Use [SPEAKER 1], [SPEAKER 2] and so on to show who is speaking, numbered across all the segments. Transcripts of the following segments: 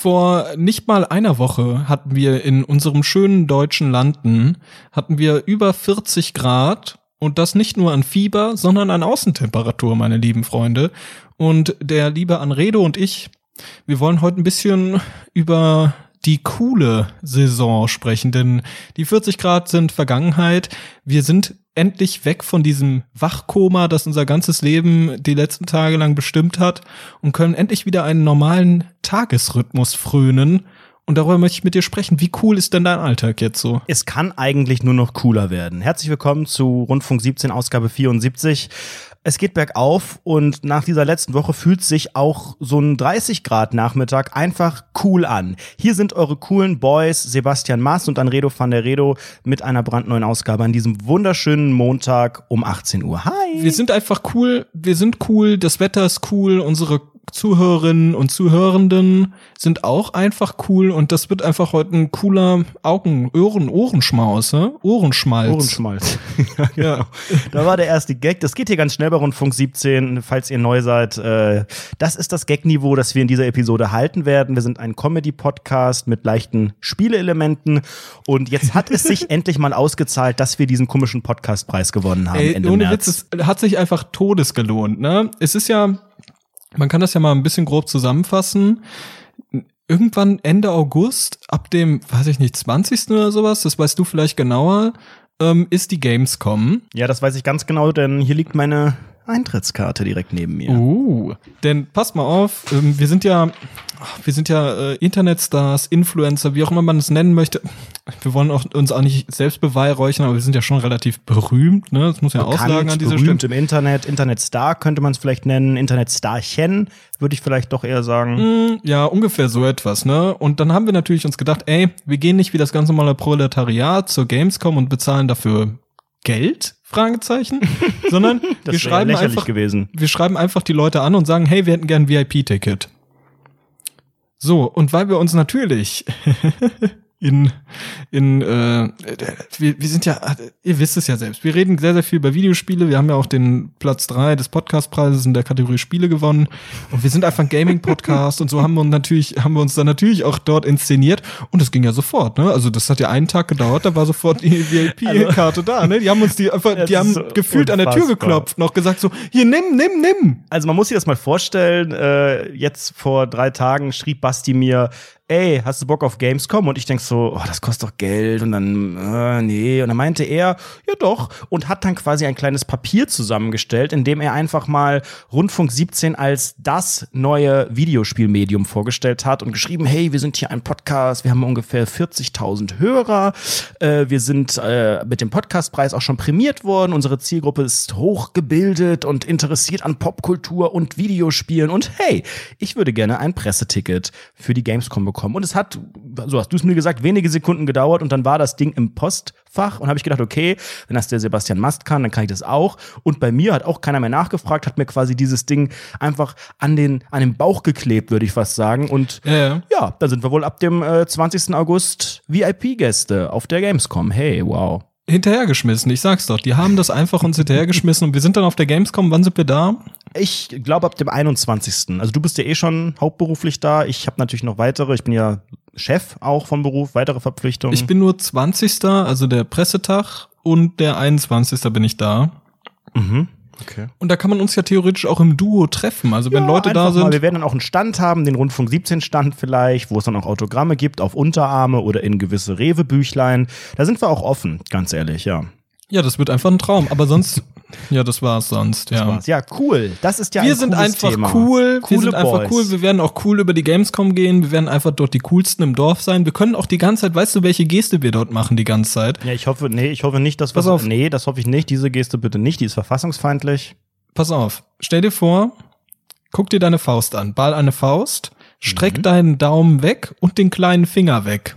[SPEAKER 1] Vor nicht mal einer Woche hatten wir in unserem schönen deutschen Landen, hatten wir über 40 Grad und das nicht nur an Fieber, sondern an Außentemperatur, meine lieben Freunde. Und der liebe Anredo und ich, wir wollen heute ein bisschen über die coole Saison sprechen, denn die 40 Grad sind Vergangenheit. Wir sind endlich weg von diesem Wachkoma, das unser ganzes Leben die letzten Tage lang bestimmt hat und können endlich wieder einen normalen Tagesrhythmus frönen. Und darüber möchte ich mit dir sprechen. Wie cool ist denn dein Alltag jetzt so?
[SPEAKER 2] Es kann eigentlich nur noch cooler werden. Herzlich willkommen zu Rundfunk 17, Ausgabe 74 es geht bergauf und nach dieser letzten Woche fühlt sich auch so ein 30 Grad Nachmittag einfach cool an. Hier sind eure coolen Boys Sebastian Maas und Anredo van der Redo mit einer brandneuen Ausgabe an diesem wunderschönen Montag um 18 Uhr. Hi!
[SPEAKER 1] Wir sind einfach cool, wir sind cool, das Wetter ist cool, unsere Zuhörerinnen und Zuhörenden sind auch einfach cool und das wird einfach heute ein cooler Augen, Ohren, Ohrenschmaus, ne? Ohrenschmalz.
[SPEAKER 2] Ohrenschmalz. ja, genau. Da war der erste Gag. Das geht hier ganz schnell bei Rundfunk 17, falls ihr neu seid. Äh, das ist das Gag-Niveau, das wir in dieser Episode halten werden. Wir sind ein Comedy-Podcast mit leichten Spielelementen und jetzt hat es sich endlich mal ausgezahlt, dass wir diesen komischen Podcastpreis gewonnen haben.
[SPEAKER 1] Ey, Ende ohne März. Witz, es hat sich einfach todes gelohnt, ne? Es ist ja man kann das ja mal ein bisschen grob zusammenfassen. Irgendwann Ende August, ab dem, weiß ich nicht, 20. oder sowas, das weißt du vielleicht genauer, ähm, ist die Gamescom.
[SPEAKER 2] Ja, das weiß ich ganz genau, denn hier liegt meine Eintrittskarte direkt neben mir.
[SPEAKER 1] Uh, denn passt mal auf, ähm, wir sind ja, wir sind ja äh, Internetstars, Influencer, wie auch immer man es nennen möchte. Wir wollen auch, uns auch nicht selbst beweihräuchern, aber wir sind ja schon relativ berühmt, ne? Das muss ja
[SPEAKER 2] Bekannt,
[SPEAKER 1] aussagen
[SPEAKER 2] an dieser berühmt Stelle. im Internet, Internetstar könnte man es vielleicht nennen, Internetstarchen würde ich vielleicht doch eher sagen.
[SPEAKER 1] Mm, ja, ungefähr so etwas, ne? Und dann haben wir natürlich uns gedacht, ey, wir gehen nicht wie das ganz normale Proletariat zur Gamescom und bezahlen dafür Geld? Fragezeichen, sondern wir schreiben einfach,
[SPEAKER 2] gewesen.
[SPEAKER 1] wir schreiben einfach die Leute an und sagen, hey, wir hätten gern ein VIP-Ticket. So, und weil wir uns natürlich in, in äh, wir, wir sind ja, ihr wisst es ja selbst, wir reden sehr, sehr viel über Videospiele. Wir haben ja auch den Platz drei des Podcastpreises in der Kategorie Spiele gewonnen. Und wir sind einfach ein Gaming-Podcast und so haben wir uns natürlich, haben wir uns dann natürlich auch dort inszeniert. Und es ging ja sofort, ne? Also das hat ja einen Tag gedauert, da war sofort die VIP-Karte also, da, ne? Die haben uns die einfach, die haben so gefühlt unfassbar. an der Tür geklopft, noch gesagt so, hier nimm, nimm, nimm.
[SPEAKER 2] Also man muss sich das mal vorstellen, äh, jetzt vor drei Tagen schrieb Basti mir, ey, hast du Bock auf Gamescom? Und ich denk so, oh, das kostet doch Geld. Und dann, äh, nee. Und dann meinte er, ja doch, und hat dann quasi ein kleines Papier zusammengestellt, in dem er einfach mal Rundfunk 17 als das neue Videospielmedium vorgestellt hat und geschrieben, hey, wir sind hier ein Podcast, wir haben ungefähr 40.000 Hörer, äh, wir sind äh, mit dem Podcastpreis auch schon prämiert worden, unsere Zielgruppe ist hochgebildet und interessiert an Popkultur und Videospielen. Und hey, ich würde gerne ein Presseticket für die Gamescom bekommen bekommen. Und es hat, so hast du es mir gesagt, wenige Sekunden gedauert und dann war das Ding im Postfach und habe ich gedacht, okay, wenn das der Sebastian Mast kann, dann kann ich das auch. Und bei mir hat auch keiner mehr nachgefragt, hat mir quasi dieses Ding einfach an den, an den Bauch geklebt, würde ich fast sagen. Und ja, ja. da sind wir wohl ab dem äh, 20. August VIP-Gäste auf der Gamescom. Hey, wow
[SPEAKER 1] hinterhergeschmissen. Ich sag's doch, die haben das einfach uns hinterhergeschmissen und wir sind dann auf der Gamescom. Wann sind wir da?
[SPEAKER 2] Ich glaube ab dem 21. Also du bist ja eh schon hauptberuflich da. Ich habe natürlich noch weitere. Ich bin ja Chef auch vom Beruf, weitere Verpflichtungen.
[SPEAKER 1] Ich bin nur 20. also der Pressetag und der 21. bin ich da. Mhm. Okay. Und da kann man uns ja theoretisch auch im Duo treffen. Also wenn ja, Leute da sind. Mal.
[SPEAKER 2] Wir werden dann auch einen Stand haben, den Rundfunk 17 Stand vielleicht, wo es dann auch Autogramme gibt auf Unterarme oder in gewisse Rewe-Büchlein. Da sind wir auch offen, ganz ehrlich, ja.
[SPEAKER 1] Ja, das wird einfach ein Traum. Aber sonst, ja, das war's sonst, ja.
[SPEAKER 2] War's. Ja, cool. Das ist ja
[SPEAKER 1] wir
[SPEAKER 2] ein
[SPEAKER 1] sind einfach
[SPEAKER 2] Thema.
[SPEAKER 1] cool. Coole wir sind einfach Boys. cool. Wir werden auch cool über die Gamescom gehen. Wir werden einfach dort die coolsten im Dorf sein. Wir können auch die ganze Zeit, weißt du, welche Geste wir dort machen die ganze Zeit?
[SPEAKER 2] Ja, ich hoffe, nee, ich hoffe nicht, dass
[SPEAKER 1] Pass auf.
[SPEAKER 2] Nee, das hoffe ich nicht. Diese Geste bitte nicht. Die ist verfassungsfeindlich.
[SPEAKER 1] Pass auf. Stell dir vor, guck dir deine Faust an. Ball eine Faust, streck mhm. deinen Daumen weg und den kleinen Finger weg.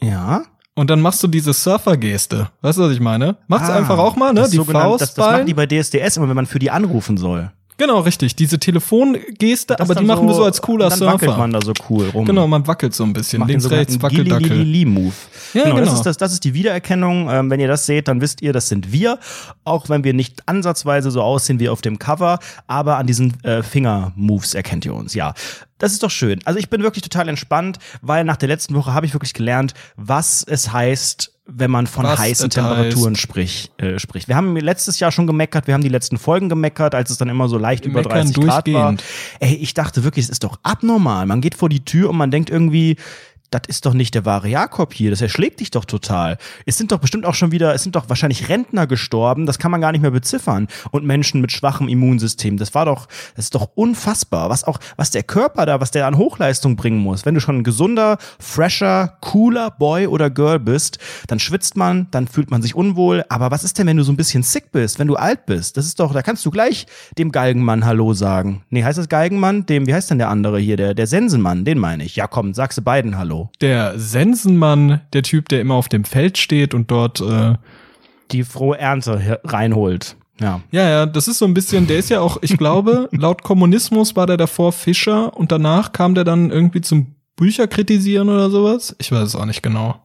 [SPEAKER 2] Ja.
[SPEAKER 1] Und dann machst du diese Surfer-Geste. Weißt du, was ich meine? Mach's ah, einfach auch mal, ne?
[SPEAKER 2] Die Faust. Das, das machen die bei DSDS immer, wenn man für die anrufen soll.
[SPEAKER 1] Genau, richtig. Diese Telefongeste,
[SPEAKER 2] Das
[SPEAKER 1] aber die machen wir so als cooler
[SPEAKER 2] dann wackelt
[SPEAKER 1] Surfer.
[SPEAKER 2] man da so cool rum.
[SPEAKER 1] Genau, man wackelt so ein bisschen.
[SPEAKER 2] macht
[SPEAKER 1] Links, rechts, Wackeldackel.
[SPEAKER 2] Gilly-Lili-Move.
[SPEAKER 1] Ja,
[SPEAKER 2] genau, Das,
[SPEAKER 1] genau.
[SPEAKER 2] ist das, das ist die Wiedererkennung. Ähm, wenn ihr das seht, dann wisst ihr, das sind wir. Auch wenn wir nicht ansatzweise so aussehen wie auf dem Cover, aber an diesen äh, Finger-Moves erkennt ihr uns, ja. Das ist doch schön. Also ich bin wirklich total entspannt, weil nach der letzten Woche habe ich wirklich gelernt, was es heißt, wenn man von
[SPEAKER 1] Was
[SPEAKER 2] heißen Temperaturen sprich, äh, spricht. Wir haben letztes Jahr schon gemeckert, wir haben die letzten Folgen gemeckert, als es dann immer so leicht über
[SPEAKER 1] meckern
[SPEAKER 2] 30 Grad war. Ey, ich dachte wirklich, es ist doch abnormal. Man geht vor die Tür und man denkt irgendwie, das ist doch nicht der wahre Jakob hier, das erschlägt dich doch total. Es sind doch bestimmt auch schon wieder, es sind doch wahrscheinlich Rentner gestorben, das kann man gar nicht mehr beziffern. Und Menschen mit schwachem Immunsystem, das war doch, das ist doch unfassbar. Was auch, was der Körper da, was der an Hochleistung bringen muss. Wenn du schon ein gesunder, fresher, cooler Boy oder Girl bist, dann schwitzt man, dann fühlt man sich unwohl. Aber was ist denn, wenn du so ein bisschen sick bist, wenn du alt bist? Das ist doch, da kannst du gleich dem Galgenmann Hallo sagen. Nee, heißt das Galgenmann? Dem, wie heißt denn der andere hier? Der, der Sensenmann, den meine ich. Ja, komm, sagst du beiden Hallo.
[SPEAKER 1] Der Sensenmann, der Typ, der immer auf dem Feld steht und dort, äh,
[SPEAKER 2] Die frohe Ernte reinholt. Ja.
[SPEAKER 1] ja, ja, das ist so ein bisschen, der ist ja auch, ich glaube, laut Kommunismus war der davor Fischer und danach kam der dann irgendwie zum Bücher kritisieren oder sowas. Ich weiß es auch nicht genau.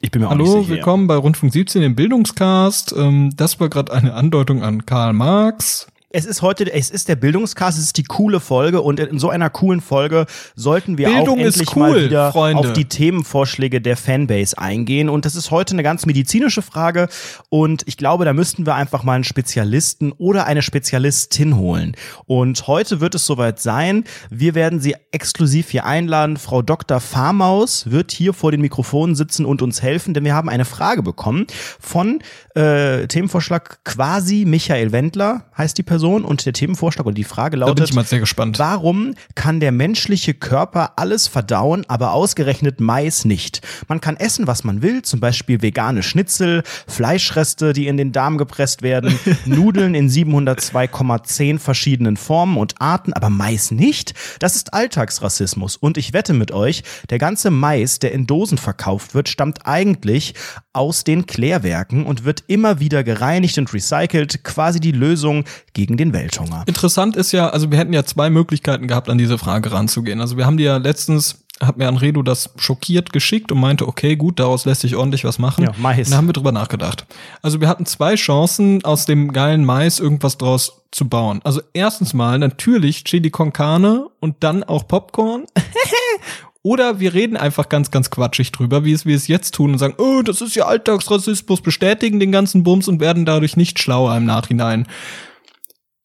[SPEAKER 2] Ich bin mir auch
[SPEAKER 1] Hallo,
[SPEAKER 2] nicht sicher.
[SPEAKER 1] willkommen bei Rundfunk 17 im Bildungscast. Ähm, das war gerade eine Andeutung an Karl Marx.
[SPEAKER 2] Es ist heute, es ist der Bildungscast, es ist die coole Folge und in so einer coolen Folge sollten wir
[SPEAKER 1] Bildung
[SPEAKER 2] auch endlich
[SPEAKER 1] cool,
[SPEAKER 2] mal wieder
[SPEAKER 1] Freunde.
[SPEAKER 2] auf die Themenvorschläge der Fanbase eingehen. Und das ist heute eine ganz medizinische Frage und ich glaube, da müssten wir einfach mal einen Spezialisten oder eine Spezialistin holen. Und heute wird es soweit sein. Wir werden sie exklusiv hier einladen. Frau Dr. Farmaus wird hier vor den Mikrofonen sitzen und uns helfen, denn wir haben eine Frage bekommen von äh, Themenvorschlag quasi Michael Wendler heißt die Person und der Themenvorschlag oder die Frage
[SPEAKER 1] Da bin
[SPEAKER 2] lautet,
[SPEAKER 1] ich mal sehr gespannt.
[SPEAKER 2] Warum kann der menschliche Körper alles verdauen, aber ausgerechnet Mais nicht? Man kann essen, was man will, zum Beispiel vegane Schnitzel, Fleischreste, die in den Darm gepresst werden, Nudeln in 702,10 verschiedenen Formen und Arten, aber Mais nicht? Das ist Alltagsrassismus. Und ich wette mit euch, der ganze Mais, der in Dosen verkauft wird, stammt eigentlich aus den Klärwerken und wird immer wieder gereinigt und recycelt, quasi die Lösung gegen den Welthunger.
[SPEAKER 1] Interessant ist ja, also wir hätten ja zwei Möglichkeiten gehabt, an diese Frage ranzugehen. Also wir haben die ja letztens, hat mir Anredo das schockiert geschickt und meinte, okay, gut, daraus lässt sich ordentlich was machen.
[SPEAKER 2] Ja, Mais.
[SPEAKER 1] Und da haben wir drüber nachgedacht. Also wir hatten zwei Chancen, aus dem geilen Mais irgendwas draus zu bauen. Also erstens mal natürlich Chili con Carne und dann auch Popcorn. Oder wir reden einfach ganz, ganz quatschig drüber, wie es wir es jetzt tun und sagen, oh, das ist ja Alltagsrassismus, bestätigen den ganzen Bums und werden dadurch nicht schlauer im Nachhinein.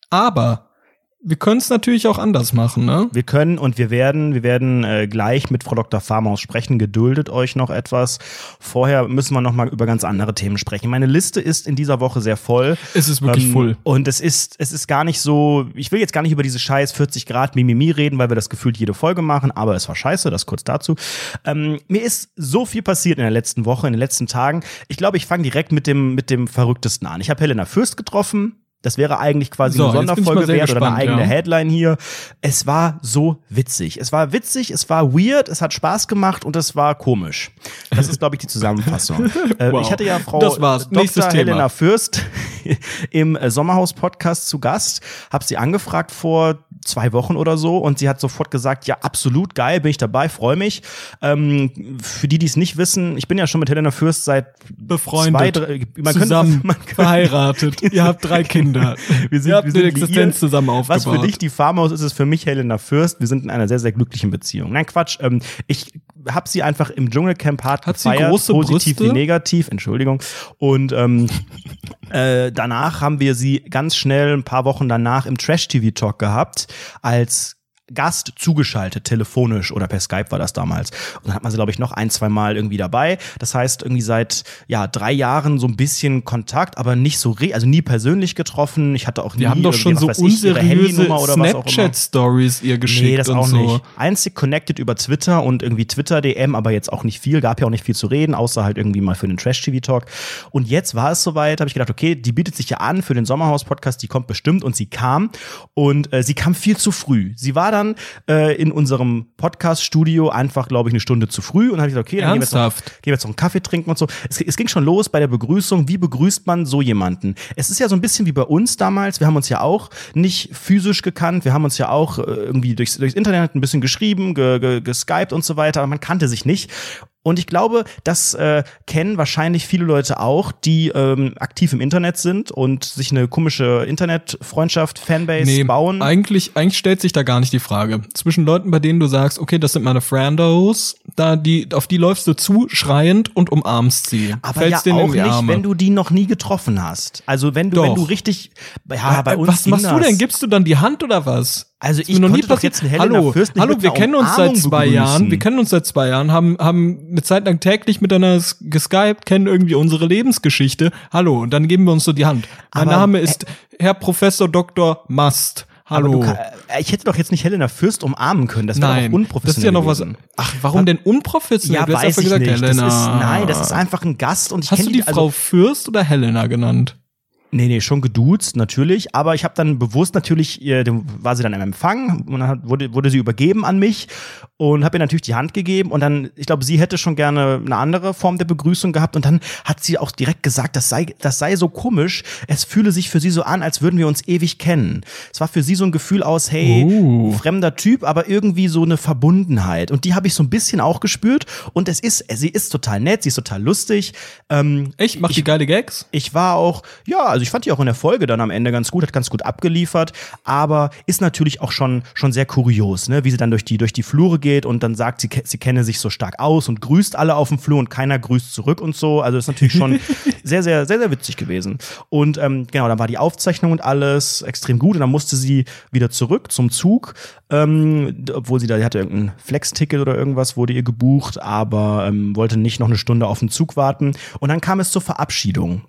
[SPEAKER 1] Aber wir können es natürlich auch anders machen, ne?
[SPEAKER 2] Wir können und wir werden, wir werden äh, gleich mit Frau Dr. Farmaus sprechen. Geduldet euch noch etwas. Vorher müssen wir noch mal über ganz andere Themen sprechen. Meine Liste ist in dieser Woche sehr voll.
[SPEAKER 1] Es ist wirklich
[SPEAKER 2] Ähm,
[SPEAKER 1] full.
[SPEAKER 2] Und es ist, es ist gar nicht so, ich will jetzt gar nicht über diese scheiß 40 Grad Mimimi reden, weil wir das gefühlt jede Folge machen, aber es war scheiße, das kurz dazu. Ähm, mir ist so viel passiert in der letzten Woche, in den letzten Tagen. Ich glaube, ich fange direkt mit dem, mit dem Verrücktesten an. Ich habe Helena Fürst getroffen. Das wäre eigentlich quasi
[SPEAKER 1] So,
[SPEAKER 2] eine Sonderfolge wert oder eine
[SPEAKER 1] gespannt,
[SPEAKER 2] eigene
[SPEAKER 1] ja.
[SPEAKER 2] Headline hier. Es war so witzig. Es war witzig, es war weird, es hat Spaß gemacht und es war komisch. Das ist, glaube ich, die Zusammenfassung. äh,
[SPEAKER 1] Wow.
[SPEAKER 2] Ich hatte ja Frau. Dr. Helena Fürst im äh, Sommerhaus-Podcast zu Gast. Hab sie angefragt vor zwei Wochen oder so und sie hat sofort gesagt, ja, absolut geil, bin ich dabei, freue mich. Ähm, für die, die es nicht wissen, ich bin ja schon mit Helena Fürst seit
[SPEAKER 1] Befreundet,
[SPEAKER 2] zwei, drei, man
[SPEAKER 1] zusammen,
[SPEAKER 2] könnte, man könnte,
[SPEAKER 1] verheiratet. Ihr habt drei Kinder.
[SPEAKER 2] wir sind,
[SPEAKER 1] Ihr
[SPEAKER 2] wir sind
[SPEAKER 1] eine Existenz
[SPEAKER 2] liiert.
[SPEAKER 1] zusammen
[SPEAKER 2] Was
[SPEAKER 1] aufgebaut.
[SPEAKER 2] für dich die Farmhaus ist, ist für mich Helena Fürst. Wir sind in einer sehr, sehr glücklichen Beziehung. Nein, Quatsch. Ähm, ich habe sie einfach im Dschungelcamp hart
[SPEAKER 1] Hat sie
[SPEAKER 2] gefeiert,
[SPEAKER 1] große
[SPEAKER 2] positiv
[SPEAKER 1] Brüste?
[SPEAKER 2] wie negativ. Entschuldigung. Und ähm, äh, danach haben wir sie ganz schnell ein paar Wochen danach im Trash-TV-Talk gehabt als Gast zugeschaltet, telefonisch oder per Skype war das damals. Und dann hat man sie, glaube ich, noch ein, zwei Mal irgendwie dabei. Das heißt, irgendwie seit ja drei Jahren so ein bisschen Kontakt, aber nicht so, also nie persönlich getroffen. Ich hatte auch nie
[SPEAKER 1] Wir haben doch schon so unseriöse
[SPEAKER 2] Handynummer oder was auch immer.
[SPEAKER 1] Snapchat-Stories ihr geschickt
[SPEAKER 2] Nee, das auch
[SPEAKER 1] so.
[SPEAKER 2] nicht. Einzig connected über Twitter und irgendwie Twitter-DM, aber jetzt auch nicht viel, gab ja auch nicht viel zu reden, außer halt irgendwie mal für den Trash-TV-Talk. Und jetzt war es soweit, habe ich gedacht, okay, die bietet sich ja an für den Sommerhaus-Podcast, die kommt bestimmt und sie kam. Und äh, sie kam viel zu früh. Sie war dann äh, in unserem Podcast-Studio einfach, glaube ich, eine Stunde zu früh und habe ich gesagt, okay, dann gehen wir, noch, gehen wir jetzt noch einen Kaffee trinken und so. Es, es ging schon los bei der Begrüßung. Wie begrüßt man so jemanden? Es ist ja so ein bisschen wie bei uns damals. Wir haben uns ja auch nicht physisch gekannt. Wir haben uns ja auch äh, irgendwie durchs, durchs Internet ein bisschen geschrieben, ge, ge, geskypt und so weiter, aber man kannte sich nicht. Und ich glaube, das äh, kennen wahrscheinlich viele Leute auch, die ähm, aktiv im Internet sind und sich eine komische Internetfreundschaft, Fanbase bauen.
[SPEAKER 1] Eigentlich, eigentlich stellt sich da gar nicht die Frage. Zwischen Leuten, bei denen du sagst, okay, das sind meine Friendos, da die, auf die läufst du zu, schreiend und umarmst sie.
[SPEAKER 2] Aber
[SPEAKER 1] Fällst
[SPEAKER 2] ja auch nicht,
[SPEAKER 1] Arme.
[SPEAKER 2] wenn du die noch nie getroffen hast. Also wenn du, wenn
[SPEAKER 1] Doch.
[SPEAKER 2] du richtig, ja, bei uns
[SPEAKER 1] was machst du denn? Gibst du dann die Hand oder was?
[SPEAKER 2] Also ich
[SPEAKER 1] noch nie
[SPEAKER 2] doch
[SPEAKER 1] passiert.
[SPEAKER 2] jetzt eine Helena
[SPEAKER 1] hallo,
[SPEAKER 2] Fürst nicht
[SPEAKER 1] hallo, wir kennen uns seit zwei
[SPEAKER 2] begrüßen.
[SPEAKER 1] Jahren. Wir kennen uns seit zwei Jahren, haben haben eine Zeit lang täglich miteinander geskypt, kennen irgendwie unsere Lebensgeschichte. Hallo, und dann geben wir uns so die Hand. Mein
[SPEAKER 2] Aber,
[SPEAKER 1] Name ist Herr Professor Dr. Mast. Hallo.
[SPEAKER 2] kann, äh, ich hätte doch jetzt nicht Helena Fürst umarmen können. Das wäre doch unprofessionell.
[SPEAKER 1] das ist ja noch was.
[SPEAKER 2] gewesen.
[SPEAKER 1] Ach, warum denn unprofessionell?
[SPEAKER 2] Ja,
[SPEAKER 1] du
[SPEAKER 2] weiß ich
[SPEAKER 1] gesagt,
[SPEAKER 2] nicht.
[SPEAKER 1] Helena.
[SPEAKER 2] Das ist, nein, das ist einfach ein Gast und ich
[SPEAKER 1] Hast du die
[SPEAKER 2] also,
[SPEAKER 1] Frau Fürst oder Helena genannt?
[SPEAKER 2] Nee, nee, schon geduzt, natürlich. Aber ich habe dann bewusst natürlich, war sie dann im Empfang und dann hat, wurde, wurde sie übergeben an mich und habe ihr natürlich die Hand gegeben. Und dann, ich glaube, sie hätte schon gerne eine andere Form der Begrüßung gehabt. Und dann hat sie auch direkt gesagt, das sei, das sei so komisch. Es fühle sich für sie so an, als würden wir uns ewig kennen. Es war für sie so ein Gefühl aus, hey,
[SPEAKER 1] Uh.
[SPEAKER 2] fremder Typ, aber irgendwie so eine Verbundenheit. Und die habe ich so ein bisschen auch gespürt. Und es ist, sie ist total nett, sie ist total lustig. Ähm,
[SPEAKER 1] Echt? Macht die geile Gags?
[SPEAKER 2] ich war auch, ja, also ich fand die auch in der Folge dann am Ende ganz gut, hat ganz gut abgeliefert, aber ist natürlich auch schon, schon sehr kurios, ne? wie sie dann durch die, durch die Flure geht und dann sagt, sie, sie kenne sich so stark aus und grüßt alle auf dem Flur und keiner grüßt zurück und so. Also ist natürlich schon sehr, sehr, sehr, sehr witzig gewesen. Und ähm, genau, dann war die Aufzeichnung und alles extrem gut und dann musste sie wieder zurück zum Zug, ähm, obwohl sie da, die hatte irgendein Flex-Ticket oder irgendwas, wurde ihr gebucht, aber ähm, wollte nicht noch eine Stunde auf den Zug warten. Und dann kam es zur Verabschiedung.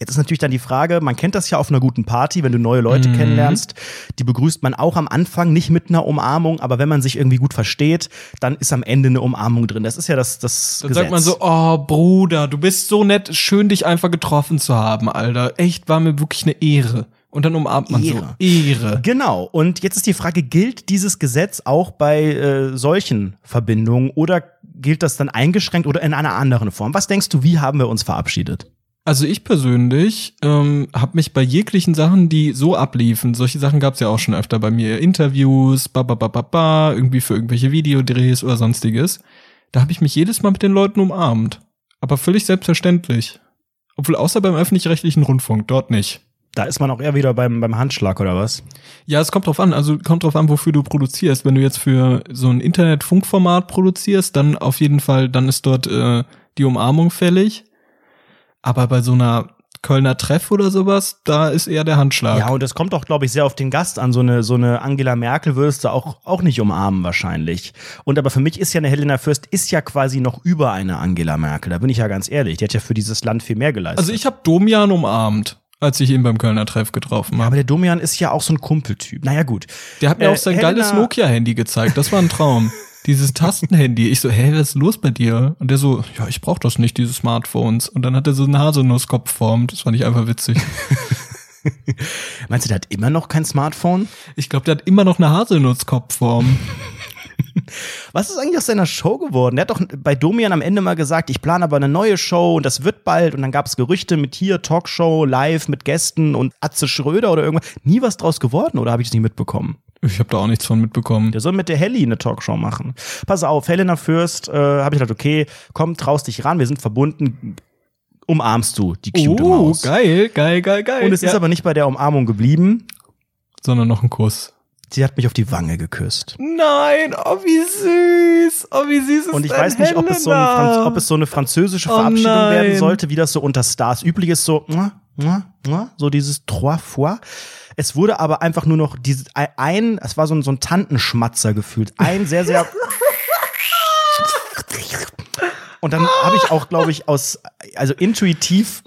[SPEAKER 2] Jetzt ist natürlich dann die Frage, man kennt das ja auf einer guten Party, wenn du neue Leute
[SPEAKER 1] Mhm.
[SPEAKER 2] kennenlernst, die begrüßt man auch am Anfang nicht mit einer Umarmung, aber wenn man sich irgendwie gut versteht, dann ist am Ende eine Umarmung drin. Das ist ja das, das
[SPEAKER 1] Dann
[SPEAKER 2] Gesetz.
[SPEAKER 1] sagt man so, oh Bruder, du bist so nett, schön dich einfach getroffen zu haben, Alter. Echt, war mir wirklich eine Ehre. Und dann umarmt man
[SPEAKER 2] Ehre.
[SPEAKER 1] so. Ehre.
[SPEAKER 2] Genau. Und jetzt ist die Frage, gilt dieses Gesetz auch bei äh, solchen Verbindungen oder gilt das dann eingeschränkt oder in einer anderen Form? Was denkst du, wie haben wir uns verabschiedet?
[SPEAKER 1] Also ich persönlich ähm, habe mich bei jeglichen Sachen, die so abliefen, solche Sachen gab's ja auch schon öfter bei mir, Interviews, ba ba ba ba ba, irgendwie für irgendwelche Videodrehs oder sonstiges, da habe ich mich jedes Mal mit den Leuten umarmt. Aber völlig selbstverständlich. Obwohl außer beim öffentlich-rechtlichen Rundfunk, dort nicht.
[SPEAKER 2] Da ist man auch eher wieder beim, beim Handschlag oder was?
[SPEAKER 1] Ja, es kommt drauf an. Also kommt drauf an, wofür du produzierst. Wenn du jetzt für so ein Internet-Funkformat produzierst, dann auf jeden Fall, dann ist dort äh, die Umarmung fällig. Aber bei so einer Kölner Treff oder sowas, da ist eher der Handschlag.
[SPEAKER 2] Ja, und das kommt auch, glaube ich, sehr auf den Gast an. So eine, so eine Angela Merkel würdest du auch, auch nicht umarmen wahrscheinlich. Und aber für mich ist ja eine Helena Fürst ist ja quasi noch über eine Angela Merkel. Da bin ich ja ganz ehrlich. Die hat ja für dieses Land viel mehr geleistet.
[SPEAKER 1] also ich habe Domian umarmt, als ich ihn beim Kölner Treff getroffen
[SPEAKER 2] aber
[SPEAKER 1] habe.
[SPEAKER 2] der Domian ist ja auch so ein Kumpeltyp. Naja, gut.
[SPEAKER 1] Der hat mir
[SPEAKER 2] Äh,
[SPEAKER 1] auch sein
[SPEAKER 2] Helena-
[SPEAKER 1] geiles Nokia-Handy gezeigt. Das war ein Traum. Dieses Tastenhandy. Ich so, hä, was ist los bei dir? Und der so, ja, ich brauch das nicht, diese Smartphones. Und dann hat er so eine Haselnusskopfform. Das fand ich einfach witzig.
[SPEAKER 2] Meinst du, der hat immer noch kein Smartphone?
[SPEAKER 1] Ich glaube, der hat immer noch eine Haselnutzkopfform.
[SPEAKER 2] Was ist eigentlich aus seiner Show geworden? Der hat doch bei Domian am Ende mal gesagt, ich plane aber eine neue Show und das wird bald. Und dann gab es Gerüchte mit hier Talkshow, live mit Gästen und Atze Schröder oder irgendwas. Nie was draus geworden oder habe ich das nicht mitbekommen?
[SPEAKER 1] Ich habe da auch nichts von mitbekommen.
[SPEAKER 2] Der soll mit der Helly eine Talkshow machen. Pass auf, Helena Fürst, äh, habe ich gedacht, okay, komm, traust dich ran, wir sind verbunden. Umarmst du die cute
[SPEAKER 1] Oh,
[SPEAKER 2] Maus.
[SPEAKER 1] geil, geil, geil, geil.
[SPEAKER 2] Und es
[SPEAKER 1] ja.
[SPEAKER 2] ist aber nicht bei der Umarmung geblieben.
[SPEAKER 1] Sondern noch ein Kuss.
[SPEAKER 2] Sie hat mich auf die Wange geküsst.
[SPEAKER 1] Nein, oh wie süß. Oh wie süß ist
[SPEAKER 2] Und ich weiß nicht, ob es, so ein ob es so eine französische
[SPEAKER 1] Oh
[SPEAKER 2] Verabschiedung werden
[SPEAKER 1] nein.
[SPEAKER 2] sollte, wie das so unter Stars üblich ist, so, mua, mua, mua, so dieses trois fois. Es wurde aber einfach nur noch dieses, ein, es war so ein, so ein Tantenschmatzer gefühlt. Ein sehr, sehr. Und dann habe ich auch, glaube ich, aus, also intuitiv,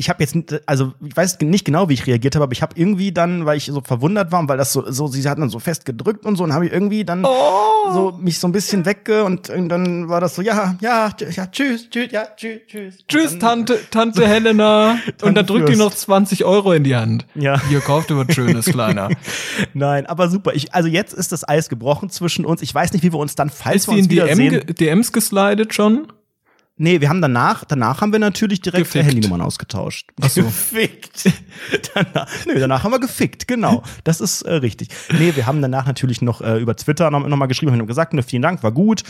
[SPEAKER 2] ich habe jetzt, also ich weiß nicht genau, wie ich reagiert habe, aber ich habe irgendwie dann, weil ich so verwundert war, weil das so, so sie hatten dann so fest gedrückt und so, und habe ich irgendwie dann
[SPEAKER 1] Oh.
[SPEAKER 2] so mich so ein bisschen wegge und, und dann war das so, ja, ja, ja, tschüss, tschüss, ja, tschüss, tschüss.
[SPEAKER 1] Tschüss,
[SPEAKER 2] Und dann-
[SPEAKER 1] Tante, Tante Helena. und dann drückt die
[SPEAKER 2] Fürst.
[SPEAKER 1] noch 20 Euro in die Hand.
[SPEAKER 2] Ja.
[SPEAKER 1] Hier kauft ihr was Schönes, Kleiner.
[SPEAKER 2] Nein, aber super. Ich, also jetzt ist das Eis gebrochen zwischen uns. Ich weiß nicht, wie wir uns dann, falls
[SPEAKER 1] Ist
[SPEAKER 2] wir
[SPEAKER 1] die
[SPEAKER 2] uns
[SPEAKER 1] in
[SPEAKER 2] wiedersehen.
[SPEAKER 1] DMs geslidet schon?
[SPEAKER 2] Nee, wir haben danach, danach haben wir natürlich direkt
[SPEAKER 1] Gefickt.
[SPEAKER 2] Handynummern ausgetauscht.
[SPEAKER 1] Ach so.
[SPEAKER 2] Gefickt. danach, nee, danach haben wir gefickt, genau. Das ist äh, richtig. Nee, wir haben danach natürlich noch äh, über Twitter noch, noch mal geschrieben, haben gesagt, ne, vielen Dank, war gut.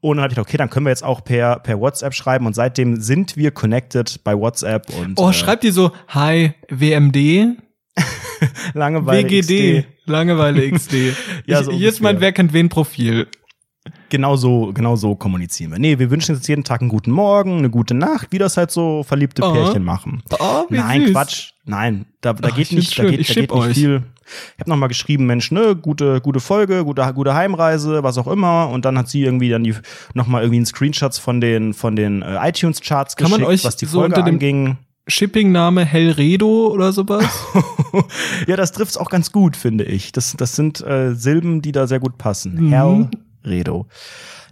[SPEAKER 2] Und dann habe ich gedacht, okay, dann können wir jetzt auch per, per WhatsApp schreiben. Und seitdem sind wir connected bei WhatsApp und
[SPEAKER 1] Oh,
[SPEAKER 2] äh,
[SPEAKER 1] schreibt die so, hi, WMD,
[SPEAKER 2] Langeweile
[SPEAKER 1] WGD,
[SPEAKER 2] XD.
[SPEAKER 1] Langeweile XD.
[SPEAKER 2] Ja,
[SPEAKER 1] ich,
[SPEAKER 2] so
[SPEAKER 1] hier ist mein. Wer kennt wen Profil.
[SPEAKER 2] Genau so, genau so kommunizieren wir. Nee, wir wünschen uns jeden Tag einen guten Morgen, eine gute Nacht, wie das halt so verliebte
[SPEAKER 1] Oh.
[SPEAKER 2] Pärchen machen.
[SPEAKER 1] Oh, wie
[SPEAKER 2] Nein,
[SPEAKER 1] süß.
[SPEAKER 2] Quatsch. Nein, da, da
[SPEAKER 1] Ach,
[SPEAKER 2] geht
[SPEAKER 1] ich
[SPEAKER 2] nicht, da geht,
[SPEAKER 1] Ich
[SPEAKER 2] da geht nicht
[SPEAKER 1] euch.
[SPEAKER 2] viel. Ich habe nochmal geschrieben, Mensch, ne, gute, gute Folge, gute, gute Heimreise, was auch immer. Und dann hat sie irgendwie dann die nochmal irgendwie einen Screenshots von den, von den äh, iTunes-Charts
[SPEAKER 1] Kann man
[SPEAKER 2] geschickt,
[SPEAKER 1] euch
[SPEAKER 2] was die
[SPEAKER 1] so
[SPEAKER 2] Folge
[SPEAKER 1] unter dem-
[SPEAKER 2] anging.
[SPEAKER 1] Shipping-Name Hellredo oder sowas?
[SPEAKER 2] ja, das trifft's auch ganz gut, finde ich. Das, das sind äh, Silben, die da sehr gut passen.
[SPEAKER 1] Mhm.
[SPEAKER 2] Herr Redo.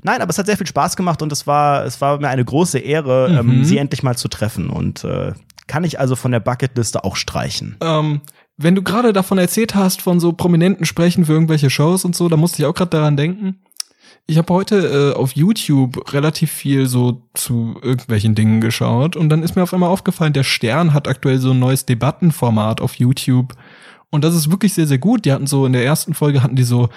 [SPEAKER 2] Nein, aber es hat sehr viel Spaß gemacht und es war, es war mir eine große Ehre,
[SPEAKER 1] Mhm.
[SPEAKER 2] ähm, sie endlich mal zu treffen. Und äh, kann ich also von der Bucketliste auch streichen.
[SPEAKER 1] ähm, wenn du gerade davon erzählt hast, von so prominenten Sprechen für irgendwelche Shows und so, da musste ich auch gerade daran denken. Ich habe heute äh, auf YouTube relativ viel so zu irgendwelchen Dingen geschaut und dann ist mir auf einmal aufgefallen, der Stern hat aktuell so ein neues Debattenformat auf YouTube und das ist wirklich sehr, sehr gut. Die hatten so in der ersten Folge hatten die so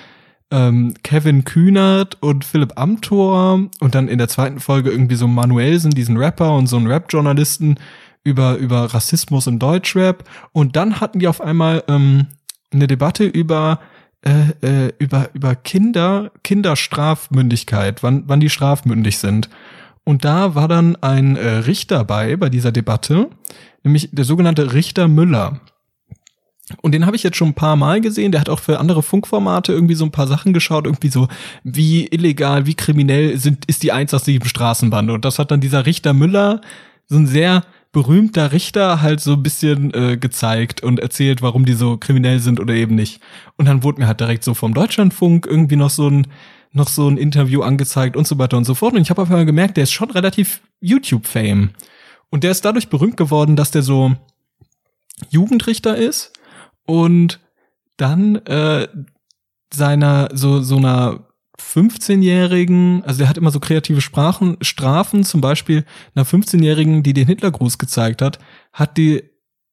[SPEAKER 1] ähm, Kevin Kühnert und Philipp Amthor und dann in der zweiten Folge irgendwie so Manuelsen, diesen Rapper und so einen Rap-Journalisten über, über Rassismus im Deutschrap. Und dann hatten die auf einmal ähm, eine Debatte über, äh, äh, über, über Kinder, Kinderstrafmündigkeit, wann, wann die strafmündig sind. Und da war dann ein äh, Richter bei, bei dieser Debatte, nämlich der sogenannte Richter Müller. Und den habe ich jetzt schon ein paar Mal gesehen. Der hat auch für andere Funkformate irgendwie so ein paar Sachen geschaut, irgendwie so, wie illegal, wie kriminell sind, ist die 187 Straßenbande. Und das hat dann dieser Richter Müller, so ein sehr berühmter Richter, halt so ein bisschen äh, gezeigt und erzählt, warum die so kriminell sind oder eben nicht. Und dann wurde mir halt direkt so vom Deutschlandfunk irgendwie noch so ein noch so ein Interview angezeigt und so weiter und so fort. Und ich habe auf einmal gemerkt, der ist schon relativ YouTube-Fame. Und der ist dadurch berühmt geworden, dass der so Jugendrichter ist und dann äh, seiner so so einer 15-jährigen, also der hat immer so kreative Sprachen, Strafen, zum Beispiel einer 15-jährigen, die den Hitlergruß gezeigt hat, hat die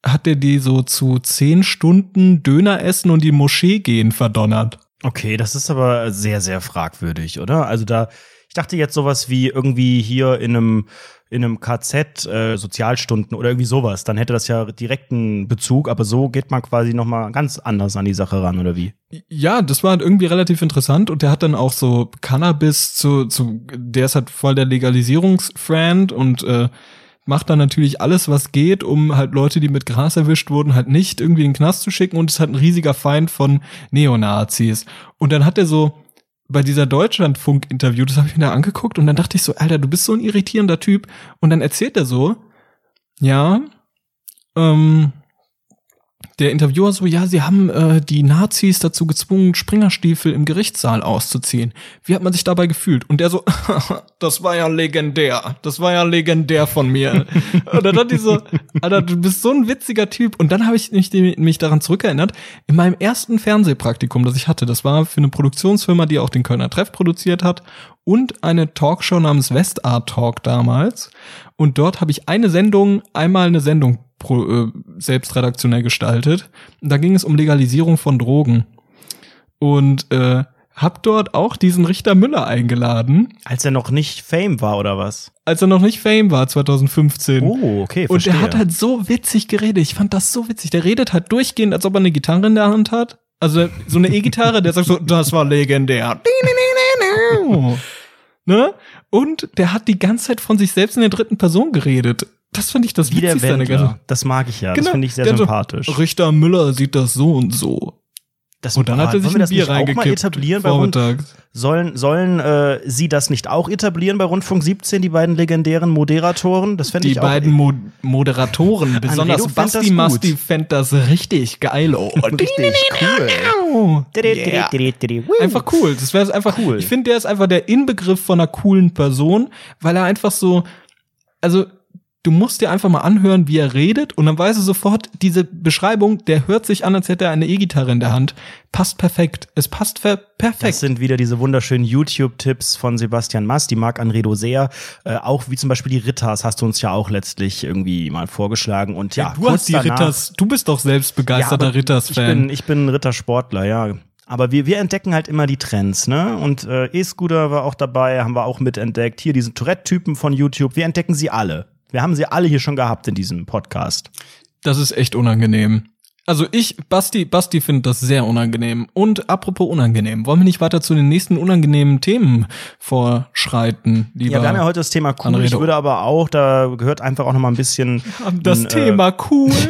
[SPEAKER 1] hat der die so zu 10 Stunden Döner essen und die Moschee gehen verdonnert.
[SPEAKER 2] Okay, das ist aber sehr, sehr fragwürdig, oder? Also da, ich dachte jetzt sowas wie irgendwie hier in einem, in einem KZ äh, Sozialstunden oder irgendwie sowas. Dann hätte das ja direkten Bezug, aber so geht man quasi noch mal ganz anders an die Sache ran, oder wie?
[SPEAKER 1] Ja, das war halt irgendwie relativ interessant und der hat dann auch so Cannabis zu, zu der ist halt voll der Legalisierungsfriend und äh, macht dann natürlich alles, was geht, um halt Leute, die mit Gras erwischt wurden, halt nicht irgendwie in den Knast zu schicken und ist halt ein riesiger Feind von Neonazis. Und dann hat er so bei dieser Deutschlandfunk-Interview, das habe ich mir da angeguckt und dann dachte ich so, Alter, du bist so ein irritierender Typ. Und dann erzählt er so, ja, ähm, der Interviewer so, ja, sie haben äh, die Nazis dazu gezwungen, Springerstiefel im Gerichtssaal auszuziehen. Wie hat man sich dabei gefühlt? Und der so, das war ja legendär. Das war ja legendär von mir. und dann hat die so, Alter, du bist so ein witziger Typ. Und dann habe ich mich, mich daran zurückerinnert, in meinem ersten Fernsehpraktikum, das ich hatte, das war für eine Produktionsfirma, die auch den Kölner Treff produziert hat und eine Talkshow namens Westart Talk damals. Und dort habe ich eine Sendung, einmal eine Sendung pro, äh, selbst redaktionell gestaltet. Und da ging es um Legalisierung von Drogen. Und äh, hab dort auch diesen Richter Müller eingeladen,
[SPEAKER 2] Als er noch nicht Fame war, oder was?
[SPEAKER 1] als er noch nicht Fame war, 2015.
[SPEAKER 2] Oh, okay,
[SPEAKER 1] Und
[SPEAKER 2] verstehe.
[SPEAKER 1] der hat halt so witzig geredet. Ich fand das so witzig. Der redet halt durchgehend, als ob er eine Gitarre in der Hand hat. Also so eine E-Gitarre, der sagt so, das war legendär. ne? Und der hat die ganze Zeit von sich selbst in der dritten Person geredet. Das fand ich das
[SPEAKER 2] Wie
[SPEAKER 1] Witzigste der
[SPEAKER 2] Wendler. Das mag ich ja.
[SPEAKER 1] Genau,
[SPEAKER 2] Das finde ich sehr
[SPEAKER 1] der so,
[SPEAKER 2] sympathisch.
[SPEAKER 1] Richter Müller sieht das so und so.
[SPEAKER 2] Das,
[SPEAKER 1] Und dann hat er sich
[SPEAKER 2] wir
[SPEAKER 1] ein
[SPEAKER 2] das
[SPEAKER 1] Bier
[SPEAKER 2] nicht auch mal
[SPEAKER 1] reingekippt.
[SPEAKER 2] etablieren
[SPEAKER 1] vormittags.
[SPEAKER 2] Sollen, sollen äh, sie das nicht auch etablieren bei Rundfunk 17, die beiden legendären Moderatoren? Das fände
[SPEAKER 1] Die
[SPEAKER 2] ich auch.
[SPEAKER 1] beiden Mo Moderatoren, besonders
[SPEAKER 2] fänd
[SPEAKER 1] Basti. Masti, fänd das richtig geil. Oh,
[SPEAKER 2] richtig cool.
[SPEAKER 1] Yeah. Einfach cool. Das wäre einfach
[SPEAKER 2] Cool.
[SPEAKER 1] Ich finde, der ist einfach der Inbegriff von einer coolen Person, weil er einfach so, also du musst dir einfach mal anhören, wie er redet und dann weißt du sofort, diese Beschreibung, der hört sich an, als hätte er eine E-Gitarre in der Hand. Passt perfekt. Es passt ver
[SPEAKER 2] Das
[SPEAKER 1] perfekt.
[SPEAKER 2] sind wieder diese wunderschönen YouTube-Tipps von Sebastian Mast, die mag Anredo sehr. Äh, auch wie zum Beispiel die Ritters hast du uns ja auch letztlich irgendwie mal vorgeschlagen. Und ja,
[SPEAKER 1] du
[SPEAKER 2] kurz
[SPEAKER 1] hast die
[SPEAKER 2] danach-
[SPEAKER 1] Ritters, du bist doch selbst begeisterter
[SPEAKER 2] Ich
[SPEAKER 1] Ritters-Fan.
[SPEAKER 2] bin, ich bin Rittersportler, ja. Aber wir, wir entdecken halt immer die Trends, ne? Und äh, E-Scooter war auch dabei, haben wir auch mitentdeckt. Hier diese Tourette-Typen von YouTube, wir entdecken sie alle. Wir haben sie alle hier schon gehabt in diesem Podcast.
[SPEAKER 1] Das ist echt unangenehm. Also ich, Basti, Basti findet das sehr unangenehm. Und apropos unangenehm, wollen wir nicht weiter zu den nächsten unangenehmen Themen vorschreiten, lieber?
[SPEAKER 2] Ja, wir haben ja heute das Thema cool. Ich
[SPEAKER 1] Anredo.
[SPEAKER 2] würde aber auch, da gehört einfach auch noch mal ein bisschen
[SPEAKER 1] das
[SPEAKER 2] ein,
[SPEAKER 1] Thema cool.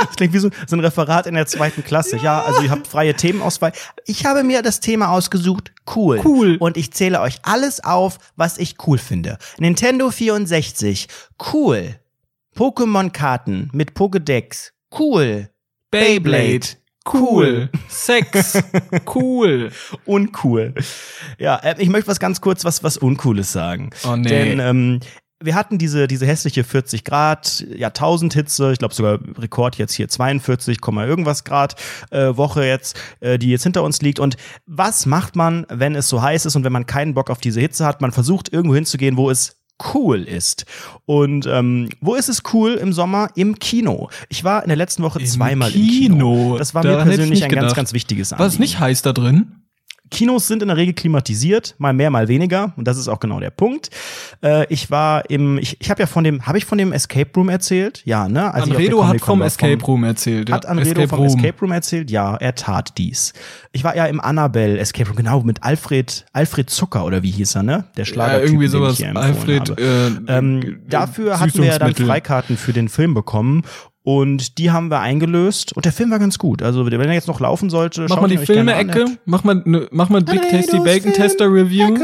[SPEAKER 2] Das klingt wie so, so ein Referat in der zweiten Klasse. Ja. also ihr habt freie Themenauswahl. Ich habe mir das Thema ausgesucht, cool.
[SPEAKER 1] Cool.
[SPEAKER 2] Und ich zähle euch alles auf, was ich cool finde. Nintendo 64, cool. Pokémon-Karten mit Pokédex, cool.
[SPEAKER 1] Beyblade. Cool. Sex. Cool.
[SPEAKER 2] Uncool. Ja, äh, ich möchte was ganz kurz, was, was Uncooles sagen.
[SPEAKER 1] Oh, nee.
[SPEAKER 2] Denn ähm, wir hatten diese, diese hässliche 40 Grad Jahrtausendhitze, ich glaube sogar Rekord jetzt hier 42, Komma irgendwas Grad äh, Woche jetzt, äh, die jetzt hinter uns liegt. Und was macht man, wenn es so heiß ist und wenn man keinen Bock auf diese Hitze hat? Man versucht irgendwo hinzugehen, wo es cool ist. Und ähm, wo ist es cool im Sommer? Im Kino. Ich war in der letzten Woche
[SPEAKER 1] Im
[SPEAKER 2] zweimal im
[SPEAKER 1] Kino.
[SPEAKER 2] Kino. Das war mir
[SPEAKER 1] Daran ich
[SPEAKER 2] persönlich ein ganz,
[SPEAKER 1] gedacht.
[SPEAKER 2] ganz wichtiges
[SPEAKER 1] War es
[SPEAKER 2] Anliegen.
[SPEAKER 1] nicht heiß da drin?
[SPEAKER 2] Kinos sind in der Regel klimatisiert, mal mehr, mal weniger. Und das ist auch genau der Punkt. Äh, ich war im, ich, ich habe ja von dem, habe ich von dem Escape Room erzählt? Ja, ne? Als
[SPEAKER 1] Anredo hat vom Escape Room erzählt. ja.
[SPEAKER 2] Hat Anredo vom Escape Room erzählt? Ja, er tat dies. Ich war ja im Annabelle Escape Room, genau, mit Alfred, Alfred Zucker oder wie hieß er, ne? Der Schlager.
[SPEAKER 1] Ja, irgendwie sowas.
[SPEAKER 2] Den ich hier
[SPEAKER 1] Alfred. Äh,
[SPEAKER 2] Ähm, dafür hatten wir ja dann. Freikarten für den Film bekommen. Und die haben wir eingelöst. Und der Film war ganz gut. Also, wenn er jetzt noch laufen sollte,
[SPEAKER 1] Mach mal die. Filme-Ecke. Mach mal, ne, mach mal Big Tasty Bacon Tester Review.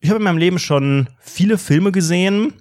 [SPEAKER 2] Ich habe in meinem Leben schon viele Filme gesehen.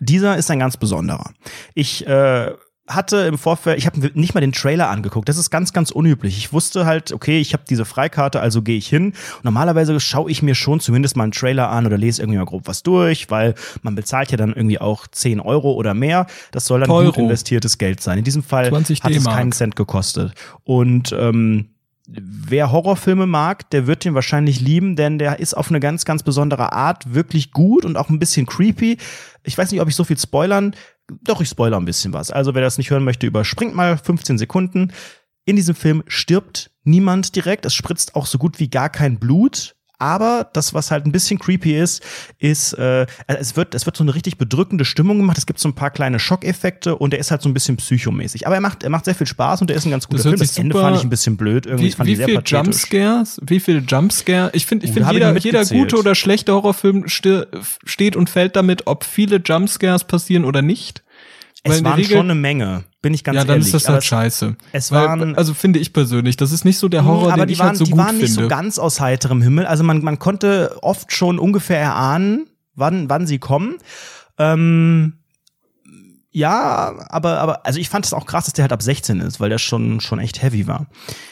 [SPEAKER 2] Dieser ist ein ganz besonderer. Ich äh, hatte im Vorfeld, ich habe nicht mal den Trailer angeguckt. Das ist ganz, ganz unüblich. Ich wusste halt, okay, ich habe diese Freikarte, also gehe ich hin. Normalerweise schaue ich mir schon zumindest mal einen Trailer an oder lese irgendwie mal grob was durch, weil man bezahlt ja dann irgendwie auch 10 Euro oder mehr. Das soll dann
[SPEAKER 1] Teuro.
[SPEAKER 2] gut investiertes Geld sein. In diesem Fall
[SPEAKER 1] 20
[SPEAKER 2] hat es keinen Cent gekostet. Und ähm, wer Horrorfilme mag, der wird den wahrscheinlich lieben, denn der ist auf eine ganz, ganz besondere Art wirklich gut und auch ein bisschen creepy. Ich weiß nicht, ob ich so viel spoilern. Doch, ich spoiler ein bisschen was. Also, wer das nicht hören möchte, überspringt mal 15 Sekunden. In diesem Film stirbt niemand direkt. Es spritzt auch so gut wie gar kein Blut. Aber das, was halt ein bisschen creepy ist, ist, äh, es wird, es wird so eine richtig bedrückende Stimmung gemacht. Es gibt so ein paar kleine Schockeffekte und er ist halt so ein bisschen psychomäßig. Aber er macht, er macht sehr viel Spaß und er ist ein ganz guter
[SPEAKER 1] Das
[SPEAKER 2] Film. Das Ende fand ich ein bisschen blöd. Irgendwie
[SPEAKER 1] Wie,
[SPEAKER 2] fand
[SPEAKER 1] wie
[SPEAKER 2] ich sehr
[SPEAKER 1] viel. Jumpscares? Wie viel Jumpscare? Ich finde, ich
[SPEAKER 2] Oh,
[SPEAKER 1] finde jeder, jeder gute oder schlechte Horrorfilm ste steht und fällt damit, ob viele Jumpscares passieren oder nicht.
[SPEAKER 2] Es waren
[SPEAKER 1] Regel-
[SPEAKER 2] schon eine Menge, bin ich ganz
[SPEAKER 1] ja, dann
[SPEAKER 2] ehrlich.
[SPEAKER 1] ist das
[SPEAKER 2] Aber
[SPEAKER 1] halt
[SPEAKER 2] es-
[SPEAKER 1] scheiße.
[SPEAKER 2] es
[SPEAKER 1] Weil,
[SPEAKER 2] waren-
[SPEAKER 1] also finde ich persönlich, das ist nicht so der Horror,
[SPEAKER 2] aber
[SPEAKER 1] den
[SPEAKER 2] die
[SPEAKER 1] ich
[SPEAKER 2] waren,
[SPEAKER 1] halt so
[SPEAKER 2] die
[SPEAKER 1] gut
[SPEAKER 2] waren nicht
[SPEAKER 1] finde.
[SPEAKER 2] so ganz aus heiterem Himmel. Also man, man konnte oft schon ungefähr erahnen, wann, wann sie kommen. Ähm, ja, aber, aber, also ich fand es auch krass, dass der halt ab 16 ist, weil der schon, schon echt heavy war.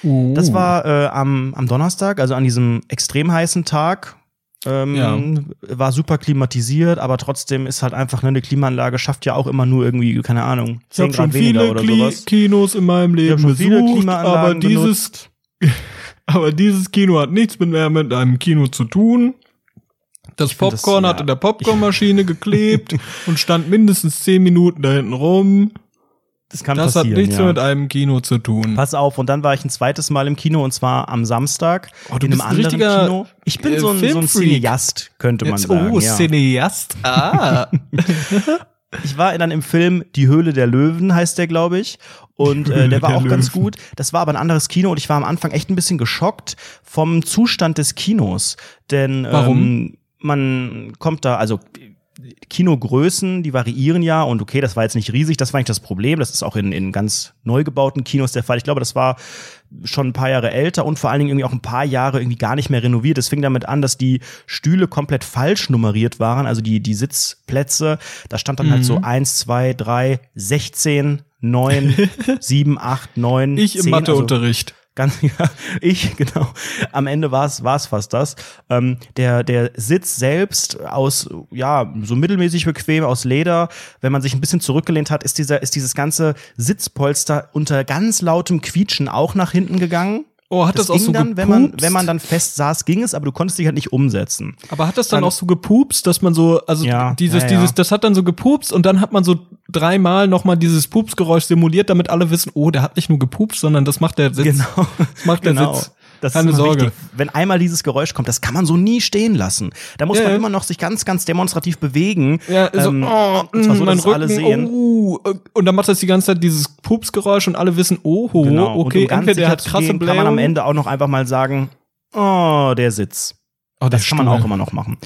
[SPEAKER 1] Uh.
[SPEAKER 2] Das war äh, am, am Donnerstag, also an diesem extrem heißen Tag. Ähm, War super klimatisiert, aber trotzdem ist halt einfach ne, eine Klimaanlage schafft ja auch immer nur irgendwie, keine Ahnung,
[SPEAKER 1] ich
[SPEAKER 2] 10
[SPEAKER 1] habe schon
[SPEAKER 2] Grad weniger
[SPEAKER 1] viele
[SPEAKER 2] oder
[SPEAKER 1] Kli
[SPEAKER 2] sowas.
[SPEAKER 1] Kinos in meinem
[SPEAKER 2] Ich
[SPEAKER 1] Leben
[SPEAKER 2] schon viele
[SPEAKER 1] besucht,
[SPEAKER 2] Klimaanlagen
[SPEAKER 1] aber dieses, aber dieses Kino hat nichts mit mehr mit einem Kino zu tun. Das
[SPEAKER 2] das,
[SPEAKER 1] Popcorn
[SPEAKER 2] ja.
[SPEAKER 1] hat in der Popcornmaschine geklebt und stand mindestens zehn Minuten da hinten rum.
[SPEAKER 2] Das kann
[SPEAKER 1] Das
[SPEAKER 2] passieren.
[SPEAKER 1] hat nichts
[SPEAKER 2] ja.
[SPEAKER 1] mit einem Kino zu tun.
[SPEAKER 2] Pass auf, und dann war ich ein zweites Mal im Kino und zwar am Samstag
[SPEAKER 1] Oh, du
[SPEAKER 2] in einem
[SPEAKER 1] bist ein
[SPEAKER 2] anderen Kino. Ich bin
[SPEAKER 1] äh,
[SPEAKER 2] so ein, so ein. Cineast, könnte man
[SPEAKER 1] Jetzt,
[SPEAKER 2] sagen.
[SPEAKER 1] oh,
[SPEAKER 2] ja.
[SPEAKER 1] Cineast. Ah.
[SPEAKER 2] Ich war dann im Film Die Höhle der Löwen, heißt der, glaube ich. Und äh, der war
[SPEAKER 1] der
[SPEAKER 2] auch ganz
[SPEAKER 1] Löwen.
[SPEAKER 2] gut. Das war aber ein anderes Kino und ich war am Anfang echt ein bisschen geschockt vom Zustand des Kinos. Denn
[SPEAKER 1] Warum?
[SPEAKER 2] Ähm, man kommt da, also Kinogrößen, die variieren ja und okay, das war jetzt nicht riesig, das war nicht das Problem. Das ist auch in, in ganz neu gebauten Kinos der Fall. Ich glaube, das war schon ein paar Jahre älter und vor allen Dingen irgendwie auch ein paar Jahre irgendwie gar nicht mehr renoviert. Es fing damit an, dass die Stühle komplett falsch nummeriert waren, also die, die Sitzplätze. Da stand dann halt so eins, zwei, drei, sechzehn, neun, sieben, acht, neun.
[SPEAKER 1] Ich im
[SPEAKER 2] 10,
[SPEAKER 1] Matheunterricht.
[SPEAKER 2] Ganz, ja, ich, genau. Am Ende war es war's fast das. Ähm, der, der Sitz selbst aus, ja, so mittelmäßig bequem, aus Leder, wenn man sich ein bisschen zurückgelehnt hat, ist dieser, ist dieses ganze Sitzpolster unter ganz lautem Quietschen auch nach hinten gegangen.
[SPEAKER 1] Oh, hat das, auch
[SPEAKER 2] ging
[SPEAKER 1] so
[SPEAKER 2] dann, wenn man, wenn man dann fest saß, ging es, aber du konntest dich halt nicht umsetzen.
[SPEAKER 1] Aber hat das dann,
[SPEAKER 2] Dann-
[SPEAKER 1] auch so gepupst, dass man so, also
[SPEAKER 2] Ja,
[SPEAKER 1] dieses,
[SPEAKER 2] ja, ja.
[SPEAKER 1] dieses, das hat dann so gepupst und dann hat man so dreimal nochmal dieses Pupsgeräusch simuliert, damit alle wissen, oh, der hat nicht nur gepupst, sondern das macht der Sitz.
[SPEAKER 2] Genau.
[SPEAKER 1] Das macht der
[SPEAKER 2] Genau.
[SPEAKER 1] Sitz.
[SPEAKER 2] Das
[SPEAKER 1] Keine
[SPEAKER 2] ist
[SPEAKER 1] Sorge.
[SPEAKER 2] wichtig. Wenn einmal dieses Geräusch kommt, das kann man so nie stehen lassen. Da muss
[SPEAKER 1] Ja,
[SPEAKER 2] man
[SPEAKER 1] ja.
[SPEAKER 2] immer noch sich ganz, ganz demonstrativ bewegen.
[SPEAKER 1] Ja, so,
[SPEAKER 2] Ähm,
[SPEAKER 1] oh,
[SPEAKER 2] und zwar so,
[SPEAKER 1] mm, mein
[SPEAKER 2] dass es alle
[SPEAKER 1] Rücken,
[SPEAKER 2] sehen.
[SPEAKER 1] oh, und dann macht das die ganze Zeit dieses Pupsgeräusch und alle wissen, oh,
[SPEAKER 2] Genau.
[SPEAKER 1] okay,
[SPEAKER 2] und um
[SPEAKER 1] entweder der hat krasse
[SPEAKER 2] gehen, kann man am
[SPEAKER 1] Blähung.
[SPEAKER 2] Ende auch noch einfach mal sagen, oh, der Sitz.
[SPEAKER 1] oh,
[SPEAKER 2] Das kann man auch immer noch machen.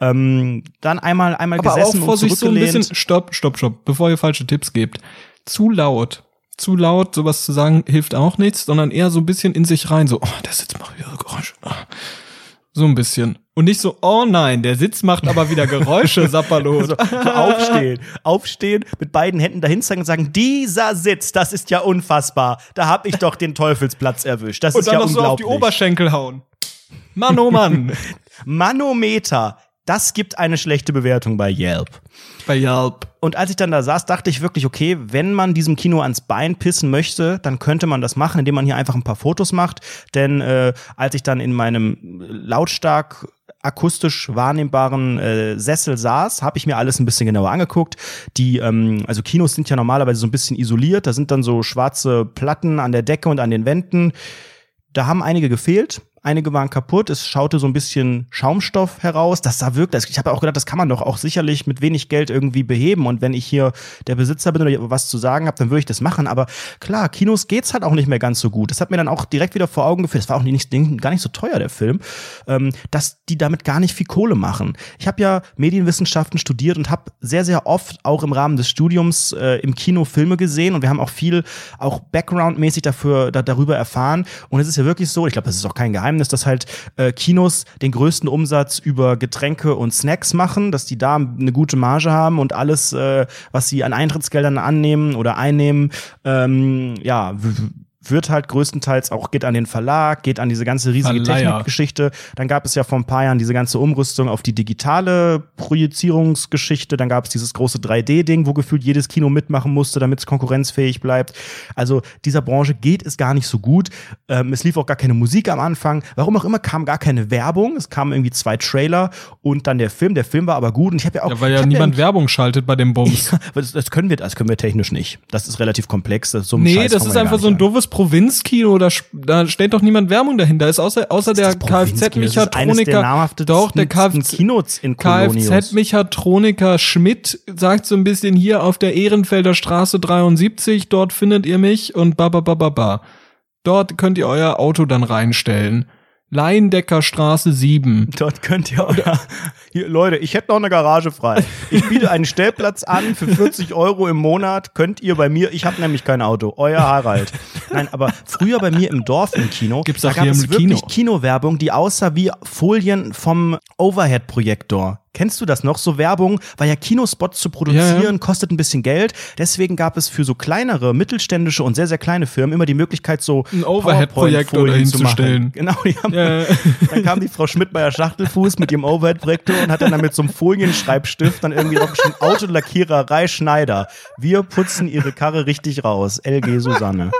[SPEAKER 2] Ähm, dann einmal, einmal
[SPEAKER 1] Aber auch
[SPEAKER 2] gesessen und
[SPEAKER 1] Vorsicht, so ein
[SPEAKER 2] zurückgelehnt.
[SPEAKER 1] bisschen, stopp, stopp, stopp, bevor ihr falsche Tipps gebt. Zu laut. Zu laut, sowas zu sagen, hilft auch nichts, sondern eher so ein bisschen in sich rein, so, oh, der Sitz macht wieder Geräusche. Ah. So ein bisschen. Und nicht so, oh nein, der Sitz macht aber wieder Geräusche, Sapperlot.
[SPEAKER 2] so, so aufstehen, aufstehen, mit beiden Händen dahin zeigen und sagen, dieser Sitz, das ist ja unfassbar. Da hab ich doch den Teufelsplatz erwischt. Das
[SPEAKER 1] Und
[SPEAKER 2] ist
[SPEAKER 1] dann
[SPEAKER 2] ja
[SPEAKER 1] noch so auf die
[SPEAKER 2] unglaublich.
[SPEAKER 1] Oberschenkel hauen. Mann, oh Mann.
[SPEAKER 2] Manometer, das gibt eine schlechte Bewertung bei Yelp.
[SPEAKER 1] Bei Yelp.
[SPEAKER 2] Und als ich dann da saß, dachte ich wirklich, okay, wenn man diesem Kino ans Bein pissen möchte, dann könnte man das machen, indem man hier einfach ein paar Fotos macht. Denn äh, als ich dann in meinem lautstark akustisch wahrnehmbaren äh, Sessel saß, habe ich mir alles ein bisschen genauer angeguckt. Die, ähm, also Kinos sind ja normalerweise so ein bisschen isoliert. Da sind dann so schwarze Platten an der Decke und an den Wänden. Da haben einige gefehlt. Einige waren kaputt, es schaute so ein bisschen Schaumstoff heraus. Das sah wirklich, ich habe auch gedacht, das kann man doch auch sicherlich mit wenig Geld irgendwie beheben. Und wenn ich hier der Besitzer bin oder was zu sagen habe, dann würde ich das machen. Aber klar, Kinos geht's halt auch nicht mehr ganz so gut. Das hat mir dann auch direkt wieder vor Augen geführt. Das war auch nicht, gar nicht so teuer, der Film, ähm, dass die damit gar nicht viel Kohle machen. Ich habe ja Medienwissenschaften studiert und habe sehr, sehr oft auch im Rahmen des Studiums äh, im Kino Filme gesehen und wir haben auch viel, auch Background-mäßig dafür, da, darüber erfahren. Und es ist ja wirklich so, ich glaube, das ist auch kein Geheimnis, dass halt äh, Kinos den größten Umsatz über Getränke und Snacks machen, dass die da eine gute Marge haben und alles, äh, was sie an Eintrittsgeldern annehmen oder einnehmen, ähm, ja, wird halt größtenteils auch, geht an den Verlag, geht an diese ganze riesige. Technikgeschichte. Dann gab es ja vor ein paar Jahren diese ganze Umrüstung auf die digitale Projizierungsgeschichte. Dann gab es dieses große 3D-Ding, wo gefühlt jedes Kino mitmachen musste, damit es konkurrenzfähig bleibt. Also dieser Branche geht es gar nicht so gut. Ähm, es lief auch gar keine Musik am Anfang. Warum auch immer kam gar keine Werbung. Es kamen irgendwie zwei Trailer und dann der Film. Der Film war aber gut. Und ich habe ja auch.
[SPEAKER 1] Ja, weil ja niemand Werbung schaltet bei dem Bums.
[SPEAKER 2] aber das, das können wir, das können wir technisch nicht. Das ist relativ komplex. Das, so einen
[SPEAKER 1] Nee,
[SPEAKER 2] Scheiß
[SPEAKER 1] das ist
[SPEAKER 2] ja
[SPEAKER 1] einfach so ein doofes Provinzkino, da, da steht doch niemand Werbung dahinter. Ist außer, außer
[SPEAKER 2] ist der
[SPEAKER 1] Kfz-Mechatroniker. Doch, der Kfz. Kfz-Mechatroniker Schmidt sagt so ein bisschen hier auf der Ehrenfelder Straße 73, dort findet ihr mich und ba ba ba ba ba. Dort könnt ihr euer Auto dann reinstellen. Leindecker Straße 7.
[SPEAKER 2] Dort könnt ihr euer. Hier, Leute, ich hätte noch eine Garage frei. Ich biete einen Stellplatz an für 40 Euro im Monat. Könnt ihr bei mir, ich habe nämlich kein Auto. Euer Harald. Nein, aber früher bei mir im Dorf im Kino,
[SPEAKER 1] Gibt's
[SPEAKER 2] da gab es wirklich
[SPEAKER 1] Kino.
[SPEAKER 2] Kinowerbung, die aussah wie Folien vom Overhead-Projektor. Kennst du das noch? So Werbung, weil ja Kinospots zu produzieren
[SPEAKER 1] Ja, ja.
[SPEAKER 2] kostet ein bisschen Geld. Deswegen gab es für so kleinere, mittelständische und sehr, sehr kleine Firmen immer die Möglichkeit, so
[SPEAKER 1] Ein Overhead-Projektor
[SPEAKER 2] PowerPoint-Folien
[SPEAKER 1] dahin
[SPEAKER 2] zu
[SPEAKER 1] zu
[SPEAKER 2] machen.
[SPEAKER 1] stellen.
[SPEAKER 2] Genau, die haben
[SPEAKER 1] Ja,
[SPEAKER 2] dann kam die Frau Schmidtmeier Schachtelfuß mit ihrem Overhead-Projektor und hat dann mit so einem Folienschreibstift dann irgendwie draufgeschrieben, Autolackiererei Schneider. Wir putzen ihre Karre richtig raus. LG Susanne.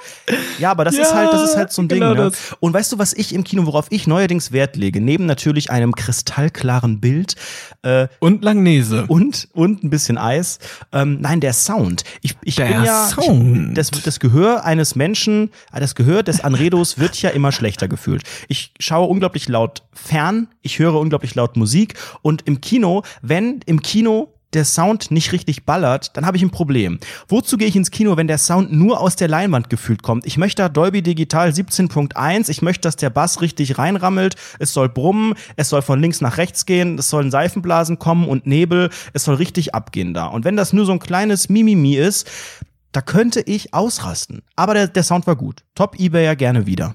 [SPEAKER 2] Ja, aber das ist halt, das ist halt so ein
[SPEAKER 1] genau
[SPEAKER 2] Ding. Ne? Und weißt du, was ich im Kino, worauf ich neuerdings Wert lege? Neben natürlich einem kristallklaren Bild, äh,
[SPEAKER 1] Und Langnese.
[SPEAKER 2] und, und ein bisschen Eis. Ähm, nein, der Sound. Ich, ich
[SPEAKER 1] Der
[SPEAKER 2] bin ja,
[SPEAKER 1] Sound.
[SPEAKER 2] Ich, das, das Gehör eines Menschen, äh, das Gehör des Anredos wird ja immer schlechter gefühlt. Ich schaue unglaublich laut fern, ich höre unglaublich laut Musik und im Kino, wenn im Kino der Sound nicht richtig ballert, dann habe ich ein Problem. Wozu gehe ich ins Kino, wenn der Sound nur aus der Leinwand gefühlt kommt? Ich möchte Dolby Digital 17.1, ich möchte, dass der Bass richtig reinrammelt, es soll brummen, es soll von links nach rechts gehen, es sollen Seifenblasen kommen und Nebel, es soll richtig abgehen da. Und wenn das nur so ein kleines Mimimi ist, da könnte ich ausrasten. Aber der, der Sound war gut. Top eBay ja gerne wieder.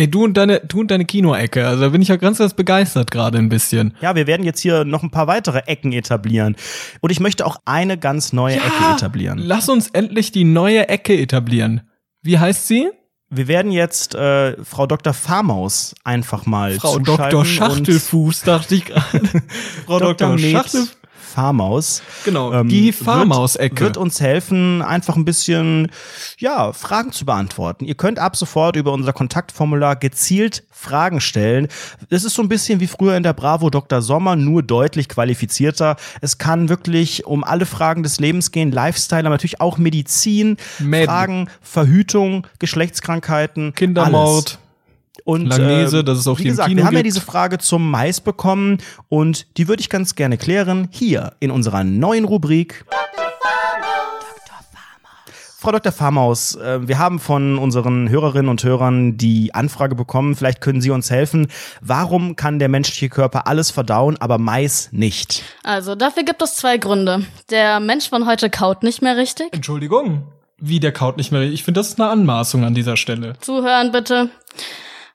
[SPEAKER 1] Ey, du und deine, du und deine Kinoecke, also da bin ich ja ganz, ganz begeistert gerade ein bisschen.
[SPEAKER 2] Ja, wir werden jetzt hier noch ein paar weitere Ecken etablieren. Und ich möchte auch eine ganz neue
[SPEAKER 1] Ja,
[SPEAKER 2] Ecke etablieren.
[SPEAKER 1] Lass uns endlich die neue Ecke etablieren. Wie heißt sie?
[SPEAKER 2] Wir werden jetzt äh, Frau Dr. Farmaus einfach mal
[SPEAKER 1] Frau Dr. Schachtelfuß, dachte ich gerade. Frau Dr.
[SPEAKER 2] Med
[SPEAKER 1] Schachtelfuß.
[SPEAKER 2] Farmaus.
[SPEAKER 1] Genau,
[SPEAKER 2] ähm,
[SPEAKER 1] die
[SPEAKER 2] wird-
[SPEAKER 1] Farmaus-Ecke.
[SPEAKER 2] Wird uns helfen, einfach ein bisschen, ja, Fragen zu beantworten. Ihr könnt ab sofort über unser Kontaktformular gezielt Fragen stellen. Es ist so ein bisschen wie früher in der Bravo Dr. Sommer, nur deutlich qualifizierter. Es kann wirklich um alle Fragen des Lebens gehen, Lifestyle, aber natürlich auch Medizin,
[SPEAKER 1] Med.
[SPEAKER 2] Fragen, Verhütung, Geschlechtskrankheiten,
[SPEAKER 1] Kindermord.
[SPEAKER 2] Alles. Und
[SPEAKER 1] Langnese,
[SPEAKER 2] äh,
[SPEAKER 1] dass es auch
[SPEAKER 2] wie gesagt,
[SPEAKER 1] Kino
[SPEAKER 2] wir haben ja
[SPEAKER 1] gibt.
[SPEAKER 2] diese Frage zum Mais bekommen und die würde ich ganz gerne klären hier in unserer neuen Rubrik. Frau Dr. Farmaus, äh, wir haben von unseren Hörerinnen und Hörern die Anfrage bekommen, vielleicht können Sie uns helfen. Warum kann der menschliche Körper alles verdauen, aber Mais nicht?
[SPEAKER 3] Also, dafür gibt es zwei Gründe. Der Mensch von heute kaut nicht mehr richtig.
[SPEAKER 1] Entschuldigung. Wie der kaut nicht mehr. Ich finde, das ist eine Anmaßung an dieser Stelle.
[SPEAKER 3] Zuhören bitte.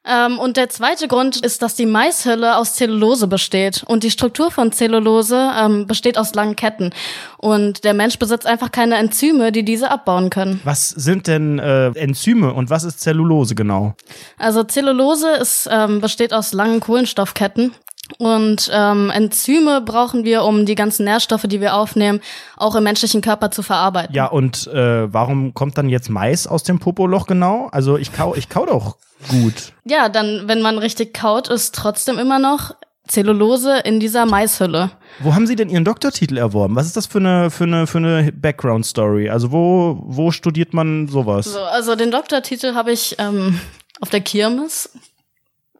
[SPEAKER 3] Ähm, und der zweite Grund ist, dass die Maishülle aus Zellulose besteht. Und die Struktur von Zellulose ähm, besteht aus langen Ketten. Und der Mensch besitzt einfach keine Enzyme, die diese abbauen können.
[SPEAKER 2] Was sind denn äh, Enzyme und was ist Zellulose genau?
[SPEAKER 3] Also Zellulose ist, ähm, besteht aus langen Kohlenstoffketten. Und ähm, Enzyme brauchen wir, um die ganzen Nährstoffe, die wir aufnehmen, auch im menschlichen Körper zu verarbeiten.
[SPEAKER 2] Ja, und äh, warum kommt dann jetzt Mais aus dem Popoloch genau? Also ich kau, ich kau doch gut.
[SPEAKER 3] Ja, dann, wenn man richtig kaut, ist trotzdem immer noch Zellulose in dieser Maishülle.
[SPEAKER 2] Wo haben Sie denn Ihren Doktortitel erworben? Was ist das für eine, für eine, für eine Background-Story? Also wo, wo studiert man sowas?
[SPEAKER 3] So, also den Doktortitel habe ich ähm, auf der Kirmes.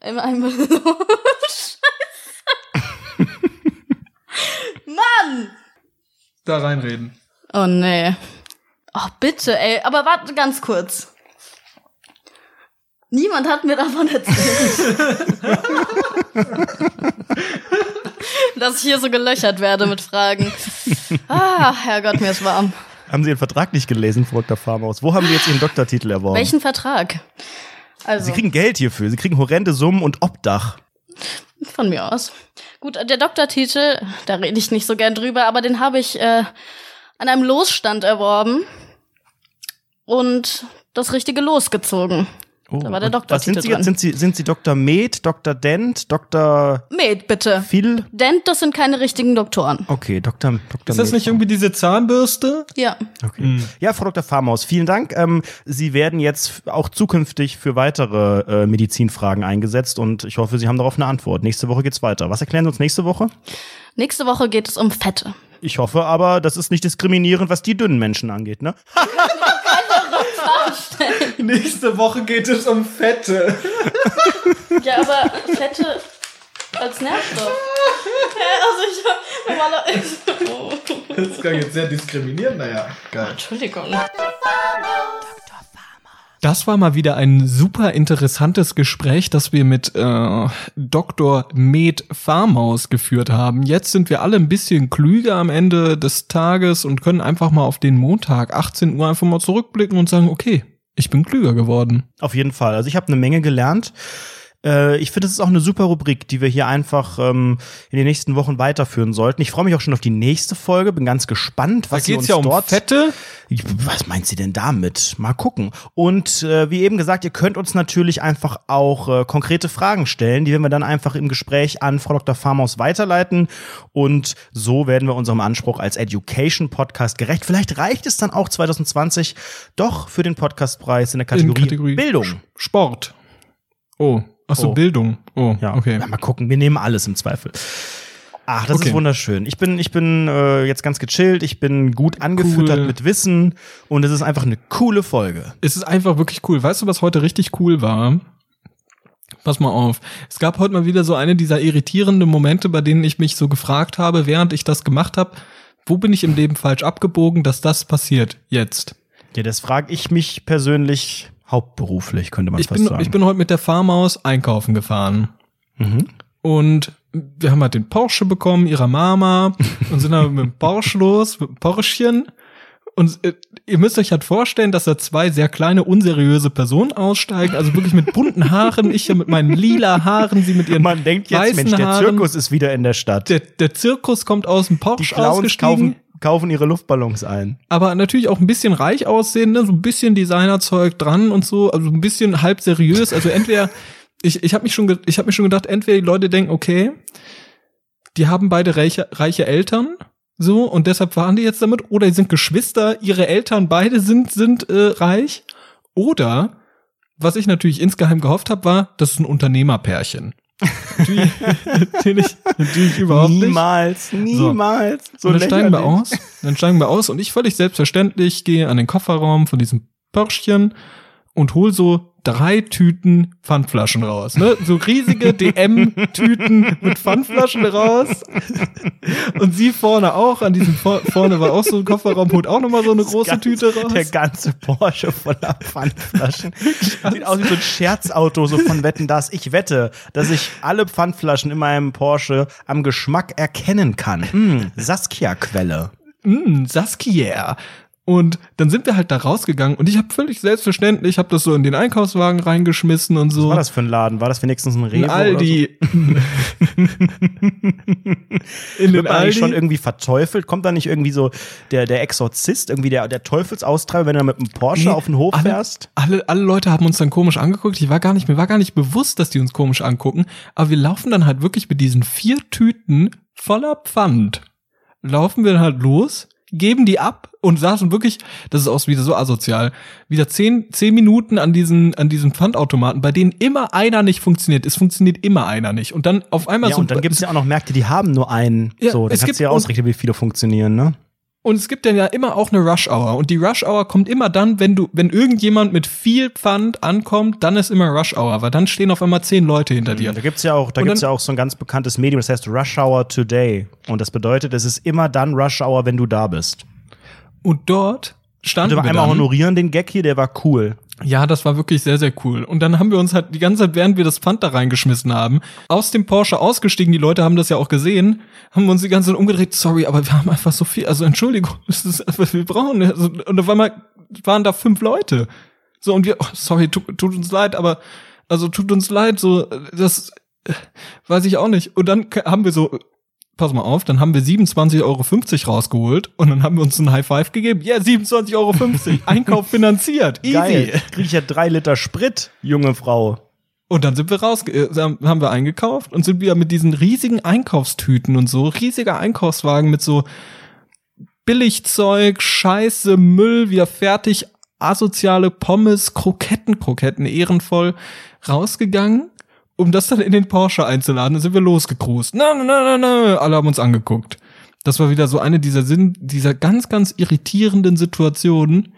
[SPEAKER 3] In einem Mann!
[SPEAKER 1] Da reinreden.
[SPEAKER 3] Oh nee. Oh, bitte, ey. Aber warte ganz kurz. Niemand hat mir davon erzählt. Dass ich hier so gelöchert werde mit Fragen. Ah, Herrgott, mir ist warm.
[SPEAKER 2] Haben Sie Ihren Vertrag nicht gelesen, Frau Dr. Farmaus? Wo haben Sie jetzt Ihren Doktortitel erworben?
[SPEAKER 3] Welchen Vertrag? Also,
[SPEAKER 2] Sie kriegen Geld hierfür. Sie kriegen horrende Summen und Obdach.
[SPEAKER 3] von mir aus. Gut, der Doktortitel, da rede ich nicht so gern drüber, aber den habe ich äh, an einem Losstand erworben und das richtige Los gezogen.
[SPEAKER 2] Oh,
[SPEAKER 3] Da war der
[SPEAKER 2] und Was sind Sie jetzt?
[SPEAKER 3] dran.
[SPEAKER 2] Sind Sie, sind Sie Dr. Med, Dr. Dent, Dr.
[SPEAKER 3] Med, bitte.
[SPEAKER 2] Phil?
[SPEAKER 3] Dent, das sind keine richtigen Doktoren.
[SPEAKER 2] Okay, Dr. Dr.
[SPEAKER 1] Ist das
[SPEAKER 2] Med.
[SPEAKER 1] nicht irgendwie diese Zahnbürste?
[SPEAKER 3] Ja.
[SPEAKER 2] Okay. Ja, Frau Dr. Farmaus, vielen Dank. Ähm, Sie werden jetzt auch zukünftig für weitere äh, Medizinfragen eingesetzt und ich hoffe, Sie haben darauf eine Antwort. Nächste Woche geht's weiter. Was erklären Sie uns nächste Woche?
[SPEAKER 3] Nächste Woche geht es um Fette.
[SPEAKER 2] Ich hoffe aber, das ist nicht diskriminierend, was die dünnen Menschen angeht, ne?
[SPEAKER 1] Nächste Woche geht es um Fette.
[SPEAKER 3] Ja, aber Fette als Nährstoff. Also ich normalerweise.
[SPEAKER 1] Das klang jetzt sehr diskriminierend, naja. Geil.
[SPEAKER 3] Entschuldigung.
[SPEAKER 1] Das war mal wieder ein super interessantes Gespräch, das wir mit äh, Dr. Med Farmaus geführt haben. Jetzt sind wir alle ein bisschen klüger am Ende des Tages und können einfach mal auf den Montag 18 Uhr einfach mal zurückblicken und sagen, okay, ich bin klüger geworden.
[SPEAKER 2] Auf jeden Fall. Also ich habe eine Menge gelernt. Äh, Ich finde, es ist auch eine super Rubrik, die wir hier einfach ähm, in den nächsten Wochen weiterführen sollten. Ich freue mich auch schon auf die nächste Folge. Bin ganz gespannt, was
[SPEAKER 1] Da
[SPEAKER 2] Sie
[SPEAKER 1] geht's
[SPEAKER 2] uns
[SPEAKER 1] ja um
[SPEAKER 2] dort
[SPEAKER 1] Fette.
[SPEAKER 2] Was meint sie denn damit? Mal gucken. Und äh, wie eben gesagt, ihr könnt uns natürlich einfach auch äh, konkrete Fragen stellen, die werden wir dann einfach im Gespräch an Frau Dr. Farmaus weiterleiten. Und so werden wir unserem Anspruch als Education Podcast gerecht. Vielleicht reicht es dann auch 2020 doch für den Podcastpreis in der Kategorie,
[SPEAKER 1] in Kategorie
[SPEAKER 2] Bildung.
[SPEAKER 1] Sport. Oh, ach so,
[SPEAKER 2] Oh.
[SPEAKER 1] Bildung. Oh,
[SPEAKER 2] Ja,
[SPEAKER 1] okay.
[SPEAKER 2] Ja, mal gucken. Wir nehmen alles im Zweifel. Ach, das
[SPEAKER 1] Okay.
[SPEAKER 2] ist wunderschön. Ich bin, ich bin äh, jetzt ganz gechillt. Ich bin gut angefüttert
[SPEAKER 1] Cool.
[SPEAKER 2] mit Wissen und es ist einfach eine coole Folge.
[SPEAKER 1] Es ist einfach wirklich cool. Weißt du, was heute richtig cool war? Pass mal auf. Es gab heute mal wieder so eine dieser irritierenden Momente, bei denen ich mich so gefragt habe, während ich das gemacht habe, Wo bin ich im Leben falsch abgebogen, dass das passiert jetzt?
[SPEAKER 2] Ja, das frage ich mich persönlich hauptberuflich, könnte man
[SPEAKER 1] Ich
[SPEAKER 2] fast
[SPEAKER 1] bin,
[SPEAKER 2] sagen.
[SPEAKER 1] ich bin heute mit der Farmaus einkaufen gefahren.
[SPEAKER 2] Mhm.
[SPEAKER 1] Und wir haben halt den Porsche bekommen, ihrer Mama, und sind dann mit dem Porsche los, mit dem Porschen. Und äh, ihr müsst euch halt vorstellen, dass da zwei sehr kleine, unseriöse Personen aussteigen, also wirklich mit bunten Haaren, ich ja mit meinen lila Haaren, sie mit ihren
[SPEAKER 2] Man denkt jetzt,
[SPEAKER 1] weißen
[SPEAKER 2] Mensch, der
[SPEAKER 1] Haaren.
[SPEAKER 2] Zirkus ist wieder in der Stadt.
[SPEAKER 1] Der, der Zirkus kommt aus dem
[SPEAKER 2] Die
[SPEAKER 1] Porsche
[SPEAKER 2] Clowns
[SPEAKER 1] ausgestiegen,
[SPEAKER 2] kaufen, kaufen ihre Luftballons ein.
[SPEAKER 1] aber natürlich auch ein bisschen reich aussehen, ne? so ein bisschen Designerzeug dran und so, also ein bisschen halb seriös. Also entweder ich, ich habe mich schon ge- ich habe mir schon gedacht, entweder die Leute denken, okay, die haben beide reiche, reiche Eltern, so und deshalb fahren die jetzt damit, oder die sind Geschwister, ihre Eltern beide sind sind äh, reich, oder was ich natürlich insgeheim gehofft habe, war, das ist ein Unternehmerpärchen. Natürlich, natürlich, natürlich überhaupt nicht.
[SPEAKER 2] niemals, niemals. So,
[SPEAKER 1] und dann steigen wir aus, dann steigen wir aus und ich völlig selbstverständlich gehe an den Kofferraum von diesem Pörschchen und hol so drei Tüten Pfandflaschen raus, ne? So riesige DM-Tüten mit Pfandflaschen raus. Und sie vorne auch, an diesem vor vorne war auch so ein Kofferraum, holt auch nochmal so eine große
[SPEAKER 2] Ganz-
[SPEAKER 1] Tüte raus.
[SPEAKER 2] Der ganze Porsche voller Pfandflaschen. Sieht aus wie so ein Scherzauto, so von Wetten das. Ich wette, dass ich alle Pfandflaschen in meinem Porsche am Geschmack erkennen kann. Mm, Saskia-Quelle.
[SPEAKER 1] mm, Saskia. Und dann sind wir halt da rausgegangen und ich habe völlig selbstverständlich, habe das so in den Einkaufswagen reingeschmissen und so.
[SPEAKER 2] Was war das für ein Laden? War das wenigstens ein Rewe?
[SPEAKER 1] Ein Aldi. In
[SPEAKER 2] Wird
[SPEAKER 1] den Aldi.
[SPEAKER 2] schon irgendwie verteufelt? Kommt da nicht irgendwie so der, der Exorzist, irgendwie der, der Teufelsaustreiber, wenn du da mit einem Porsche
[SPEAKER 1] Nee,
[SPEAKER 2] auf den Hof
[SPEAKER 1] alle,
[SPEAKER 2] fährst?
[SPEAKER 1] Alle, alle Leute haben uns dann komisch angeguckt. Ich war gar nicht, mir war gar nicht bewusst, dass die uns komisch angucken. Aber wir laufen dann halt wirklich mit diesen vier Tüten voller Pfand. Laufen wir dann halt los, geben die ab und saßen wirklich, das ist auch wieder so asozial, wieder zehn, zehn Minuten an diesen, an diesen Pfandautomaten, bei denen immer einer nicht funktioniert. Es funktioniert immer einer nicht. Und dann auf einmal
[SPEAKER 2] Ja,
[SPEAKER 1] so.
[SPEAKER 2] und dann gibt es ja auch noch Märkte, die haben nur einen.
[SPEAKER 1] Ja,
[SPEAKER 2] so, dann
[SPEAKER 1] es
[SPEAKER 2] kannst
[SPEAKER 1] gibt-
[SPEAKER 2] du ja ausrechnen, wie viele funktionieren, ne?
[SPEAKER 1] Und es gibt dann ja immer auch eine Rush Hour. Und die Rush Hour kommt immer dann, wenn du, wenn irgendjemand mit viel Pfand ankommt, dann ist immer Rush Hour, weil dann stehen auf einmal zehn Leute hinter dir.
[SPEAKER 2] Da gibt's ja auch, da
[SPEAKER 1] Und
[SPEAKER 2] gibt's ja auch so ein ganz bekanntes Medium, das heißt Rush Hour Today. Und das bedeutet, es ist immer dann Rush Hour, wenn du da bist.
[SPEAKER 1] Und dort
[SPEAKER 2] Und
[SPEAKER 1] standen
[SPEAKER 2] wir
[SPEAKER 1] wir
[SPEAKER 2] einmal honorieren den Gag hier, der war cool.
[SPEAKER 1] Ja, das war wirklich sehr, sehr cool. Und dann haben wir uns halt die ganze Zeit, während wir das Pfand da reingeschmissen haben, aus dem Porsche ausgestiegen, die Leute haben das ja auch gesehen, haben uns die ganze Zeit umgedreht, sorry, aber wir haben einfach so viel, also Entschuldigung, das ist einfach, wir brauchen, also, und auf einmal waren da fünf Leute. So, und wir, oh, sorry, tut, tut uns leid, aber, also tut uns leid, so, das, äh, weiß ich auch nicht. Und dann haben wir so, pass mal auf, dann haben wir 27,50 Euro rausgeholt und dann haben wir uns ein High Five gegeben. Ja, 27,50 Euro, Einkauf finanziert, easy.
[SPEAKER 2] Geil. Krieg ich ja drei Liter Sprit, junge Frau.
[SPEAKER 1] Und dann sind wir raus, äh, haben wir eingekauft und sind wieder mit diesen riesigen Einkaufstüten und so, riesiger Einkaufswagen mit so Billigzeug, Scheiße, Müll, wieder fertig, asoziale Pommes, Kroketten, Kroketten, ehrenvoll rausgegangen, um das dann in den Porsche einzuladen. Dann sind wir losgecruised. Na, na, na, na. Alle haben uns angeguckt. Das war wieder so eine dieser Sinn, dieser ganz, ganz irritierenden Situationen,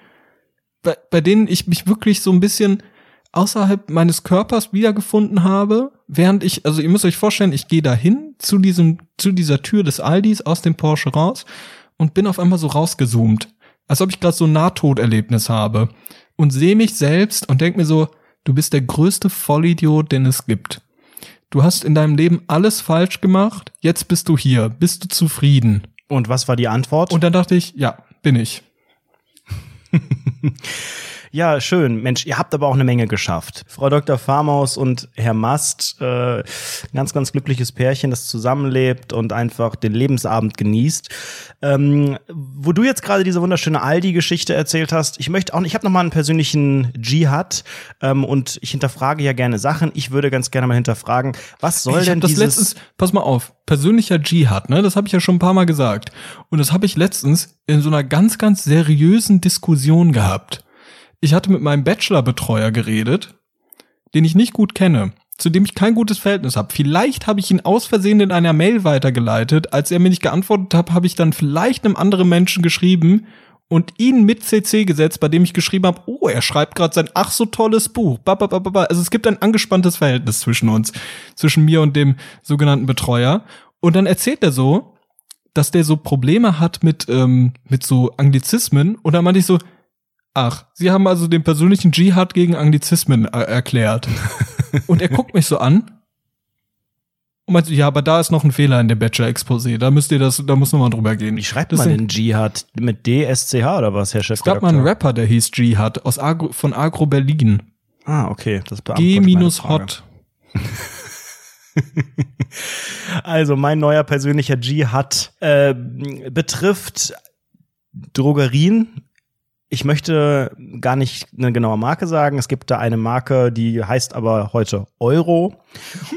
[SPEAKER 1] bei, bei denen ich mich wirklich so ein bisschen außerhalb meines Körpers wiedergefunden habe, während ich, also ihr müsst euch vorstellen, ich gehe dahin zu diesem, zu dieser Tür des Aldis aus dem Porsche raus und bin auf einmal so rausgezoomt, als ob ich gerade so ein Nahtoderlebnis habe und sehe mich selbst und denk mir so, du bist der größte Vollidiot, den es gibt. Du hast in deinem Leben alles falsch gemacht, jetzt bist du hier, bist du zufrieden?
[SPEAKER 2] Und was war die Antwort?
[SPEAKER 1] Und dann dachte ich, ja, bin ich.
[SPEAKER 2] Ja, schön. Mensch, ihr habt aber auch eine Menge geschafft. Frau Dr. Farmaus und Herr Mast, äh, ganz, ganz glückliches Pärchen, das zusammenlebt und einfach den Lebensabend genießt. Ähm, wo du jetzt gerade diese wunderschöne Aldi-Geschichte erzählt hast, ich möchte auch, ich habe noch mal einen persönlichen Dschihad ähm, und ich hinterfrage ja gerne Sachen. Ich würde ganz gerne mal hinterfragen, was soll
[SPEAKER 1] ich
[SPEAKER 2] denn
[SPEAKER 1] das
[SPEAKER 2] dieses
[SPEAKER 1] letztens, pass mal auf, persönlicher Dschihad, ne? Das habe ich ja schon ein paar Mal gesagt. Und das habe ich letztens in so einer ganz, ganz seriösen Diskussion gehabt. Ich hatte mit meinem Bachelor-Betreuer geredet, den ich nicht gut kenne, zu dem ich kein gutes Verhältnis habe. Vielleicht habe ich ihn aus Versehen in einer Mail weitergeleitet. Als er mir nicht geantwortet hat, habe ich dann vielleicht einem anderen Menschen geschrieben und ihn mit CC gesetzt, bei dem ich geschrieben habe, oh, er schreibt gerade sein ach so tolles Buch. Also es gibt ein angespanntes Verhältnis zwischen uns, zwischen mir und dem sogenannten Betreuer. Und dann erzählt er so, dass der so Probleme hat mit, ähm, mit so Anglizismen. Und dann meinte ich so, ach, Sie haben also den persönlichen Dschihad gegen Anglizismen äh, erklärt. und er guckt mich so an und meinte, ja, aber da ist noch ein Fehler in dem Bachelor-Exposé. Da müsst ihr das, da muss noch mal drüber gehen.
[SPEAKER 2] Wie schreibt
[SPEAKER 1] Das
[SPEAKER 2] man denn Dschihad? Mit D-S-C-H oder was, Herr
[SPEAKER 1] Es gab mal einen? Rapper, der hieß Dschihad, aus Agro, von Agro Berlin.
[SPEAKER 2] Ah, okay. Das beantwortet.
[SPEAKER 1] G-Hot.
[SPEAKER 2] Also mein neuer persönlicher Dschihad äh, betrifft Drogerien. Ich möchte gar nicht eine genaue Marke sagen. Es gibt da eine Marke, die heißt aber heute Euro.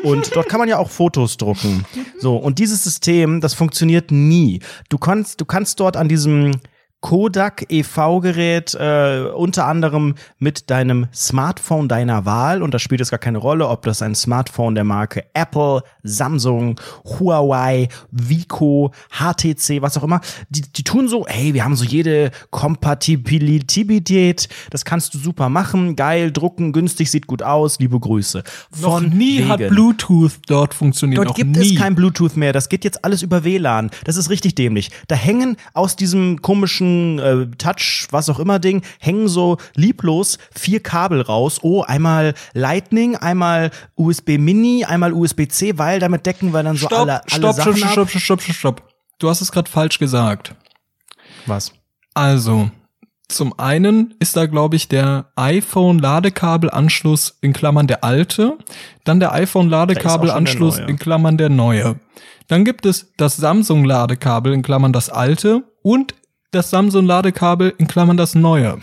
[SPEAKER 2] Und dort kann man ja auch Fotos drucken. So, und dieses System, das funktioniert nie. Du kannst, du kannst dort an diesem Kodak EV-Gerät äh, unter anderem mit deinem Smartphone deiner Wahl und da spielt es gar keine Rolle, ob das ein Smartphone der Marke Apple, Samsung, Huawei, Vico, HTC, was auch immer, die, die tun so, hey, wir haben so jede Kompatibilität, das kannst du super machen, geil, drucken, günstig, sieht gut aus, liebe Grüße.
[SPEAKER 1] Noch nie hat
[SPEAKER 2] wegen.
[SPEAKER 1] Bluetooth dort funktioniert.
[SPEAKER 2] Dort
[SPEAKER 1] noch
[SPEAKER 2] gibt
[SPEAKER 1] nie.
[SPEAKER 2] es kein Bluetooth mehr. Das geht jetzt alles über WLAN. Das ist richtig dämlich. Da hängen aus diesem komischen äh, Touch, was auch immer Ding, hängen so lieblos vier Kabel raus. Oh, einmal Lightning, einmal USB Mini, einmal USB-C, weil damit decken wir dann so
[SPEAKER 1] Stopp,
[SPEAKER 2] alle, alle
[SPEAKER 1] stopp,
[SPEAKER 2] Sachen
[SPEAKER 1] stopp, stopp, stopp, stopp, stopp, stopp. Du hast es gerade falsch gesagt.
[SPEAKER 2] Was?
[SPEAKER 1] Also, zum einen ist da, glaube ich, der iPhone-Ladekabelanschluss in Klammern der alte, dann der iPhone-Ladekabelanschluss in Klammern der neue. Dann gibt es das Samsung-Ladekabel in Klammern das alte und das Samsung-Ladekabel in Klammern das neue.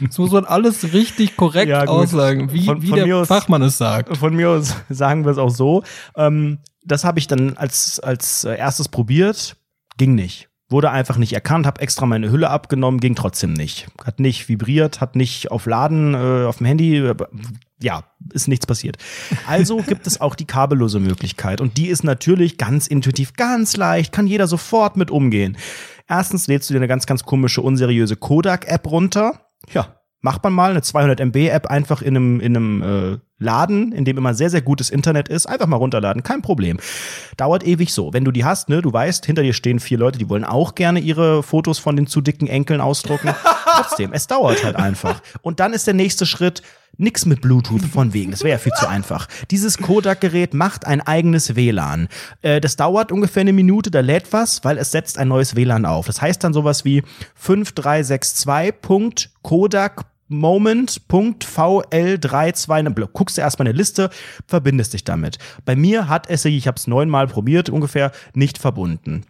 [SPEAKER 1] Das muss man alles richtig korrekt
[SPEAKER 2] Ja,
[SPEAKER 1] aussagen, wie,
[SPEAKER 2] Von-
[SPEAKER 1] wie
[SPEAKER 2] von
[SPEAKER 1] der
[SPEAKER 2] aus-
[SPEAKER 1] Fachmann es sagt.
[SPEAKER 2] Von mir aus sagen wir es auch so. Ähm, das habe ich dann als, als erstes probiert. Ging nicht. Wurde einfach nicht erkannt, habe extra meine Hülle abgenommen, ging trotzdem nicht. Hat nicht vibriert, hat nicht auf Laden äh, auf dem Handy. äh, Ja, ist nichts passiert. Also gibt es auch die kabellose Möglichkeit. Und die ist natürlich ganz intuitiv, ganz leicht, kann jeder sofort mit umgehen. Erstens lädst du dir eine ganz, ganz komische, unseriöse Kodak-App runter. Ja, macht man mal eine 200 MB App einfach in einem, in einem äh, Laden, in dem immer sehr, sehr gutes Internet ist, einfach mal runterladen, kein Problem. Dauert ewig so. Wenn du die hast, ne, du weißt, hinter dir stehen vier Leute, die wollen auch gerne ihre Fotos von den zu dicken Enkeln ausdrucken. Trotzdem, es dauert halt einfach. Und dann ist der nächste Schritt, nix mit Bluetooth von wegen. Das wäre ja viel zu einfach. Dieses Kodak-Gerät macht ein eigenes WLAN. Äh, das dauert ungefähr eine Minute, da lädt was, weil es setzt ein neues WLAN auf. Das heißt dann sowas wie 5362.kodak Moment.vl32, guckst du erstmal eine Liste, verbindest dich damit. Bei mir hat es, ich habe es neunmal probiert, ungefähr nicht verbunden.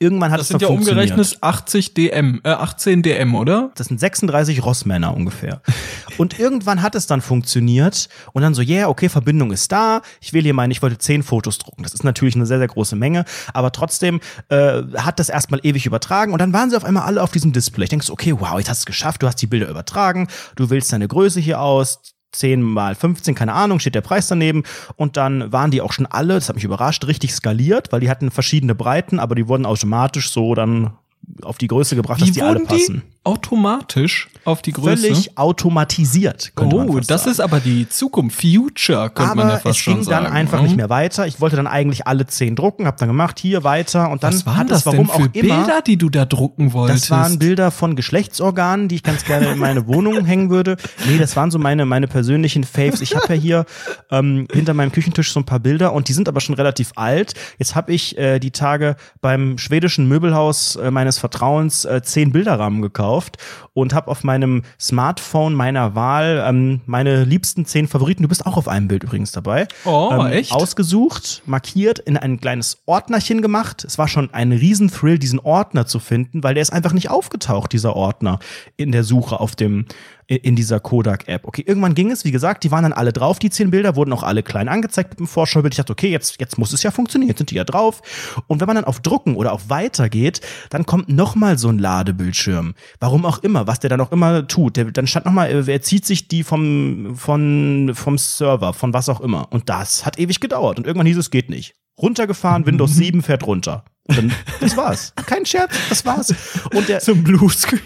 [SPEAKER 2] Irgendwann hat
[SPEAKER 1] Das
[SPEAKER 2] es
[SPEAKER 1] sind ja umgerechnet 80 DM, äh, 18 DM, oder?
[SPEAKER 2] Das sind 36 Rossmänner ungefähr. Und irgendwann hat es dann funktioniert und dann so, yeah, okay, Verbindung ist da. Ich will hier meinen, ich wollte 10 Fotos drucken. Das ist natürlich eine sehr, sehr große Menge, aber trotzdem äh, hat das erstmal ewig übertragen und dann waren sie auf einmal alle auf diesem Display. Ich denke so, okay, wow, jetzt hast du es geschafft, du hast die Bilder übertragen, du wählst deine Größe hier aus, 10 mal 15, keine Ahnung, steht der Preis daneben. Und dann waren die auch schon alle, das hat mich überrascht, richtig skaliert, weil die hatten verschiedene Breiten, aber die wurden automatisch so dann auf die Größe gebracht, dass
[SPEAKER 1] Wie
[SPEAKER 2] die alle passen.
[SPEAKER 1] die automatisch auf die Größe?
[SPEAKER 2] Völlig automatisiert,
[SPEAKER 1] oh, das
[SPEAKER 2] sagen.
[SPEAKER 1] ist aber die Zukunft, Future, könnte
[SPEAKER 2] aber
[SPEAKER 1] man ja fast
[SPEAKER 2] es
[SPEAKER 1] schon
[SPEAKER 2] ging
[SPEAKER 1] sagen.
[SPEAKER 2] dann einfach
[SPEAKER 1] ne?
[SPEAKER 2] nicht mehr weiter. Ich wollte dann eigentlich alle zehn drucken, hab dann gemacht, hier weiter und dann
[SPEAKER 1] Was waren
[SPEAKER 2] hat
[SPEAKER 1] das
[SPEAKER 2] es warum
[SPEAKER 1] denn für
[SPEAKER 2] auch immer.
[SPEAKER 1] Bilder, die du da drucken wolltest?
[SPEAKER 2] Das waren Bilder von Geschlechtsorganen, die ich ganz gerne in meine Wohnung hängen würde. Nee, das waren so meine, meine persönlichen Faves. Ich habe ja hier ähm, hinter meinem Küchentisch so ein paar Bilder und die sind aber schon relativ alt. Jetzt habe ich äh, die Tage beim schwedischen Möbelhaus äh, meines Vertrauens äh, zehn Bilderrahmen gekauft und habe auf meinem Smartphone meiner Wahl ähm, meine liebsten zehn Favoriten. Du bist auch auf einem Bild übrigens dabei.
[SPEAKER 1] Oh,
[SPEAKER 2] ähm,
[SPEAKER 1] echt?
[SPEAKER 2] Ausgesucht, markiert, in ein kleines Ordnerchen gemacht. Es war schon ein Riesenthrill, diesen Ordner zu finden, weil der ist einfach nicht aufgetaucht, dieser Ordner, in der Suche auf dem, in dieser Kodak-App. Okay, irgendwann ging es, wie gesagt, die waren dann alle drauf, die zehn Bilder, wurden auch alle klein angezeigt mit dem Vorschaubild. Ich dachte, okay, jetzt, jetzt muss es ja funktionieren, jetzt sind die ja drauf. Und wenn man dann auf Drucken oder auf Weiter geht, dann kommt nochmal so ein Ladebildschirm. Warum auch immer, was der dann auch immer tut. Der, dann stand nochmal, er zieht sich die vom, von, vom Server, von was auch immer. Und das hat ewig gedauert. Und irgendwann hieß es, geht nicht. Runtergefahren, Windows 7 fährt runter. Und dann, das war's. Kein Scherz, das war's. Und der,
[SPEAKER 1] zum Bluescreen.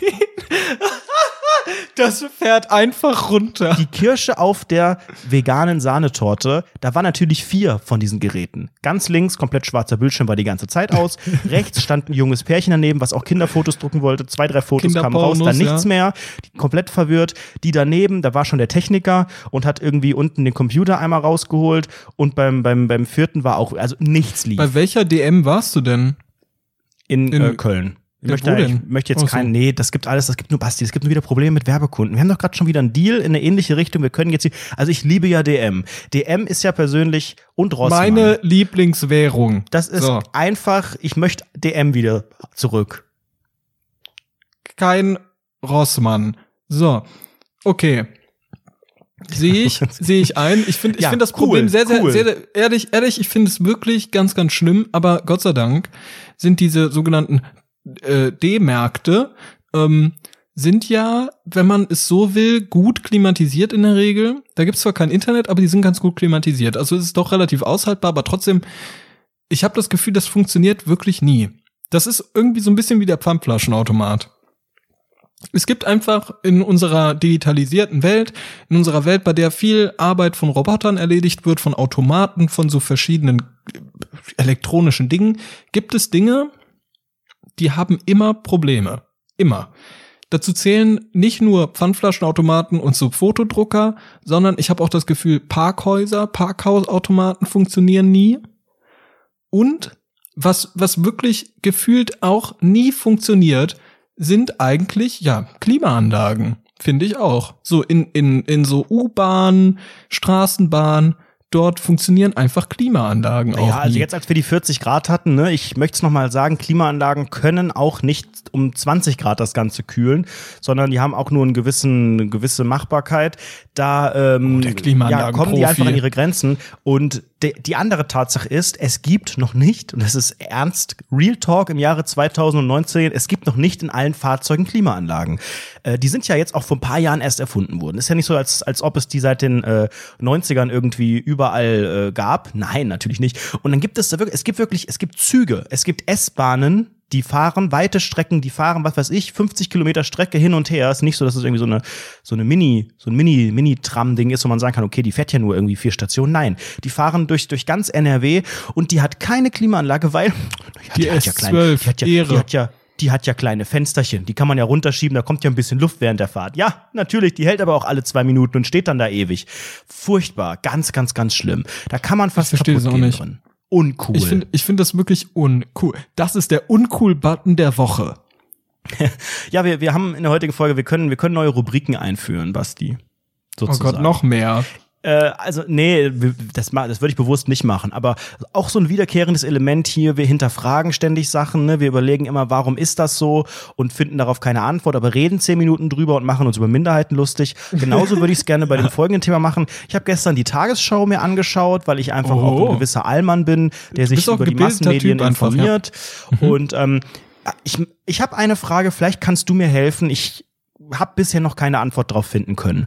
[SPEAKER 1] Das fährt einfach runter.
[SPEAKER 2] Die Kirsche auf der veganen Sahnetorte, da war natürlich vier von diesen Geräten. Ganz links, komplett schwarzer Bildschirm, war die ganze Zeit aus. Rechts stand ein junges Pärchen daneben, was auch Kinderfotos drucken wollte. Zwei, drei Fotos kamen raus, dann nichts
[SPEAKER 1] ja.
[SPEAKER 2] mehr. Die, komplett verwirrt. Die daneben, da war schon der Techniker und hat irgendwie unten den Computer einmal rausgeholt. Und beim, beim, beim vierten war auch, also nichts lief.
[SPEAKER 1] Bei welcher DM warst du denn?
[SPEAKER 2] in,
[SPEAKER 1] in-
[SPEAKER 2] äh, Köln. Ich
[SPEAKER 1] Ja,
[SPEAKER 2] möchte, ich möchte jetzt
[SPEAKER 1] so.
[SPEAKER 2] keinen, nee, das gibt alles, das gibt nur Basti, es gibt nur wieder Probleme mit Werbekunden. Wir haben doch gerade schon wieder einen Deal in eine ähnliche Richtung. Wir können jetzt, also ich liebe ja DM. DM ist ja persönlich und Rossmann.
[SPEAKER 1] Meine Lieblingswährung.
[SPEAKER 2] das ist
[SPEAKER 1] So.
[SPEAKER 2] einfach, ich möchte DM wieder zurück.
[SPEAKER 1] kein Rossmann. So, okay. Sehe ich, sehe ich ein. Ich finde, ich
[SPEAKER 2] Ja,
[SPEAKER 1] finde das
[SPEAKER 2] cool,
[SPEAKER 1] Problem sehr, sehr,
[SPEAKER 2] cool.
[SPEAKER 1] sehr, sehr, ehrlich, ehrlich, ich finde es wirklich ganz, ganz schlimm. Aber Gott sei Dank sind diese sogenannten äh, D-Märkte ähm, sind ja, wenn man es so will, gut klimatisiert in der Regel. Da gibt's zwar kein Internet, aber die sind ganz gut klimatisiert. Also es ist doch relativ aushaltbar, aber trotzdem, ich habe das Gefühl, das funktioniert wirklich nie. Das ist irgendwie so ein bisschen wie der Pfandflaschenautomat. Es gibt einfach in unserer digitalisierten Welt, in unserer Welt, bei der viel Arbeit von Robotern erledigt wird, von Automaten, von so verschiedenen äh, elektronischen Dingen, gibt es Dinge, die haben immer Probleme. Immer. Dazu zählen nicht nur Pfandflaschenautomaten und so Fotodrucker, sondern ich habe auch das Gefühl, Parkhäuser, Parkhausautomaten funktionieren nie. Und was, was wirklich gefühlt auch nie funktioniert, sind eigentlich, ja, Klimaanlagen. Finde ich auch. So in, in, in so U-Bahn, Straßenbahn, dort funktionieren einfach Klimaanlagen auch.
[SPEAKER 2] Ja, also jetzt, als wir die 40 Grad hatten, ne, ich möchte es nochmal sagen, Klimaanlagen können auch nicht um 20 Grad das Ganze kühlen, sondern die haben auch nur einen gewissen, eine gewisse Machbarkeit. Da ähm,
[SPEAKER 1] Oh,
[SPEAKER 2] ja, kommen die einfach an ihre Grenzen. Und de, die andere Tatsache ist, es gibt noch nicht, und das ist ernst, Real Talk im Jahre 2019, es gibt noch nicht in allen Fahrzeugen Klimaanlagen. Äh, die sind ja jetzt auch vor ein paar Jahren erst erfunden worden. Ist ja nicht so, als, als ob es die seit den äh, 90ern irgendwie überall äh, gab. Nein, natürlich nicht. Und dann gibt es da wirklich, es gibt wirklich, es gibt Züge, es gibt S-Bahnen, die fahren weite Strecken, die fahren, was weiß ich, 50 Kilometer Strecke hin und her. Ist nicht so, dass es irgendwie so eine, so eine Mini, so ein Mini, Mini-Tram-Ding ist, wo man sagen kann, okay, die fährt ja nur irgendwie vier Stationen. Nein, die fahren durch, durch ganz NRW und die hat keine Klimaanlage, weil
[SPEAKER 1] Die
[SPEAKER 2] hat ja kleine,
[SPEAKER 1] S12,
[SPEAKER 2] die hat ja,
[SPEAKER 1] Ehre.
[SPEAKER 2] die hat ja die hat ja kleine Fensterchen, die kann man ja runterschieben, da kommt ja ein bisschen Luft während der Fahrt. Ja, natürlich, die hält aber auch alle zwei Minuten und steht dann da ewig. Furchtbar, ganz, ganz, ganz schlimm. Da kann man fast
[SPEAKER 1] verstehe
[SPEAKER 2] kaputt gehen
[SPEAKER 1] nicht.
[SPEAKER 2] drin. Uncool.
[SPEAKER 1] Ich finde ich finde das wirklich uncool. Das ist der Uncool-Button der Woche.
[SPEAKER 2] ja, wir, wir haben in der heutigen Folge, wir können, wir können neue Rubriken einführen, Basti.
[SPEAKER 1] Oh
[SPEAKER 2] Sozusagen.
[SPEAKER 1] Gott, noch mehr.
[SPEAKER 2] Äh, also, nee, das, das würde ich bewusst nicht machen. Aber auch so ein wiederkehrendes Element hier, wir hinterfragen ständig Sachen, ne? wir überlegen immer, warum ist das so und finden darauf keine Antwort, aber reden zehn Minuten drüber und machen uns über Minderheiten lustig. Genauso würde ich es gerne bei dem folgenden Thema machen. Ich habe gestern die Tagesschau mir angeschaut, weil ich einfach
[SPEAKER 1] Oh.
[SPEAKER 2] auch ein gewisser Allmann bin, der sich über die Massenmedien
[SPEAKER 1] Typ einfach, ja.
[SPEAKER 2] informiert. Und ähm, ich, ich habe eine Frage, vielleicht kannst du mir helfen. Ich habe bisher noch keine Antwort drauf finden können.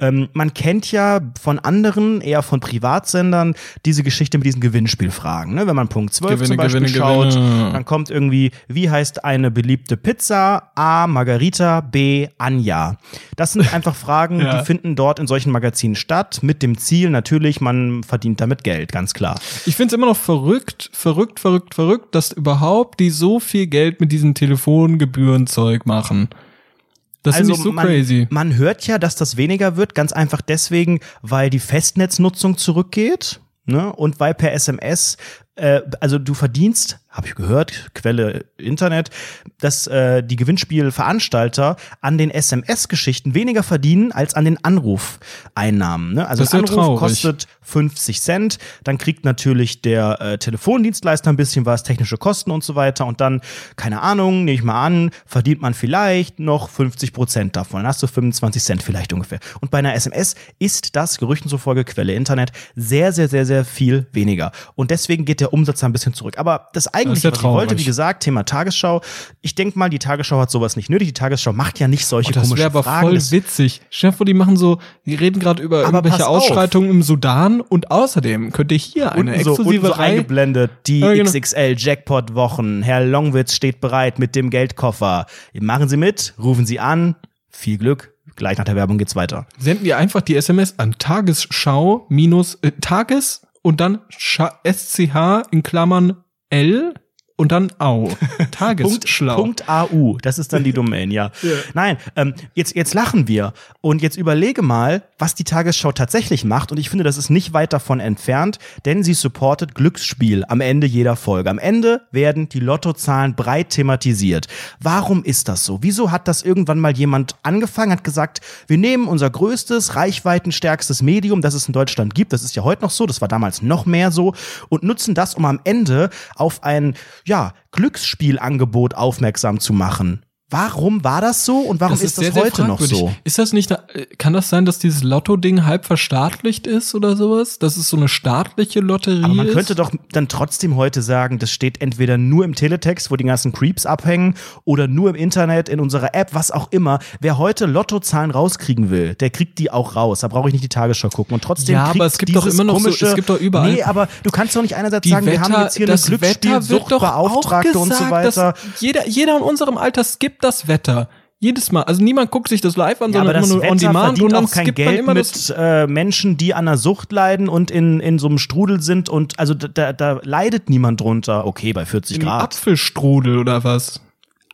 [SPEAKER 2] Ähm, man kennt ja von anderen, eher von Privatsendern, diese Geschichte mit diesen Gewinnspielfragen. Ne? Wenn man Punkt 12
[SPEAKER 1] Gewinne,
[SPEAKER 2] zum Beispiel
[SPEAKER 1] Gewinne,
[SPEAKER 2] schaut,
[SPEAKER 1] Gewinne.
[SPEAKER 2] dann kommt irgendwie, wie heißt eine beliebte Pizza? A. Margarita, B. Anja. Das sind einfach Fragen,
[SPEAKER 1] Ja.
[SPEAKER 2] die finden dort in solchen Magazinen statt, mit dem Ziel natürlich, man verdient damit Geld, ganz klar.
[SPEAKER 1] Ich finde es immer noch verrückt, verrückt, verrückt, verrückt, dass überhaupt die so viel Geld mit diesem Telefongebührenzeug machen. Das finde ich so
[SPEAKER 2] Also man,
[SPEAKER 1] crazy.
[SPEAKER 2] Man hört ja, dass das weniger wird, ganz einfach deswegen, weil die Festnetznutzung zurückgeht. Ne? Und weil per SMS, äh, also du verdienst, habe ich gehört, Quelle Internet, dass äh, die Gewinnspielveranstalter an den SMS-Geschichten weniger verdienen als an den Anrufeinnahmen. Ne? Also
[SPEAKER 1] Das
[SPEAKER 2] ein Anruf
[SPEAKER 1] traurig.
[SPEAKER 2] kostet 50 Cent, dann kriegt natürlich der äh, Telefondienstleister ein bisschen was, technische Kosten und so weiter und dann, keine Ahnung, nehme ich mal an, verdient man vielleicht noch 50 Prozent davon. Dann hast du 25 Cent vielleicht ungefähr. Und bei einer SMS ist das, Gerüchten zufolge, Quelle Internet, sehr, sehr, sehr, sehr viel weniger. Und deswegen geht der Umsatz ein bisschen zurück. Aber das eigentliche,
[SPEAKER 1] ja
[SPEAKER 2] was ich wollte,
[SPEAKER 1] traurig.
[SPEAKER 2] wie gesagt, Thema Tagesschau, ich denke mal, die Tagesschau hat sowas nicht nötig. Die Tagesschau macht ja nicht solche
[SPEAKER 1] Oh, das
[SPEAKER 2] komischen
[SPEAKER 1] aber
[SPEAKER 2] Fragen.
[SPEAKER 1] voll
[SPEAKER 2] Das-
[SPEAKER 1] witzig. Vor, die machen so, die reden gerade über
[SPEAKER 2] Aber
[SPEAKER 1] irgendwelche
[SPEAKER 2] auf.
[SPEAKER 1] Ausschreitungen im Sudan und außerdem könnt ihr hier eine
[SPEAKER 2] unten so,
[SPEAKER 1] exklusive
[SPEAKER 2] so
[SPEAKER 1] Reihe.
[SPEAKER 2] eingeblendet, die
[SPEAKER 1] Ja, genau.
[SPEAKER 2] XXL Jackpot Wochen. Herr Longwitz steht bereit mit dem Geldkoffer. Machen Sie mit, rufen Sie an. Viel Glück. Gleich nach der Werbung geht's weiter.
[SPEAKER 1] Senden wir einfach die SMS an Tagesschau minus äh, Tages und dann SCH in Klammern L und dann Au.
[SPEAKER 2] Punkt,
[SPEAKER 1] Tagesschlau.
[SPEAKER 2] Punkt AU, das ist dann die Domain, ja. Nein, ähm, jetzt, jetzt lachen wir und jetzt überlege mal, was die Tagesschau tatsächlich macht und ich finde, das ist nicht weit davon entfernt, denn sie supportet Glücksspiel am Ende jeder Folge. Am Ende werden die Lottozahlen breit thematisiert. Warum ist das so? Wieso hat das irgendwann mal jemand angefangen, hat gesagt, wir nehmen unser größtes, reichweitenstärkstes Medium, das es in Deutschland gibt, das ist ja heute noch so, das war damals noch mehr so, und nutzen das, um am Ende auf ein ja, Glücksspielangebot aufmerksam zu machen. Warum war das so und warum
[SPEAKER 1] Das
[SPEAKER 2] ist, das
[SPEAKER 1] sehr, sehr
[SPEAKER 2] heute noch so?
[SPEAKER 1] Ist das nicht, kann das sein, dass dieses Lotto-Ding halb verstaatlicht ist oder sowas? Dass es so eine staatliche Lotterie
[SPEAKER 2] Aber man
[SPEAKER 1] ist?
[SPEAKER 2] könnte doch dann trotzdem heute sagen, das steht entweder nur im Teletext, wo die ganzen Creeps abhängen, oder nur im Internet, in unserer App, was auch immer. Wer heute Lottozahlen rauskriegen will, der kriegt die auch raus. Da brauche ich nicht die Tagesschau gucken. Und trotzdem
[SPEAKER 1] Ja, aber es gibt doch immer noch so-
[SPEAKER 2] komische,
[SPEAKER 1] es gibt doch überall-
[SPEAKER 2] Nee, aber du kannst doch nicht einerseits
[SPEAKER 1] die
[SPEAKER 2] sagen, wir
[SPEAKER 1] Wetter,
[SPEAKER 2] haben jetzt hier eine
[SPEAKER 1] das
[SPEAKER 2] Glücksspielsuchtbeauftragte und so weiter.
[SPEAKER 1] jeder, jeder in unserem Alter skippt das Wetter. Jedes Mal. Also niemand guckt sich das live an,
[SPEAKER 2] Ja,
[SPEAKER 1] sondern immer nur on
[SPEAKER 2] Wetter
[SPEAKER 1] demand
[SPEAKER 2] verdient
[SPEAKER 1] und dann
[SPEAKER 2] auch kein
[SPEAKER 1] skippt man
[SPEAKER 2] Geld
[SPEAKER 1] immer das.
[SPEAKER 2] mit äh, Menschen, die an einer Sucht leiden und in, in so einem Strudel sind und also da, da, leidet niemand drunter. Okay, bei 40
[SPEAKER 1] Im
[SPEAKER 2] Grad.
[SPEAKER 1] Apfelstrudel oder was?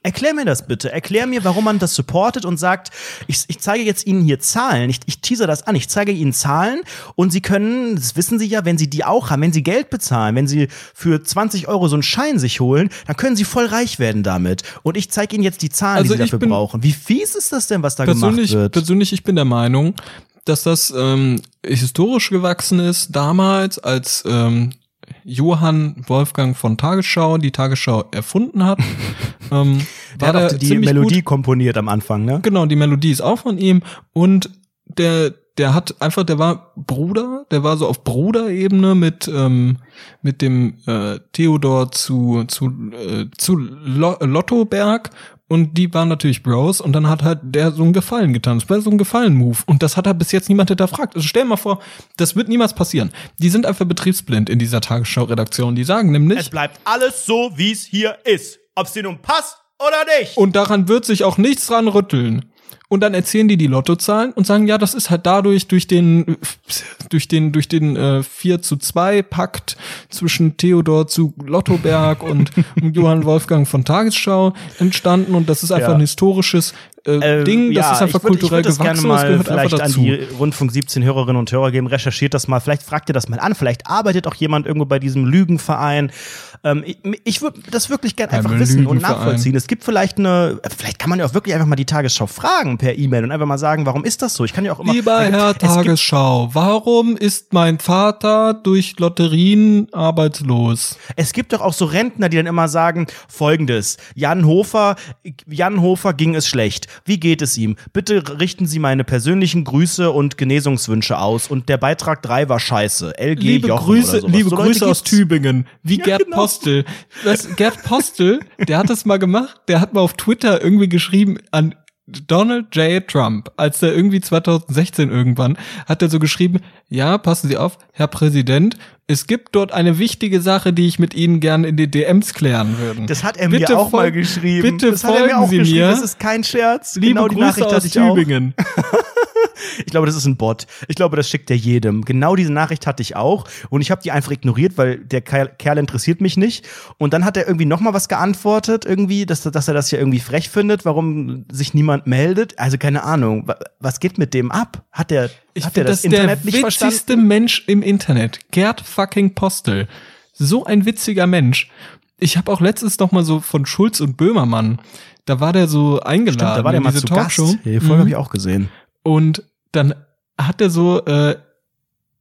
[SPEAKER 2] Erklär mir das bitte. Erklär mir, warum man das supportet und sagt, ich, ich zeige jetzt Ihnen hier Zahlen. Ich, ich teaser das an. Ich zeige Ihnen Zahlen und Sie können, das wissen Sie ja, wenn Sie die auch haben, wenn Sie Geld bezahlen, wenn Sie für 20 Euro so einen Schein sich holen, dann können Sie voll reich werden damit. Und ich zeige Ihnen jetzt die Zahlen,
[SPEAKER 1] Also
[SPEAKER 2] die Sie dafür
[SPEAKER 1] bin-
[SPEAKER 2] brauchen. Wie fies ist das denn, was da gemacht wird?
[SPEAKER 1] persönlich, ich bin der Meinung, dass das ähm, historisch gewachsen ist, damals, als ähm, Johann Wolfgang von Tagesschau die Tagesschau erfunden hat. ähm,
[SPEAKER 2] Der hat auch die Melodie
[SPEAKER 1] Gut,
[SPEAKER 2] komponiert am Anfang, ne?
[SPEAKER 1] genau, die Melodie ist auch von ihm und der der hat einfach, der war Bruder, der war so auf Bruderebene mit ähm, mit dem äh, Theodor zu zu äh, zu Lo Lottoberg und die waren natürlich Bros und dann hat halt der so einen Gefallen getan. Das war so ein Gefallen-Move und das hat halt bis jetzt niemand hinterfragt. Also stell dir mal vor, das wird niemals passieren. Die sind einfach betriebsblind in dieser Tagesschau-Redaktion. Die sagen nämlich,
[SPEAKER 2] Es bleibt alles so, wie es hier ist. Ob es dir nun passt oder nicht.
[SPEAKER 1] Und daran wird sich auch nichts dran rütteln. Und dann erzählen die die Lottozahlen und sagen, ja, das ist halt dadurch durch den, durch den, durch den äh, 4 zu 2 Pakt zwischen Theodor zu Lottoberg und, Johann Wolfgang von Tagesschau entstanden und das ist einfach
[SPEAKER 2] Ja.
[SPEAKER 1] ein historisches äh,
[SPEAKER 2] Äh,
[SPEAKER 1] Ding, das
[SPEAKER 2] ja,
[SPEAKER 1] ist einfach
[SPEAKER 2] ich würd-
[SPEAKER 1] kulturell
[SPEAKER 2] ich das
[SPEAKER 1] gewachsen,
[SPEAKER 2] gerne
[SPEAKER 1] das
[SPEAKER 2] mal
[SPEAKER 1] gehört
[SPEAKER 2] vielleicht
[SPEAKER 1] einfach dazu.
[SPEAKER 2] an die Rundfunk 17 Hörerinnen und Hörer geben. Recherchiert das mal. Vielleicht fragt ihr das mal an. Vielleicht arbeitet auch jemand irgendwo bei diesem Lügenverein. Ähm, ich ich würde das wirklich gerne einfach wissen und nachvollziehen. Es gibt vielleicht eine, vielleicht kann man ja auch wirklich einfach mal die Tagesschau fragen per E-Mail und einfach mal sagen, warum ist das so? Ich kann ja auch immer.
[SPEAKER 1] Lieber Herr
[SPEAKER 2] gibt-
[SPEAKER 1] Tagesschau, warum ist mein Vater durch Lotterien arbeitslos?
[SPEAKER 2] Es gibt doch auch so Rentner, die dann immer sagen, folgendes, Jan Hofer, Jan Hofer ging es schlecht. Wie geht es ihm? Bitte richten Sie meine persönlichen Grüße und Genesungswünsche aus. Und der Beitrag 3 war scheiße. LG
[SPEAKER 1] Liebe
[SPEAKER 2] Jochen
[SPEAKER 1] Grüße, liebe
[SPEAKER 2] so
[SPEAKER 1] Grüße aus. Tübingen, wie Gerd
[SPEAKER 2] genau.
[SPEAKER 1] Postel. Das, Gerd Postel, der hat das mal gemacht, der hat mal auf Twitter irgendwie geschrieben an Donald J. Trump, als er irgendwie 2016 irgendwann, hat er so geschrieben, ja, passen Sie auf, Herr Präsident, es gibt dort eine wichtige Sache, die ich mit Ihnen gerne in die DMs klären würde.
[SPEAKER 2] Das hat er
[SPEAKER 1] Bitte
[SPEAKER 2] mir auch mal geschrieben.
[SPEAKER 1] bitte
[SPEAKER 2] das hat er mir
[SPEAKER 1] folgen
[SPEAKER 2] auch
[SPEAKER 1] Sie
[SPEAKER 2] geschrieben.
[SPEAKER 1] mir.
[SPEAKER 2] Das ist kein Scherz.
[SPEAKER 1] Liebe
[SPEAKER 2] genau die
[SPEAKER 1] Grüße
[SPEAKER 2] Nachricht
[SPEAKER 1] aus. Tübingen.
[SPEAKER 2] Ich glaube, das ist ein Bot. Ich glaube, das schickt er jedem. Genau diese Nachricht hatte ich auch. Und ich habe die einfach ignoriert, weil der Kerl, interessiert mich nicht. Und dann hat er irgendwie noch mal was geantwortet, irgendwie, dass, dass er das ja irgendwie frech findet, warum sich niemand meldet. Also keine Ahnung. Wa- Was geht mit dem ab? Hat der,
[SPEAKER 1] Ich
[SPEAKER 2] hat der das
[SPEAKER 1] das der
[SPEAKER 2] Internet nicht verstanden?
[SPEAKER 1] witzigste Mensch im Internet. Gerd fucking Postel. So ein witziger Mensch. Ich habe auch letztens noch mal so von Schulz und Böhmermann, da war der so eingeladen
[SPEAKER 2] Stimmt, da war der
[SPEAKER 1] in
[SPEAKER 2] mal zu
[SPEAKER 1] Talkshow.
[SPEAKER 2] Gast. Die Folge
[SPEAKER 1] Mhm.
[SPEAKER 2] habe ich auch gesehen.
[SPEAKER 1] Und dann hat er so äh,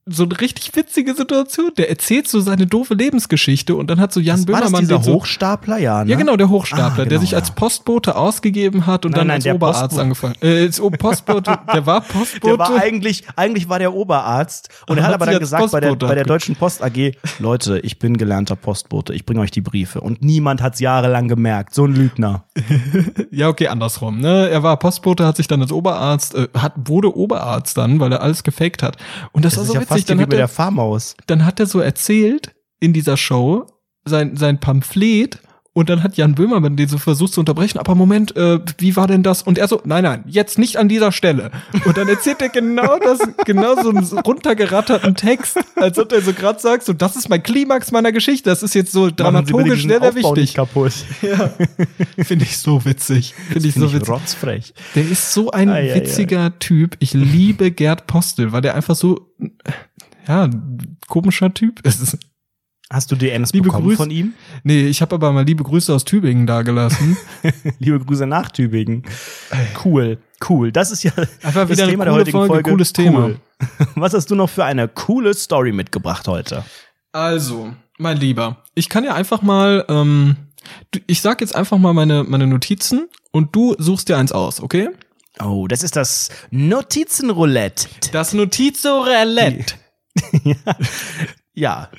[SPEAKER 1] so eine richtig witzige Situation. Der erzählt so seine doofe Lebensgeschichte und dann hat so Jan
[SPEAKER 2] Das war das
[SPEAKER 1] Böhmermann
[SPEAKER 2] dieser
[SPEAKER 1] so
[SPEAKER 2] Hochstapler, ja, ne?
[SPEAKER 1] ja, genau, der Hochstapler,
[SPEAKER 2] Ah,
[SPEAKER 1] der
[SPEAKER 2] genau,
[SPEAKER 1] sich
[SPEAKER 2] ja.
[SPEAKER 1] als Postbote ausgegeben hat und
[SPEAKER 2] Nein,
[SPEAKER 1] dann
[SPEAKER 2] nein,
[SPEAKER 1] als
[SPEAKER 2] der
[SPEAKER 1] Oberarzt
[SPEAKER 2] Postbote.
[SPEAKER 1] angefangen. Äh, als Postbote, der war Postbote.
[SPEAKER 2] Der war eigentlich, eigentlich war der Oberarzt und er
[SPEAKER 1] Hat
[SPEAKER 2] hat aber dann gesagt bei der, bei der Deutschen Post AG, Leute, ich bin gelernter Postbote, ich bringe euch die Briefe. Und niemand hat's jahrelang gemerkt. So ein Lügner.
[SPEAKER 1] Ja, okay, andersrum. Ne? Er war Postbote, hat sich dann als Oberarzt, äh, hat, wurde Oberarzt dann, weil er alles gefaked hat. Und das,
[SPEAKER 2] Das
[SPEAKER 1] war
[SPEAKER 2] ist
[SPEAKER 1] so
[SPEAKER 2] ja
[SPEAKER 1] witzig.
[SPEAKER 2] Wie
[SPEAKER 1] Dann hat, er, dann hat er so erzählt in dieser Show sein, sein Pamphlet Und dann hat Jan Böhmermann den so versucht zu unterbrechen, aber Moment, äh, wie war denn das? Und er so, nein, nein, jetzt nicht an dieser Stelle. Und dann erzählt er genau das, genau so einen runtergeratterten Text, als ob er so gerade sagt, so, das ist mein Klimax meiner Geschichte, das ist jetzt so dramaturgisch sehr, sehr wichtig.
[SPEAKER 2] kaputt.
[SPEAKER 1] Ja. Finde ich so witzig. Finde ich
[SPEAKER 2] Find
[SPEAKER 1] so witzig.
[SPEAKER 2] rotzfrech.
[SPEAKER 1] Der ist so ein
[SPEAKER 2] Ei, ei,
[SPEAKER 1] witziger Typ. Ich liebe Gerd Postel, weil der einfach so, ja, komischer Typ ist.
[SPEAKER 2] Hast du DMs
[SPEAKER 1] Liebe
[SPEAKER 2] bekommen
[SPEAKER 1] Grüße.
[SPEAKER 2] von ihm?
[SPEAKER 1] Nee, ich habe aber mal liebe Grüße aus Tübingen dagelassen.
[SPEAKER 2] Liebe Grüße nach Tübingen. Cool, cool. Das ist ja
[SPEAKER 1] Einfach
[SPEAKER 2] das
[SPEAKER 1] wieder eine
[SPEAKER 2] Thema der heutigen
[SPEAKER 1] Folge,
[SPEAKER 2] Folge.
[SPEAKER 1] cooles Thema.
[SPEAKER 2] Cool. Was hast du noch für eine coole Story mitgebracht heute?
[SPEAKER 1] Also, mein Lieber, ich kann ja einfach mal, ähm, ich sag jetzt einfach mal meine, meine Notizen und du suchst dir eins aus, okay?
[SPEAKER 2] Oh, das ist das Notizenroulette.
[SPEAKER 1] Das Notizorelett.
[SPEAKER 2] Ja,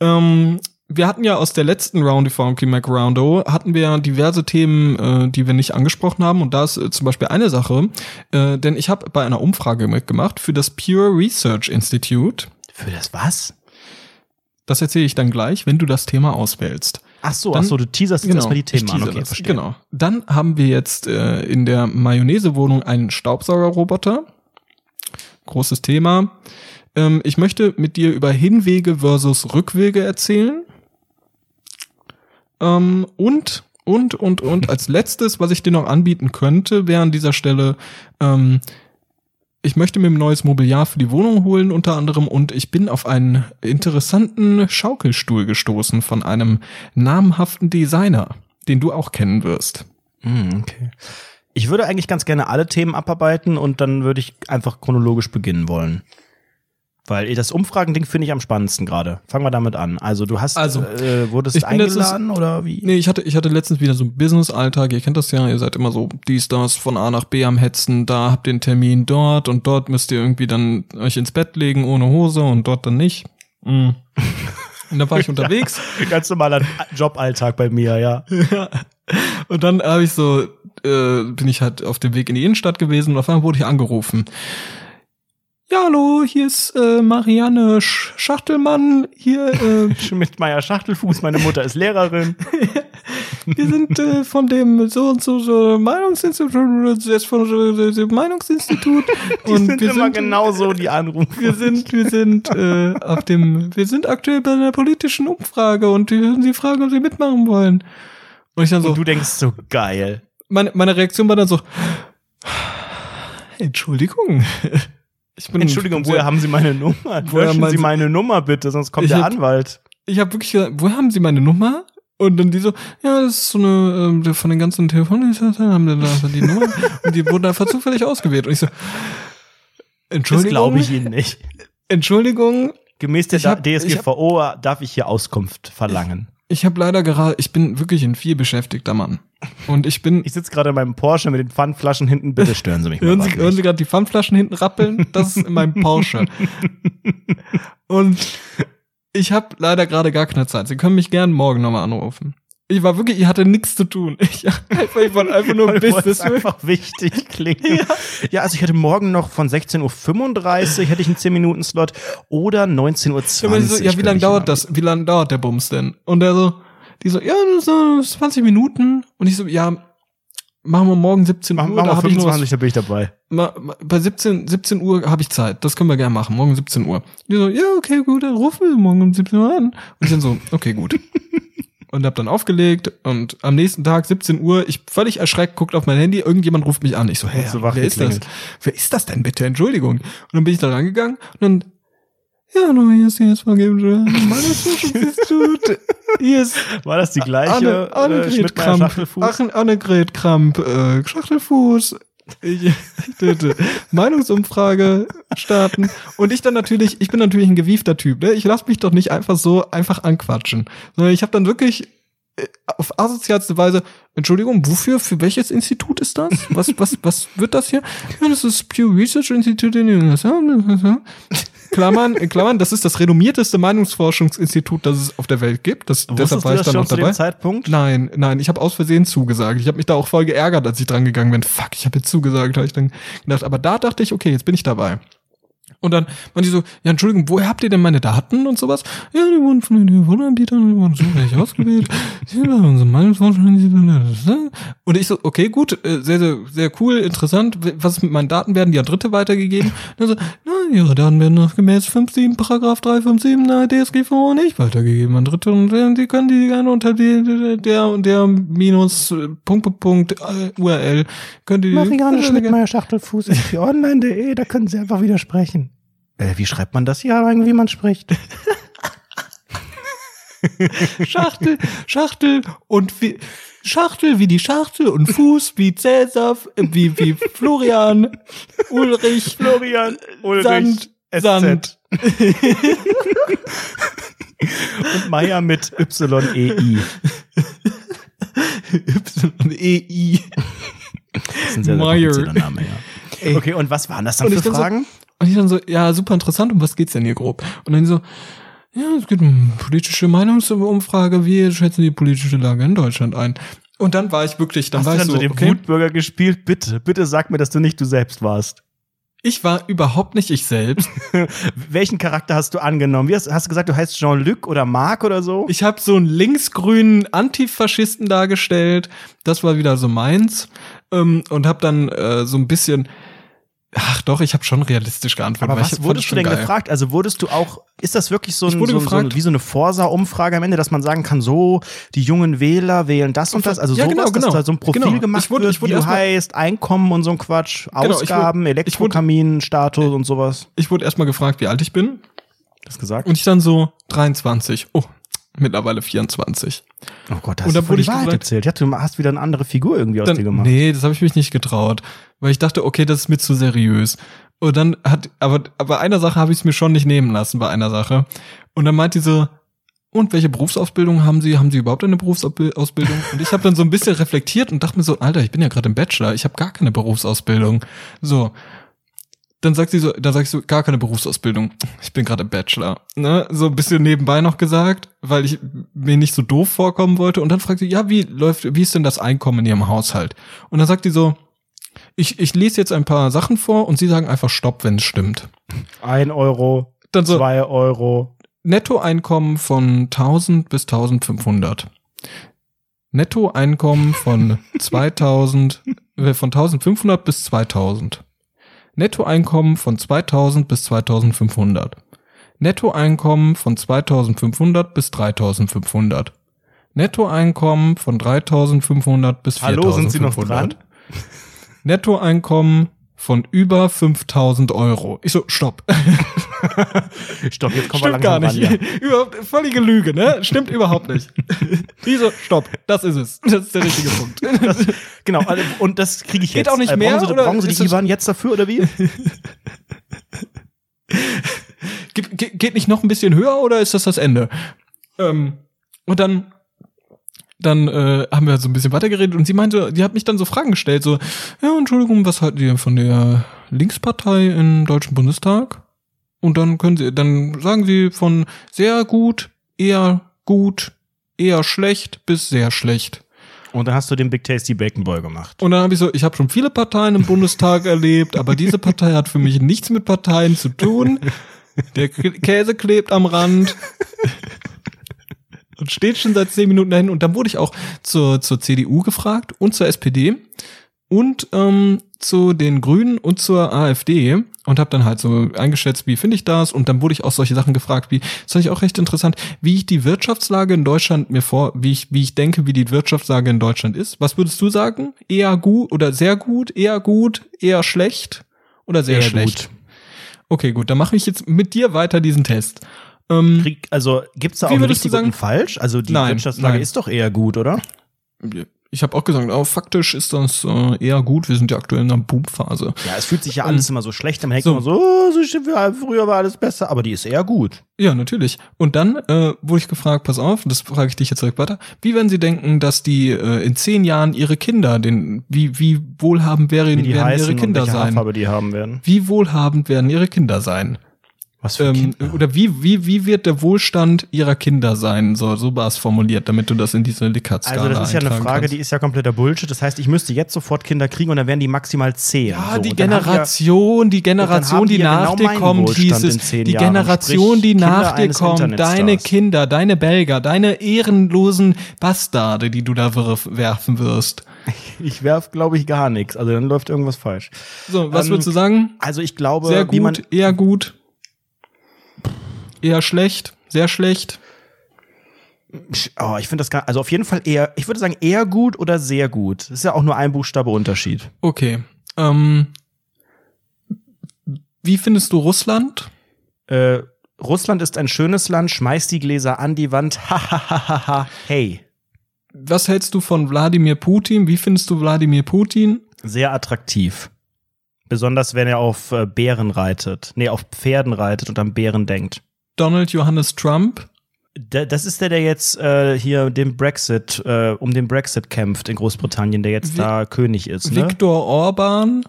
[SPEAKER 1] Ähm, wir hatten ja aus der letzten Round, die Funky Mac Roundo, hatten wir diverse Themen, äh, die wir nicht angesprochen haben. Und da ist äh, zum Beispiel eine Sache, äh, denn ich habe bei einer Umfrage mitgemacht für das Pure Research Institute.
[SPEAKER 2] für das was?
[SPEAKER 1] Das erzähle ich dann gleich, wenn du das Thema auswählst.
[SPEAKER 2] Ach so,
[SPEAKER 1] Dann-
[SPEAKER 2] ach so, du teaserst jetzt erstmal die Themen
[SPEAKER 1] ich
[SPEAKER 2] an. Okay,
[SPEAKER 1] das.
[SPEAKER 2] verstehe.
[SPEAKER 1] Genau. Dann haben wir jetzt äh, in der Mayonnaise-Wohnung einen Staubsaugerroboter. Großes Thema. Ähm, ich möchte mit dir über Hinwege versus Rückwege erzählen. Ähm, und, und, und, und als letztes, was ich dir noch anbieten könnte, wäre an dieser Stelle, ähm, ich möchte mir ein neues Mobiliar für die Wohnung holen, unter anderem, und ich bin auf einen interessanten Schaukelstuhl gestoßen von einem namhaften Designer, den du auch kennen wirst.
[SPEAKER 2] Hm, okay. Ich würde eigentlich ganz gerne alle Themen abarbeiten und dann würde ich einfach chronologisch beginnen wollen. Weil das Umfragending finde ich am spannendsten gerade. Fangen wir damit an. Also du hast,
[SPEAKER 1] Also,
[SPEAKER 2] äh, wurdest
[SPEAKER 1] bin letztens-
[SPEAKER 2] eingeladen oder wie?
[SPEAKER 1] Nee, ich hatte, ich hatte letztens wieder so einen Business-Alltag. Ihr kennt das ja, ihr seid immer so dies, das, von A nach B am Hetzen. Da habt ihr einen Termin dort und dort müsst ihr irgendwie dann euch ins Bett legen ohne Hose und dort dann nicht. Mm. Und da war ich unterwegs.
[SPEAKER 2] Ganz normaler Joballtag bei mir, ja.
[SPEAKER 1] Und dann habe ich so, äh, bin ich halt auf dem Weg in die Innenstadt gewesen und auf einmal wurde ich angerufen. Ja, hallo, hier ist äh, Marianne Sch Schachtelmann. Hier, äh,
[SPEAKER 2] Schmidt-Meyer Schachtelfuß, meine Mutter ist Lehrerin.
[SPEAKER 1] wir sind äh, von dem so und so, so Meinungsinstitut, von so, Meinungsinstitut.
[SPEAKER 2] Die
[SPEAKER 1] und
[SPEAKER 2] sind
[SPEAKER 1] wir
[SPEAKER 2] immer
[SPEAKER 1] sind,
[SPEAKER 2] genau so die Anrufe.
[SPEAKER 1] Wir sind, wir sind äh, auf dem, wir sind aktuell bei einer politischen Umfrage und wir würden Sie fragen, ob Sie mitmachen wollen. Und ich dann so,
[SPEAKER 2] Und du denkst so geil.
[SPEAKER 1] meine, meine Reaktion war dann so, Entschuldigung.
[SPEAKER 2] Entschuldigung, woher haben Sie meine Nummer?
[SPEAKER 1] Woher
[SPEAKER 2] Löschen
[SPEAKER 1] meinen
[SPEAKER 2] Sie meine Nummer bitte, sonst kommt der
[SPEAKER 1] hab-
[SPEAKER 2] Anwalt.
[SPEAKER 1] ich habe wirklich gesagt, woher haben Sie meine Nummer? Und dann die so, ja, das ist so eine, ähm, von den ganzen Telefonen, haben die da die Nummer und die wurden einfach zufällig ausgewählt. Und ich so,
[SPEAKER 2] Das
[SPEAKER 1] Entschuldigung,
[SPEAKER 2] glaube ich Ihnen nicht.
[SPEAKER 1] Entschuldigung,
[SPEAKER 2] Gemäß der
[SPEAKER 1] Ich hab-
[SPEAKER 2] DSGVO darf ich hier Auskunft verlangen.
[SPEAKER 1] Ich habe leider gerade, ich bin wirklich ein viel beschäftigter Mann. Und ich bin,
[SPEAKER 2] Ich sitze gerade in meinem Porsche mit den Pfandflaschen hinten. Bitte stören Sie mich mal.
[SPEAKER 1] hören Sie, hören. Sie gerade die Pfandflaschen hinten rappeln? Das ist in meinem Porsche. Und ich habe leider gerade gar keine Zeit. Sie können mich gern morgen nochmal anrufen. Ich war wirklich, ich hatte nichts zu tun. Ich, einfach, ich wollte einfach nur Business.
[SPEAKER 2] es einfach wichtig klingt. Ja. also ich hätte morgen noch von 16.35 Uhr hätte ich einen 10-Minuten-Slot oder 19.20
[SPEAKER 1] Ja, aber
[SPEAKER 2] Uhr.
[SPEAKER 1] die so, ja, wie lange dauert das? Wie lange dauert der Bums denn? Und er so, die so, ja, so 20 Minuten. Und ich so, ja, machen wir morgen 17
[SPEAKER 2] Mach,
[SPEAKER 1] Uhr.
[SPEAKER 2] mach
[SPEAKER 1] da
[SPEAKER 2] mal
[SPEAKER 1] hab ich nur was
[SPEAKER 2] 25, da bin ich dabei.
[SPEAKER 1] Ma- ma- bei 17, 17 Uhr habe ich Zeit. Das können wir gerne machen. Morgen 17 Uhr. Die so, ja, okay, gut, dann rufen wir morgen um 17 Uhr an. Und ich dann so, okay, gut. Und hab dann aufgelegt und am nächsten Tag 17 Uhr, ich völlig erschreckt, guckt auf mein Handy, irgendjemand ruft mich an. Ich so, hä,
[SPEAKER 2] wach
[SPEAKER 1] wer ist das? Wer ist das denn bitte? Entschuldigung. Und dann bin ich da rangegangen und dann, ja, hallo, hier ist die Institut. Hier ist
[SPEAKER 2] War das die gleiche
[SPEAKER 1] Anne,
[SPEAKER 2] äh,
[SPEAKER 1] Annegret Kramp.
[SPEAKER 2] Schachtelfuß?
[SPEAKER 1] Ach, Annegret Kramp, äh, Schachtelfuß. Ich, ich bitte, Meinungsumfrage starten. Und ich dann natürlich, ich bin natürlich ein gewiefter Typ, ne? Ich lasse mich doch nicht einfach so einfach anquatschen. Sondern ich habe dann wirklich äh, auf asozialste Weise, Entschuldigung, wofür, für welches Institut ist das? Was, was, was wird das hier? Ja, das ist Pew Research Institute in USA. Klammern, in Klammern, das ist das renommierteste Meinungsforschungsinstitut, das es auf der Welt gibt. Das, deshalb
[SPEAKER 2] Wusstest
[SPEAKER 1] war ich dann
[SPEAKER 2] zu
[SPEAKER 1] dabei.
[SPEAKER 2] Zeitpunkt?
[SPEAKER 1] Nein, nein, ich habe aus Versehen zugesagt. Ich habe mich da auch voll geärgert, als ich dran gegangen bin. Fuck, ich habe jetzt zugesagt, habe ich dann gedacht. Aber da dachte ich, okay, jetzt bin ich dabei. Und dann waren die so, ja, Entschuldigung, woher habt ihr denn meine Daten und sowas? Ja, die wurden von den Telefonanbietern, die wurden so gleich ausgewählt. Meinungsforschung. Und ich so, okay, gut, äh, sehr, sehr, sehr cool, interessant. Was ist mit meinen Daten? Werden die an Dritte weitergegeben? Und dann so, nein, ihre Daten werden nach gemäß 57, Paragraph 357 der DSGVO nicht weitergegeben an Dritte und äh, die können die gerne unter die, der und der minus äh, Punkt, Punkt, Punkt, äh, URL können die
[SPEAKER 2] Marianne Schmidtmeier Schachtelfuß ist für online.de, da können Sie einfach widersprechen. Äh, wie schreibt man das? Ja, wie man spricht.
[SPEAKER 1] Schachtel, Schachtel und wie, Schachtel wie die Schachtel und Fuß wie Cäsar, wie, wie Florian, Ulrich,
[SPEAKER 2] Florian, Ulrich,
[SPEAKER 1] Sand,
[SPEAKER 2] SZ.
[SPEAKER 1] Sand.
[SPEAKER 2] Und Meier mit Y-E-I.
[SPEAKER 1] Y-E-I.
[SPEAKER 2] Das ist ein sehr, sehr Name, ja. Okay, und was waren das dann
[SPEAKER 1] Und
[SPEAKER 2] für
[SPEAKER 1] dann so-
[SPEAKER 2] Fragen?
[SPEAKER 1] Und ich dann so, ja, super interessant, um was geht's denn hier grob? Und dann so, ja, es geht um politische Meinungsumfrage, wie schätzen die politische Lage in Deutschland ein? Und dann war ich wirklich, dann
[SPEAKER 2] Hast
[SPEAKER 1] war
[SPEAKER 2] du
[SPEAKER 1] ich
[SPEAKER 2] dann
[SPEAKER 1] so,
[SPEAKER 2] so den
[SPEAKER 1] okay,
[SPEAKER 2] Wutbürger gespielt? Bitte, bitte sag mir, dass du nicht du selbst warst.
[SPEAKER 1] ich war überhaupt nicht ich selbst.
[SPEAKER 2] Welchen Charakter hast du angenommen? Wie hast, hast du gesagt, du heißt Jean-Luc oder Marc oder so?
[SPEAKER 1] Ich habe so einen linksgrünen Antifaschisten dargestellt. Das war wieder so meins. Ähm, und habe dann äh, so ein bisschen. Ach doch, ich habe schon realistisch geantwortet.
[SPEAKER 2] Aber was wurdest
[SPEAKER 1] es
[SPEAKER 2] du denn
[SPEAKER 1] geil.
[SPEAKER 2] gefragt? Also wurdest du auch, ist das wirklich so, ein,
[SPEAKER 1] wurde
[SPEAKER 2] so, so
[SPEAKER 1] gefragt-
[SPEAKER 2] ein- wie so eine Forsa-Umfrage am Ende, dass man sagen kann, so, die jungen Wähler wählen das und das? Also
[SPEAKER 1] Ja,
[SPEAKER 2] sowas,
[SPEAKER 1] genau, genau.
[SPEAKER 2] dass da so ein Profil
[SPEAKER 1] Genau.
[SPEAKER 2] gemacht
[SPEAKER 1] Ich wurde-
[SPEAKER 2] wird,
[SPEAKER 1] ich wurde
[SPEAKER 2] wie du heißt, Einkommen und so ein Quatsch,
[SPEAKER 1] wurde-
[SPEAKER 2] Ausgaben,
[SPEAKER 1] wurde-
[SPEAKER 2] Elektrokamin, Status und sowas.
[SPEAKER 1] Ich wurde erstmal gefragt, wie alt ich bin.
[SPEAKER 2] Das gesagt?
[SPEAKER 1] Und ich dann so 23. Oh, mittlerweile 24.
[SPEAKER 2] oh Gott,
[SPEAKER 1] und
[SPEAKER 2] hast
[SPEAKER 1] dann
[SPEAKER 2] du
[SPEAKER 1] wurde
[SPEAKER 2] die
[SPEAKER 1] ich
[SPEAKER 2] Wahrheit
[SPEAKER 1] gefragt-
[SPEAKER 2] erzählt. Ja, du hast wieder eine andere Figur irgendwie aus
[SPEAKER 1] Dann,
[SPEAKER 2] dir gemacht.
[SPEAKER 1] nee, das habe ich mich nicht getraut, weil ich dachte, okay, das ist mir zu seriös. Und dann hat, aber aber einer Sache habe ich es mir schon nicht nehmen lassen bei einer Sache. Und dann meint die so, und welche Berufsausbildung haben Sie? Haben Sie überhaupt eine Berufsausbildung? Und ich habe dann so ein bisschen reflektiert und dachte mir so, Alter, ich bin ja gerade im Bachelor, ich habe gar keine Berufsausbildung. So. Dann sagt sie so, dann sag ich so, gar keine Berufsausbildung. Ich bin gerade Bachelor. Ne? So ein bisschen nebenbei noch gesagt, weil ich mir nicht so doof vorkommen wollte. Und dann fragt sie, ja, wie läuft, wie ist denn das Einkommen in Ihrem Haushalt? Und dann sagt die so, ich, ich lese jetzt ein paar Sachen vor und Sie sagen einfach Stopp, wenn es stimmt.
[SPEAKER 2] Ein Euro,
[SPEAKER 1] Dann so,
[SPEAKER 2] zwei Euro.
[SPEAKER 1] Nettoeinkommen von 1000 bis 1500. Nettoeinkommen von 2000, äh, von 1500 bis 2000. Nettoeinkommen von 2000 bis 2500. Nettoeinkommen von 2500 bis 3500. Nettoeinkommen von 3500 bis 4500.
[SPEAKER 2] Hallo, sind Sie noch dran?
[SPEAKER 1] Nettoeinkommen von über 5000 Euro. Ich so, stopp.
[SPEAKER 2] Stopp, jetzt kommen wir
[SPEAKER 1] Stimmt gar nicht.
[SPEAKER 2] ran. Ja.
[SPEAKER 1] Überhaupt, völlige Lüge, ne? Stimmt überhaupt nicht. Wieso? Stopp. Das ist es. Das ist der richtige Punkt.
[SPEAKER 2] Das, genau, also, und das kriege ich
[SPEAKER 1] Geht
[SPEAKER 2] jetzt.
[SPEAKER 1] auch nicht
[SPEAKER 2] Äh,
[SPEAKER 1] mehr,
[SPEAKER 2] Brauchen Sie,
[SPEAKER 1] oder
[SPEAKER 2] brauchen Sie die IBAN jetzt dafür oder wie?
[SPEAKER 1] Ge geht nicht noch ein bisschen höher oder ist das das Ende? Ähm, und dann dann äh, haben wir so ein bisschen weitergeredet und sie meinte, die hat mich dann so Fragen gestellt, so, ja, Entschuldigung, was halten Sie von der Linkspartei im Deutschen Bundestag? Und dann können sie, dann sagen sie von sehr gut, eher gut, eher schlecht bis sehr schlecht.
[SPEAKER 2] Und dann hast du den Big Tasty Bacon Boy gemacht.
[SPEAKER 1] Und dann habe ich so, ich habe schon viele Parteien im Bundestag erlebt, aber diese Partei hat für mich nichts mit Parteien zu tun. Der Käse klebt am Rand und steht schon seit zehn Minuten dahin. Und dann wurde ich auch zur, zur CDU gefragt und zur SPD und ähm, zu den Grünen und zur AfD und habe dann halt so eingeschätzt, wie finde ich das? Und dann wurde ich auch solche Sachen gefragt, wie, das fand ich auch recht interessant, wie ich die Wirtschaftslage in Deutschland mir vor, wie ich, wie ich denke, wie die Wirtschaftslage in Deutschland ist. Was würdest du sagen? Eher gut oder sehr gut, eher gut, eher schlecht oder sehr
[SPEAKER 2] Sehr
[SPEAKER 1] schlecht? Okay, gut, dann mache ich jetzt mit dir weiter diesen Test. Ähm,
[SPEAKER 2] Krieg, also gibt's da auch richtig und falsch? Also die
[SPEAKER 1] Nein,
[SPEAKER 2] Wirtschaftslage
[SPEAKER 1] nein.
[SPEAKER 2] ist doch eher gut, oder?
[SPEAKER 1] ich habe auch gesagt, oh, faktisch ist das äh, eher gut. Wir sind ja aktuell in einer Boomphase.
[SPEAKER 2] Ja, es fühlt sich ja alles immer so schlecht. an. Man denkt
[SPEAKER 1] so.
[SPEAKER 2] immer so, oh, so früher war alles besser, aber die ist eher gut.
[SPEAKER 1] Ja, natürlich. Und dann äh, wurde ich gefragt, pass auf, das frage ich dich jetzt direkt weiter. Wie werden Sie denken, dass die äh, in zehn Jahren ihre Kinder, den, wie, wie wohlhabend wären,
[SPEAKER 2] Wie die
[SPEAKER 1] werden ihre Kinder sein?
[SPEAKER 2] Haarfarbe die haben werden.
[SPEAKER 1] Wie wohlhabend werden ihre Kinder sein?
[SPEAKER 2] Was für
[SPEAKER 1] ähm, oder wie, wie, wie wird der Wohlstand ihrer Kinder sein? So, so war es formuliert, damit du das in diese Likert-Skala
[SPEAKER 2] Also das ist ja eine Frage,
[SPEAKER 1] kannst.
[SPEAKER 2] die ist ja kompletter Bullshit. Das heißt, ich müsste jetzt sofort Kinder kriegen und dann wären die maximal zehn.
[SPEAKER 1] Ja,
[SPEAKER 2] so.
[SPEAKER 1] die Generation, die Generation, die
[SPEAKER 2] die ja
[SPEAKER 1] nach
[SPEAKER 2] genau
[SPEAKER 1] dir kommt, dieses,
[SPEAKER 2] zehn
[SPEAKER 1] die
[SPEAKER 2] Jahren,
[SPEAKER 1] Generation,
[SPEAKER 2] sprich
[SPEAKER 1] die nach dir kommt, deine Kinder, deine Belger, deine ehrenlosen Bastarde, die du da wirf, werfen wirst.
[SPEAKER 2] Ich werf, glaube ich, gar nichts. Also dann läuft irgendwas falsch.
[SPEAKER 1] So, was
[SPEAKER 2] Ähm,
[SPEAKER 1] würdest du sagen?
[SPEAKER 2] Also ich glaube,
[SPEAKER 1] Sehr gut, eher gut, eher schlecht, sehr schlecht.
[SPEAKER 2] Oh, ich finde das gar, also auf jeden Fall eher, ich würde sagen eher gut oder sehr gut. Das ist ja auch nur ein Buchstabe Unterschied.
[SPEAKER 1] Okay. Ähm, wie findest du Russland?
[SPEAKER 2] Äh, Russland ist ein schönes Land, schmeißt die Gläser an die Wand. Hahaha. hey.
[SPEAKER 1] Was hältst du von Wladimir Putin? Wie findest du Wladimir Putin?
[SPEAKER 2] Sehr attraktiv. Besonders wenn er auf äh, Bären reitet. Nee, auf Pferden reitet und an Bären denkt.
[SPEAKER 1] Donald Johannes Trump?
[SPEAKER 2] Da, das ist der, der jetzt äh, hier den Brexit, äh, um den Brexit kämpft in Großbritannien, der jetzt
[SPEAKER 1] Vi-
[SPEAKER 2] da König ist. Ne?
[SPEAKER 1] Viktor Orban?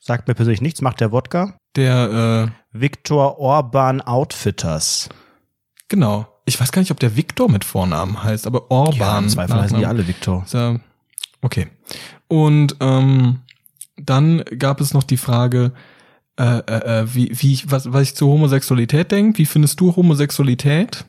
[SPEAKER 2] Sagt mir persönlich nichts, macht der Wodka?
[SPEAKER 1] Der, äh,
[SPEAKER 2] Viktor Orban Outfitters.
[SPEAKER 1] genau. Ich weiß gar nicht, ob der Viktor mit Vornamen heißt, aber Orban.
[SPEAKER 2] im Zweifel heißen die alle Viktor.
[SPEAKER 1] Ja- Okay. Und ähm, dann gab es noch die Frage, äh, äh, äh, wie, wie ich, was, was ich zu Homosexualität denke. Wie findest du Homosexualität?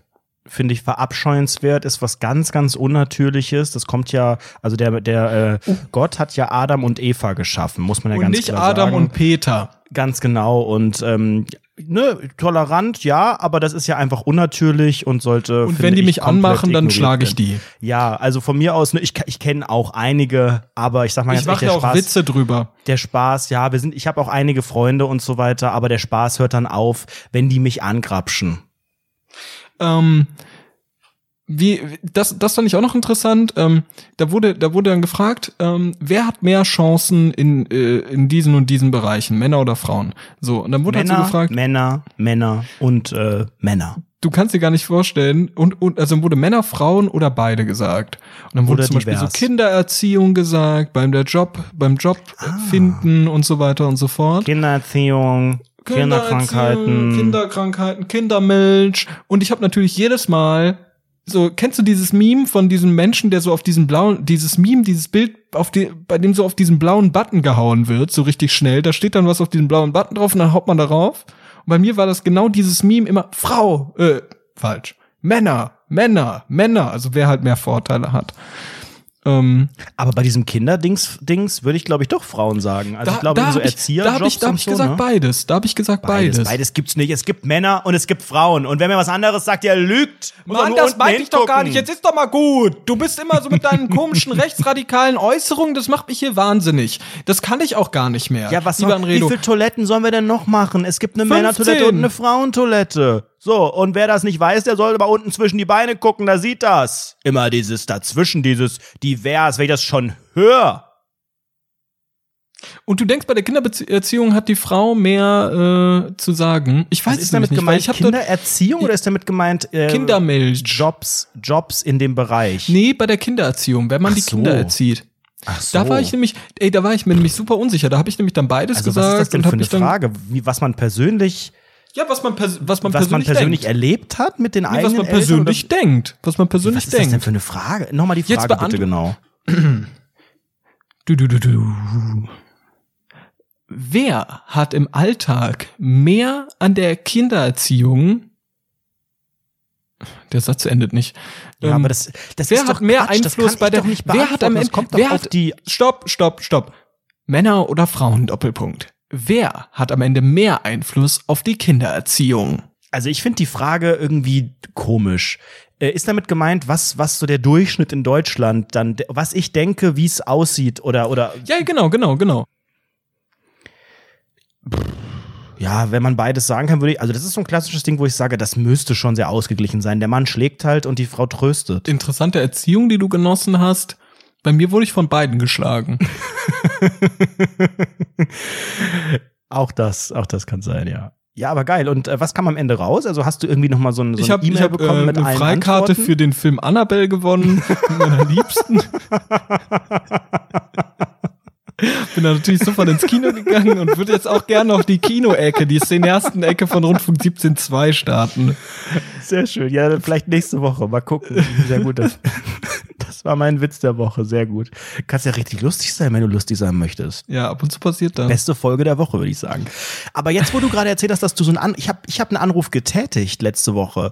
[SPEAKER 2] finde ich verabscheuenswert, ist was ganz, ganz Unnatürliches. Das kommt ja, also der, der äh, Gott hat ja Adam und Eva geschaffen, muss man ja
[SPEAKER 1] und
[SPEAKER 2] ganz
[SPEAKER 1] nicht
[SPEAKER 2] klar
[SPEAKER 1] Adam
[SPEAKER 2] sagen.
[SPEAKER 1] und Peter.
[SPEAKER 2] Ganz genau. Und ähm, ne, tolerant, ja, aber das ist ja einfach unnatürlich und sollte.
[SPEAKER 1] Und wenn die
[SPEAKER 2] ich,
[SPEAKER 1] mich anmachen, dann schlage ich die.
[SPEAKER 2] Ja, also von mir aus, ne, ich, ich kenne auch einige, aber ich sag mal
[SPEAKER 1] Ich
[SPEAKER 2] ganz ehrlich,
[SPEAKER 1] mache
[SPEAKER 2] der
[SPEAKER 1] ja auch
[SPEAKER 2] Spaß,
[SPEAKER 1] Witze drüber.
[SPEAKER 2] der Spaß, ja, wir sind, ich habe auch einige Freunde und so weiter, aber der Spaß hört dann auf, wenn die mich angrapschen.
[SPEAKER 1] Ähm, wie, das, das fand ich auch noch interessant. Ähm, da wurde, da wurde dann gefragt, ähm, wer hat mehr Chancen in, äh, in diesen und diesen Bereichen, Männer oder Frauen? So, und dann wurde
[SPEAKER 2] Männer,
[SPEAKER 1] so gefragt,
[SPEAKER 2] Männer, Männer und äh, Männer.
[SPEAKER 1] du kannst dir gar nicht vorstellen, und, und also wurde Männer, Frauen oder beide gesagt. Und dann wurde
[SPEAKER 2] Oder
[SPEAKER 1] zum Beispiel so
[SPEAKER 2] divers.
[SPEAKER 1] Kindererziehung gesagt, beim der Job, beim Job
[SPEAKER 2] Ah.
[SPEAKER 1] finden und so weiter und so fort.
[SPEAKER 2] Kindererziehung, Kinderkrankheiten.
[SPEAKER 1] Kinderkrankheiten, Kindermilch. Und ich habe natürlich jedes Mal so, kennst du dieses Meme von diesem Menschen, der so auf diesen blauen, dieses Meme, dieses Bild, auf die, bei dem so auf diesen blauen Button gehauen wird, so richtig schnell. Da steht dann was auf diesem blauen Button drauf und dann haut man darauf. Und bei mir war das genau dieses Meme immer Frau, äh, falsch. Männer, Männer, Männer, also wer halt mehr Vorteile hat. Ähm,
[SPEAKER 2] Aber bei diesem Kinderdings Dings würde ich, glaube ich, doch Frauen sagen. Also ich glaube, so Erzieherjobs
[SPEAKER 1] da habe ich, da hab ich
[SPEAKER 2] so,
[SPEAKER 1] gesagt
[SPEAKER 2] ne?
[SPEAKER 1] beides. Da habe ich gesagt beides.
[SPEAKER 2] Beides. Beides gibt's nicht. Es gibt Männer und es gibt Frauen. Und wenn mir was anderes sagt, der lügt.
[SPEAKER 1] Mann, das meinte ich doch gar nicht. Jetzt ist doch mal gut. Du bist immer so mit deinen komischen rechtsradikalen Äußerungen. Das macht mich hier wahnsinnig. Das kann ich auch gar nicht mehr.
[SPEAKER 2] Ja, was soll, wie viele Toiletten sollen wir denn noch machen? Es gibt eine
[SPEAKER 1] 15.
[SPEAKER 2] Männertoilette und eine Frauentoilette. So, und wer das nicht weiß, der sollte mal unten zwischen die Beine gucken, da sieht das. Immer dieses dazwischen, dieses divers, wenn ich das schon höre.
[SPEAKER 1] Und du denkst, bei der Kindererziehung hat die Frau mehr äh, zu sagen? Ich weiß
[SPEAKER 2] Was
[SPEAKER 1] es
[SPEAKER 2] ist damit
[SPEAKER 1] nämlich nicht,
[SPEAKER 2] gemeint? Kindererziehung oder ist damit gemeint äh,
[SPEAKER 1] Kindermilch.
[SPEAKER 2] Jobs, Jobs in dem Bereich?
[SPEAKER 1] Nee, bei der Kindererziehung, wenn man
[SPEAKER 2] Ach
[SPEAKER 1] die
[SPEAKER 2] so.
[SPEAKER 1] Kinder erzieht.
[SPEAKER 2] Ach so.
[SPEAKER 1] Da war ich nämlich, ey, da war ich mir nämlich super unsicher. Da habe ich nämlich dann beides
[SPEAKER 2] also was
[SPEAKER 1] gesagt
[SPEAKER 2] ist das denn
[SPEAKER 1] und
[SPEAKER 2] für eine
[SPEAKER 1] dann
[SPEAKER 2] Frage? Wie, was man persönlich,
[SPEAKER 1] ja, was man pers was man
[SPEAKER 2] was man
[SPEAKER 1] persönlich
[SPEAKER 2] persönlich
[SPEAKER 1] denkt.
[SPEAKER 2] erlebt hat mit den
[SPEAKER 1] Nee,
[SPEAKER 2] eigenen
[SPEAKER 1] was man
[SPEAKER 2] Eltern
[SPEAKER 1] persönlich
[SPEAKER 2] oder-
[SPEAKER 1] denkt, was man
[SPEAKER 2] Was
[SPEAKER 1] persönlich
[SPEAKER 2] ist das
[SPEAKER 1] denkt.
[SPEAKER 2] denn für eine Frage? Nochmal die
[SPEAKER 1] Jetzt
[SPEAKER 2] Frage bitte
[SPEAKER 1] beantw-
[SPEAKER 2] genau.
[SPEAKER 1] Du, du, du, du. Wer hat im Alltag mehr an der Kindererziehung? Der Satz endet nicht.
[SPEAKER 2] Ja,
[SPEAKER 1] Ähm,
[SPEAKER 2] aber das, das
[SPEAKER 1] wer
[SPEAKER 2] ist
[SPEAKER 1] hat
[SPEAKER 2] doch
[SPEAKER 1] mehr
[SPEAKER 2] Quatsch,
[SPEAKER 1] Einfluss bei der? wer hat am. Ende? Wer hat
[SPEAKER 2] die
[SPEAKER 1] Stopp, stopp, stopp. Männer oder Frauen? Doppelpunkt. Wer hat am Ende mehr Einfluss auf die Kindererziehung?
[SPEAKER 2] Also ich finde die Frage irgendwie komisch. Äh, Ist damit gemeint, was, was so der Durchschnitt in Deutschland dann, was ich denke, wie es aussieht oder, oder,
[SPEAKER 1] Ja, genau, genau, genau.
[SPEAKER 2] ja, wenn man beides sagen kann, würde ich, also das ist so ein klassisches Ding, wo ich sage, das müsste schon sehr ausgeglichen sein. Der Mann schlägt halt und die Frau tröstet.
[SPEAKER 1] Interessante Erziehung, die du genossen hast. Bei mir wurde ich von beiden geschlagen.
[SPEAKER 2] Auch das, auch das kann sein, ja. Ja, aber geil. Und äh, was kam am Ende raus? Also hast du irgendwie noch mal so, ein, so eine E-Mail
[SPEAKER 1] ich hab,
[SPEAKER 2] bekommen
[SPEAKER 1] äh,
[SPEAKER 2] mit
[SPEAKER 1] eine
[SPEAKER 2] allen
[SPEAKER 1] Freikarte
[SPEAKER 2] Antworten?
[SPEAKER 1] für den Film Annabelle gewonnen, meiner Liebsten. Bin dann natürlich sofort ins Kino gegangen und würde jetzt auch gerne auf die Kinoecke, die cineasten Ecke von Rundfunk 17.2 starten.
[SPEAKER 2] Sehr schön. Ja, vielleicht nächste Woche. Mal gucken. Sehr gut. Das, das war mein Witz der Woche. Sehr gut. Kannst ja richtig lustig sein, wenn du lustig sein möchtest.
[SPEAKER 1] Ja, ab und zu passiert das.
[SPEAKER 2] Beste Folge der Woche, würde ich sagen. Aber jetzt, wo du gerade erzählt hast, dass du so ein An ich habe ich hab einen Anruf getätigt letzte Woche.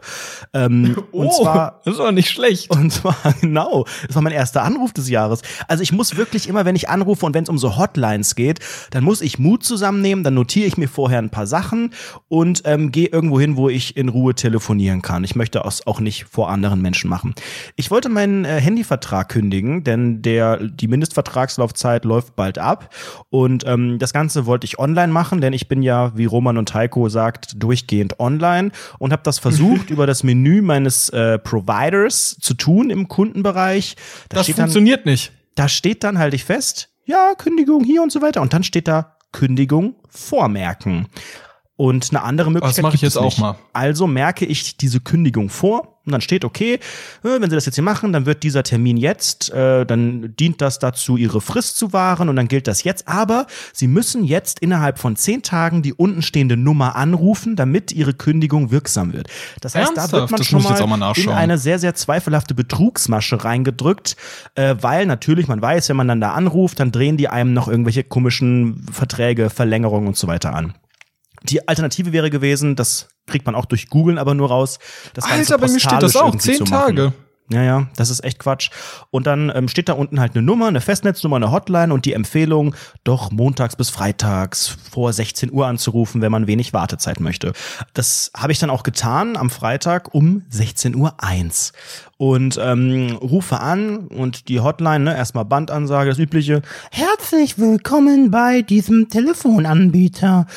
[SPEAKER 2] Ähm, und
[SPEAKER 1] oh,
[SPEAKER 2] zwar
[SPEAKER 1] das aber nicht schlecht.
[SPEAKER 2] und zwar genau, das war mein erster Anruf des Jahres. Also ich muss wirklich immer, wenn ich anrufe und wenn es um so Hotlines geht, dann muss ich Mut zusammennehmen, dann notiere ich mir vorher ein paar Sachen und ähm, gehe irgendwo hin, wo ich in Ruhe telefonieren kann. Ich möchte das auch nicht vor anderen Menschen machen. Ich wollte meinen äh, Handyvertrag kündigen, denn der die Mindestvertragslaufzeit läuft bald ab und ähm, das Ganze wollte ich online machen, denn ich bin ja, wie Roman und Heiko sagt, durchgehend online und habe das versucht über das Menü meines äh, Providers zu tun im Kundenbereich. Da
[SPEAKER 1] Das
[SPEAKER 2] steht dann,
[SPEAKER 1] funktioniert nicht.
[SPEAKER 2] da steht dann, halte ich fest, ja, Kündigung hier und so weiter. Und dann steht da Kündigung vormerken. Und eine andere Möglichkeit.
[SPEAKER 1] mache ich jetzt auch mal.
[SPEAKER 2] Also merke ich diese Kündigung vor und dann steht, okay, äh, wenn Sie das jetzt hier machen, dann wird dieser Termin jetzt, äh, dann dient das dazu, Ihre Frist zu wahren und dann gilt das jetzt. Aber Sie müssen jetzt innerhalb von zehn Tagen die untenstehende Nummer anrufen, damit Ihre Kündigung wirksam wird. Das heißt, da wird
[SPEAKER 1] Ernsthaft?
[SPEAKER 2] man
[SPEAKER 1] Das
[SPEAKER 2] schon
[SPEAKER 1] mal
[SPEAKER 2] mal in eine sehr, sehr zweifelhafte Betrugsmasche reingedrückt, äh, weil natürlich man weiß, wenn man dann da anruft, dann drehen die einem noch irgendwelche komischen Verträge, Verlängerungen und so weiter an. Die Alternative wäre gewesen, das kriegt man auch durch Googeln aber nur raus. Das Ganze
[SPEAKER 1] Alter, bei mir steht das auch. Zehn. Tage.
[SPEAKER 2] Ja, ja, das ist echt Quatsch. Und dann ähm, steht da unten halt eine Nummer, eine Festnetznummer, eine Hotline und die Empfehlung, doch montags bis freitags vor 16 Uhr anzurufen, wenn man wenig Wartezeit möchte. Das habe ich dann auch getan am Freitag um 16 Uhr eins und ähm, rufe an und die Hotline, ne, erstmal Bandansage, das übliche. Herzlich willkommen bei diesem Telefonanbieter.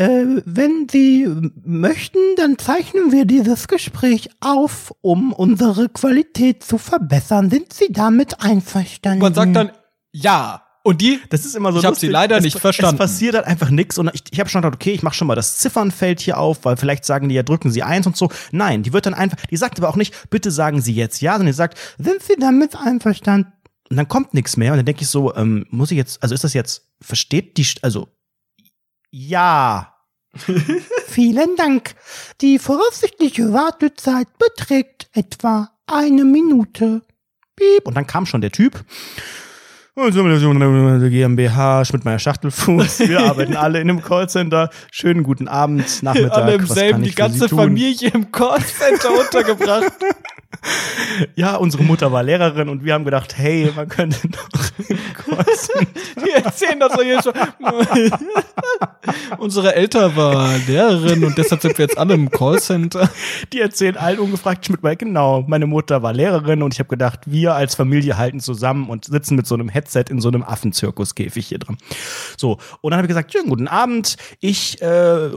[SPEAKER 2] Äh, wenn Sie möchten, dann zeichnen wir dieses Gespräch auf, um unsere Qualität zu verbessern. Sind Sie damit einverstanden?
[SPEAKER 1] Man sagt dann, ja. Und die?
[SPEAKER 2] Das ist immer so
[SPEAKER 1] Ich hab
[SPEAKER 2] lustig.
[SPEAKER 1] sie leider
[SPEAKER 2] es,
[SPEAKER 1] nicht verstanden.
[SPEAKER 2] Es passiert halt einfach nichts und ich, ich habe schon gedacht, okay, ich mache schon mal das Ziffernfeld hier auf, weil vielleicht sagen die ja, drücken Sie eins und so. Nein, die wird dann einfach, die sagt aber auch nicht, bitte sagen Sie jetzt ja, sondern die sagt, sind Sie damit einverstanden? Und dann kommt nichts mehr und dann denke ich so, ähm, muss ich jetzt, also ist das jetzt, versteht die, St- also ja. Vielen Dank. Die voraussichtliche Wartezeit beträgt etwa eine Minute. Und dann kam schon der Typ. GmbH, Schmidt-Meyer Schachtelfuß. Wir arbeiten alle in einem Callcenter. Schönen guten Abend, Nachmittag.
[SPEAKER 1] Alle im selben, die ganze? Familie im Callcenter untergebracht.
[SPEAKER 2] Ja, unsere Mutter war Lehrerin und wir haben gedacht, hey, man könnte doch im Callcenter.
[SPEAKER 1] Die erzählen das doch hier schon. Unsere Eltern war Lehrerin und deshalb sind wir jetzt alle im Callcenter.
[SPEAKER 2] Die erzählen allen ungefragt Schmidt-Meyer, genau. Meine Mutter war Lehrerin und ich habe gedacht, wir als Familie halten zusammen und sitzen mit so einem Headset in so einem Affenzirkuskäfig hier drin. So, und dann habe ich gesagt, schönen guten Abend. Ich äh,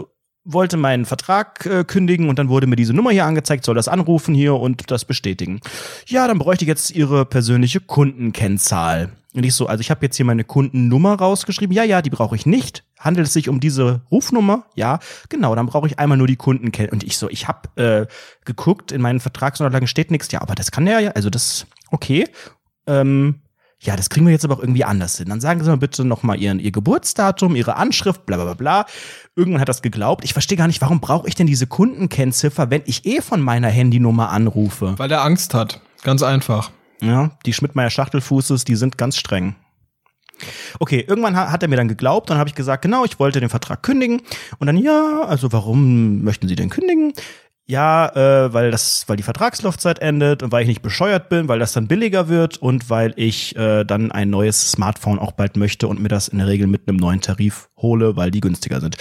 [SPEAKER 2] wollte meinen Vertrag äh, kündigen und dann wurde mir diese Nummer hier angezeigt, soll das anrufen hier und das bestätigen. Ja, dann bräuchte ich jetzt Ihre persönliche Kundenkennzahl. Und ich so, also ich habe jetzt hier meine Kundennummer rausgeschrieben. Ja, ja, die brauche ich nicht. Handelt es sich um diese Rufnummer? Ja, genau, dann brauche ich einmal nur die Kundenkennzahl. Und ich so, ich habe äh, geguckt, in meinen Vertragsunterlagen steht nichts. Ja, aber das kann der ja, also das, okay. Ähm, ja, das kriegen wir jetzt aber auch irgendwie anders hin. Dann sagen Sie mal bitte nochmal Ihren, Ihr Geburtsdatum, Ihre Anschrift, bla bla bla bla. Irgendwann hat das geglaubt. Ich verstehe gar nicht, warum brauche ich denn diese Kundenkennziffer, wenn ich eh von meiner Handynummer anrufe?
[SPEAKER 1] Weil er Angst hat. Ganz einfach.
[SPEAKER 2] Ja, die Schmidt-Meyer Schachtelfußes, die sind ganz streng. Okay, irgendwann ha- hat er mir dann geglaubt, dann habe ich gesagt, genau, ich wollte den Vertrag kündigen. Und dann, ja, also warum möchten Sie denn kündigen? Ja, äh, weil das, weil die Vertragslaufzeit endet und weil ich nicht bescheuert bin, weil das dann billiger wird und weil ich äh, dann ein neues Smartphone auch bald möchte und mir das in der Regel mit einem neuen Tarif hole, weil die günstiger sind.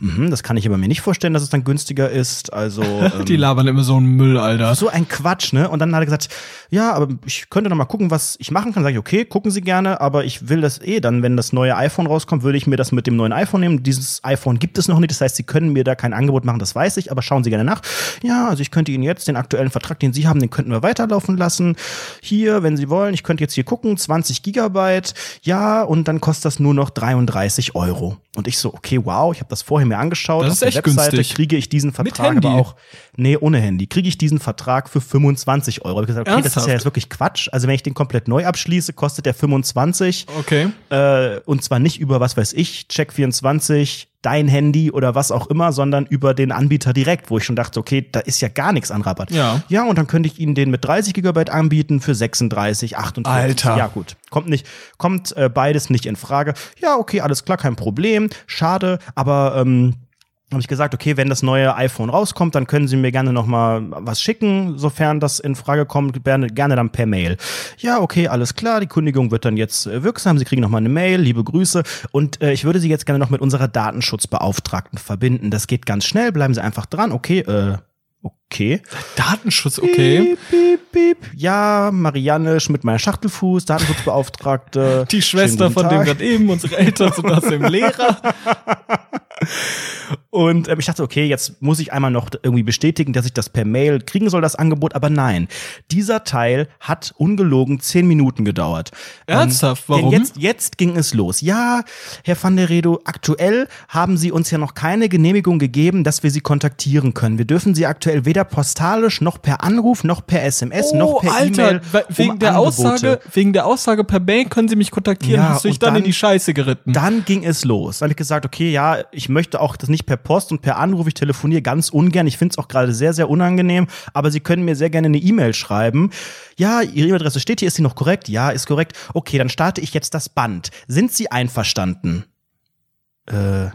[SPEAKER 2] Mhm, das kann ich aber mir nicht vorstellen, dass es dann günstiger ist. Also ähm,
[SPEAKER 1] Die labern immer so einen Müll, Alter.
[SPEAKER 2] so ein Quatsch, ne? Und dann hat er gesagt, ja, aber ich könnte noch mal gucken, was ich machen kann. Sag ich, okay, gucken Sie gerne, aber ich will das eh dann, wenn das neue iPhone rauskommt, würde ich mir das mit dem neuen iPhone nehmen. Dieses iPhone gibt es noch nicht, das heißt, Sie können mir da kein Angebot machen, das weiß ich, aber schauen Sie gerne nach. Ja, also ich könnte Ihnen jetzt den aktuellen Vertrag, den Sie haben, den könnten wir weiterlaufen lassen. Hier, wenn Sie wollen, ich könnte jetzt hier gucken, 20 Gigabyte, ja, und dann kostet das nur noch 33 Euro. Und ich so, okay, wow, ich habe das vorher ich mir angeschaut.
[SPEAKER 1] Das
[SPEAKER 2] Auf
[SPEAKER 1] ist
[SPEAKER 2] der
[SPEAKER 1] echt
[SPEAKER 2] Webseite
[SPEAKER 1] günstig.
[SPEAKER 2] kriege ich diesen Vertrag aber auch, nee, ohne Handy, kriege ich diesen Vertrag für 25 Euro. Ich gesagt, okay, das ist
[SPEAKER 1] Ernsthaft?
[SPEAKER 2] ja jetzt wirklich Quatsch. Also wenn ich den komplett neu abschließe, kostet der 25.
[SPEAKER 1] Okay.
[SPEAKER 2] Äh, und zwar nicht über, was weiß ich, Check24, dein Handy oder was auch immer, sondern über den Anbieter direkt, wo ich schon dachte, okay, da ist ja gar nichts an Rabatt.
[SPEAKER 1] Ja.
[SPEAKER 2] Ja, und dann könnte ich Ihnen den mit 30 Gigabyte anbieten für 36, 48.
[SPEAKER 1] Alter.
[SPEAKER 2] Ja, gut. Kommt nicht, kommt äh, beides nicht in Frage. Ja, okay, alles klar, kein Problem. Schade, aber ähm, habe ich gesagt, okay, wenn das neue iPhone rauskommt, dann können Sie mir gerne noch mal was schicken, sofern das in Frage kommt, gerne, gerne dann per Mail. Ja, okay, alles klar, die Kündigung wird dann jetzt äh, wirksam, Sie kriegen noch mal eine Mail, liebe Grüße und äh, ich würde Sie jetzt gerne noch mit unserer Datenschutzbeauftragten verbinden. Das geht ganz schnell, bleiben Sie einfach dran. Okay, äh, okay.
[SPEAKER 1] Datenschutz, okay.
[SPEAKER 2] Piep, piep, piep. Ja, Marianne Schmidt, mein Schachtelfuß, Datenschutzbeauftragte.
[SPEAKER 1] Die Schwester von dem gerade eben, unsere Eltern sind aus dem Lehrer.
[SPEAKER 2] Und ähm, ich dachte, okay, jetzt muss ich einmal noch irgendwie bestätigen, dass ich das per Mail kriegen soll, das Angebot. Aber nein, dieser Teil hat ungelogen zehn Minuten gedauert.
[SPEAKER 1] Ernsthaft?
[SPEAKER 2] Ähm,
[SPEAKER 1] Warum?
[SPEAKER 2] Jetzt, jetzt ging es los. Ja, Herr van der Redo, aktuell haben Sie uns ja noch keine Genehmigung gegeben, dass wir Sie kontaktieren können. Wir dürfen Sie aktuell weder postalisch noch per Anruf noch per SMS noch per
[SPEAKER 1] Oh, Alter,
[SPEAKER 2] E-Mail
[SPEAKER 1] we- wegen
[SPEAKER 2] um
[SPEAKER 1] der
[SPEAKER 2] Angebote.
[SPEAKER 1] Aussage, wegen der Aussage per Mail können Sie mich kontaktieren,
[SPEAKER 2] Ja,
[SPEAKER 1] hast du dich
[SPEAKER 2] und
[SPEAKER 1] dann, in
[SPEAKER 2] dann-
[SPEAKER 1] die Scheiße geritten.
[SPEAKER 2] Dann ging es los. Dann habe ich gesagt, okay, ja, ich möchte auch das nicht per Post und per Anruf, ich telefoniere ganz ungern. Ich finde es auch gerade sehr, sehr unangenehm, aber Sie können mir sehr gerne eine E-Mail schreiben. Ja, Ihre E-Mail-Adresse steht hier, ist sie noch korrekt? Ja, ist korrekt. Okay, dann starte ich jetzt das Band. Sind Sie einverstanden? Äh,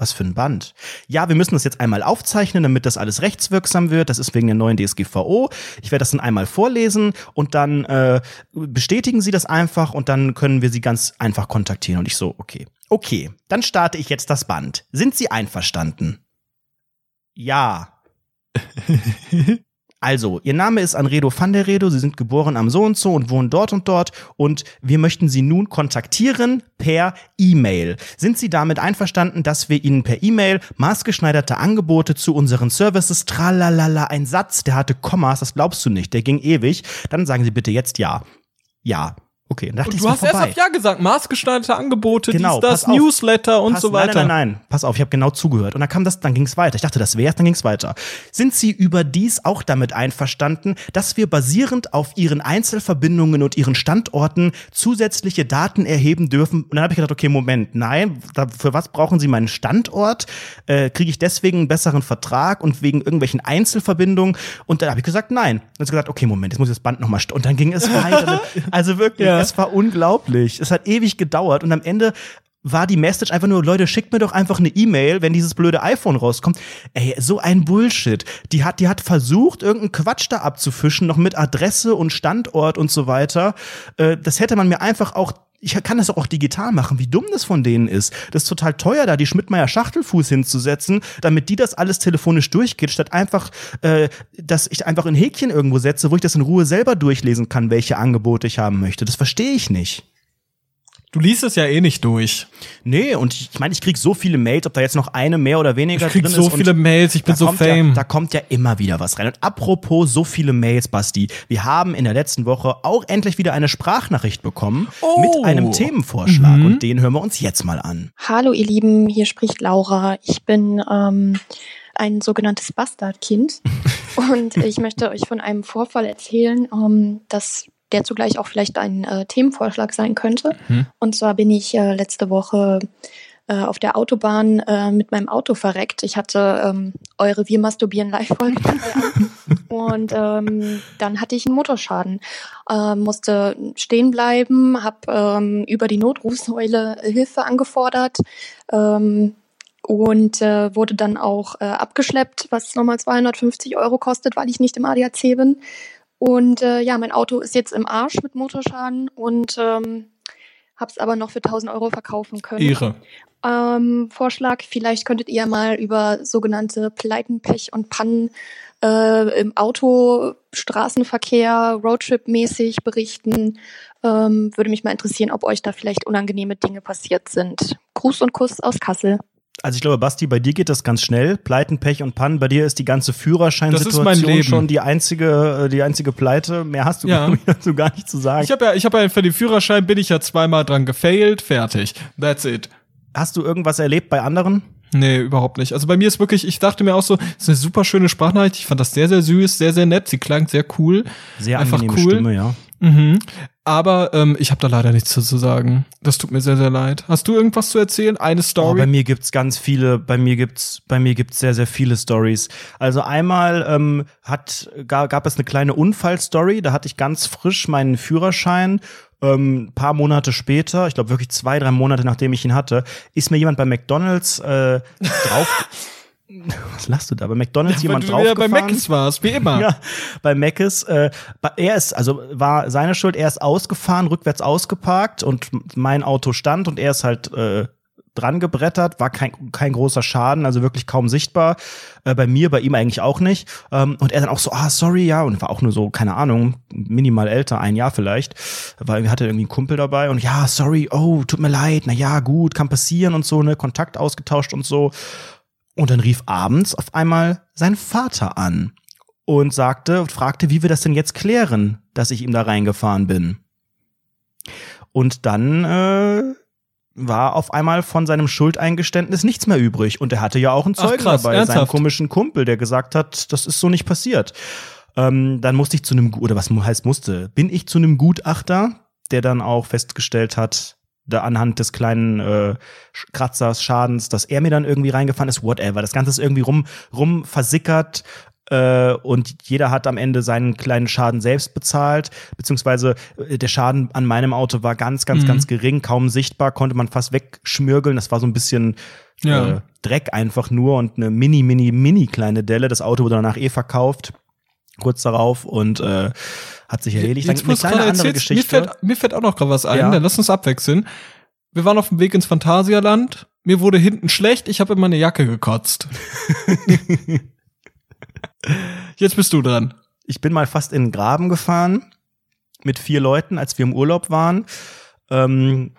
[SPEAKER 2] was für ein Band? Ja, wir müssen das jetzt einmal aufzeichnen, damit das alles rechtswirksam wird. Das ist wegen der neuen DSGVO. Ich werde das dann einmal vorlesen und dann äh, bestätigen Sie das einfach und dann können wir Sie ganz einfach kontaktieren. Und ich so, okay. Okay, dann starte ich jetzt das Band. Sind Sie einverstanden? Ja. Also, Ihr Name ist Anredo van der Redo, Sie sind geboren am so und so und wohnen dort und dort und wir möchten Sie nun kontaktieren per E-Mail. Sind Sie damit einverstanden, dass wir Ihnen per E-Mail maßgeschneiderte Angebote zu unseren Services, tralalala, ein Satz, der hatte Kommas, das glaubst du nicht, der ging ewig. Dann sagen Sie bitte jetzt ja. Ja. Okay, dann dachte ich,
[SPEAKER 1] du hast
[SPEAKER 2] mal
[SPEAKER 1] erst
[SPEAKER 2] vorbei.
[SPEAKER 1] auf Ja gesagt, maßgeschneiderte Angebote,
[SPEAKER 2] Genau,
[SPEAKER 1] dies, das. Newsletter und
[SPEAKER 2] Pass-
[SPEAKER 1] so weiter.
[SPEAKER 2] Nein, nein, nein, pass auf, ich habe genau zugehört. Und dann kam das, dann ging es weiter. Ich dachte, das wär's, dann ging es weiter. Sind Sie überdies auch damit einverstanden, dass wir basierend auf Ihren Einzelverbindungen und Ihren Standorten zusätzliche Daten erheben dürfen? Und dann habe ich gedacht, okay, Moment, nein, für was brauchen Sie meinen Standort? Äh, Kriege ich deswegen einen besseren Vertrag und wegen irgendwelchen Einzelverbindungen? Und dann habe ich gesagt, nein. Und dann gesagt, okay, Moment, jetzt muss ich das Band nochmal und dann ging es weiter. also wirklich,
[SPEAKER 1] Ja.
[SPEAKER 2] Es war unglaublich. Es hat ewig gedauert und am Ende war die Message einfach nur, Leute, schickt mir doch einfach eine E-Mail, wenn dieses blöde iPhone rauskommt. Ey, so ein Bullshit. Die hat, die hat versucht, irgendeinen Quatsch da abzufischen, noch mit Adresse und Standort und so weiter. Äh, das hätte man mir einfach auch ich kann das auch digital machen, wie dumm das von denen ist. Das ist total teuer, da die Schmidtmeier Schachtelfuß hinzusetzen, damit die das alles telefonisch durchgeht, statt einfach, äh, dass ich einfach ein Häkchen irgendwo setze, wo ich das in Ruhe selber durchlesen kann, welche Angebote ich haben möchte. Das verstehe ich nicht.
[SPEAKER 1] Du liest es ja eh nicht durch.
[SPEAKER 2] Nee, und ich meine, ich krieg so viele Mails, ob da jetzt noch eine mehr oder weniger
[SPEAKER 1] Ich krieg
[SPEAKER 2] drin
[SPEAKER 1] so
[SPEAKER 2] ist. und
[SPEAKER 1] viele Mails, ich bin so fame.
[SPEAKER 2] Ja, da kommt ja immer wieder was rein. Und apropos so viele Mails, Basti, wir haben in der letzten Woche auch endlich wieder eine Sprachnachricht bekommen
[SPEAKER 1] Oh.
[SPEAKER 2] mit einem Themenvorschlag.
[SPEAKER 1] Mhm.
[SPEAKER 2] Und den hören wir uns jetzt mal an.
[SPEAKER 4] Hallo ihr Lieben, hier spricht Laura. Ich bin ähm, ein sogenanntes Bastardkind und ich möchte euch von einem Vorfall erzählen, ähm, dass der zugleich auch vielleicht ein äh, Themenvorschlag sein könnte.
[SPEAKER 1] Mhm.
[SPEAKER 4] Und zwar bin ich äh, letzte Woche äh, auf der Autobahn äh, mit meinem Auto verreckt. Ich hatte ähm, eure Wir masturbieren Live-Folge. Und ähm, dann hatte ich einen Motorschaden. Ähm, musste stehen bleiben, habe ähm, über die Notrufsäule Hilfe angefordert ähm, und äh, wurde dann auch äh, abgeschleppt, was nochmal 250 Euro kostet, weil ich nicht im ADAC bin. Und äh, ja, mein Auto ist jetzt im Arsch mit Motorschaden und ähm, habe es aber noch für 1000 Euro verkaufen können.
[SPEAKER 1] Ehre.
[SPEAKER 4] Ähm, Vorschlag, vielleicht könntet ihr mal über sogenannte Pleiten, Pech und Pannen äh, im Auto, Straßenverkehr, Roadtrip-mäßig berichten. Ähm, würde mich mal interessieren, ob euch da vielleicht unangenehme Dinge passiert sind. Gruß und Kuss aus Kassel.
[SPEAKER 2] Also ich glaube, Basti, bei dir geht das ganz schnell. Pleiten, Pech und Pannen. Bei dir ist die ganze Führerscheinsituation schon die einzige, äh, die einzige Pleite. Mehr hast du
[SPEAKER 1] Ja.
[SPEAKER 2] dazu gar nicht zu sagen.
[SPEAKER 1] Ich habe ja, ich habe ja für den Führerschein bin ich ja zweimal dran gefailt, fertig. That's it.
[SPEAKER 2] hast du irgendwas erlebt bei anderen?
[SPEAKER 1] Nee, überhaupt nicht. Also bei mir ist wirklich, ich dachte mir auch so, das ist eine super schöne Sprachnachricht. Ich fand das sehr, sehr süß, sehr, sehr nett. Sie klang sehr cool.
[SPEAKER 2] Sehr
[SPEAKER 1] Einfach
[SPEAKER 2] angenehme
[SPEAKER 1] cool.
[SPEAKER 2] Stimme, ja.
[SPEAKER 1] Mhm. Aber ähm, ich habe da leider nichts zu sagen. Das tut mir sehr, sehr leid. Hast du irgendwas zu erzählen? Eine
[SPEAKER 2] Oh,
[SPEAKER 1] Story?
[SPEAKER 2] bei mir gibt's ganz viele, bei mir gibt's, bei mir gibt's sehr, sehr viele Stories. Also einmal ähm, hat, gab, gab es eine kleine Unfallstory, da hatte ich ganz frisch meinen Führerschein. Ähm, paar Monate später, ich glaube wirklich zwei, drei Monate nachdem ich ihn hatte, ist mir jemand bei McDonalds äh, drauf. Was lachst du da? Bei McDonalds
[SPEAKER 1] Weil
[SPEAKER 2] jemand
[SPEAKER 1] du wieder bei. Macis warst, wie immer.
[SPEAKER 2] Ja, bei Meckes. Äh, er ist, also war seine Schuld, er ist ausgefahren, rückwärts ausgeparkt und mein Auto stand und er ist halt äh, dran gebrettert, war kein, kein großer Schaden, also wirklich kaum sichtbar. Äh, bei mir, bei ihm eigentlich auch nicht. Ähm, und er dann auch so, ah, sorry, ja, und war auch nur so, keine Ahnung, minimal älter, ein Jahr vielleicht, weil er hatte irgendwie einen Kumpel dabei und ja, sorry, oh, tut mir leid, na ja, gut, kann passieren und so, ne, Kontakt ausgetauscht und so. Und dann rief abends auf einmal sein Vater an und sagte und fragte, wie wir das denn jetzt klären, dass ich ihm da reingefahren bin. Und dann äh, war auf einmal von seinem Schuldeingeständnis nichts mehr übrig. Und er hatte ja auch einen Zeugen
[SPEAKER 1] krass,
[SPEAKER 2] dabei, seinen
[SPEAKER 1] ernsthaft?
[SPEAKER 2] komischen Kumpel, der gesagt hat, das ist so nicht passiert. Ähm, dann musste ich zu einem, oder was heißt musste, bin ich zu einem Gutachter, der dann auch festgestellt hat, da anhand des kleinen äh, Kratzers, Schadens, dass er mir dann irgendwie reingefahren ist, whatever. Das Ganze ist irgendwie rum, rum versickert äh, und jeder hat am Ende seinen kleinen Schaden selbst bezahlt, beziehungsweise äh, der Schaden an meinem Auto war ganz, ganz,
[SPEAKER 1] Mhm.
[SPEAKER 2] ganz gering, kaum sichtbar, konnte man fast wegschmürgeln. Das war so ein bisschen
[SPEAKER 1] Ja.
[SPEAKER 2] äh, Dreck einfach nur und eine mini, mini, mini kleine Delle. Das Auto wurde danach eh verkauft, kurz darauf und äh, hat sich erledigt. Dann
[SPEAKER 1] Jetzt, wo
[SPEAKER 2] eine kleine andere
[SPEAKER 1] erzählst, Mir
[SPEAKER 2] Geschichte.
[SPEAKER 1] fällt, mir fällt auch noch gerade was ein,
[SPEAKER 2] Ja.
[SPEAKER 1] dann lass uns abwechseln. Wir waren auf dem Weg ins Phantasialand. Mir wurde hinten schlecht, ich habe in meine Jacke gekotzt. Jetzt bist du dran.
[SPEAKER 2] Ich bin mal fast in den Graben gefahren mit vier Leuten, als wir im Urlaub waren. Ähm,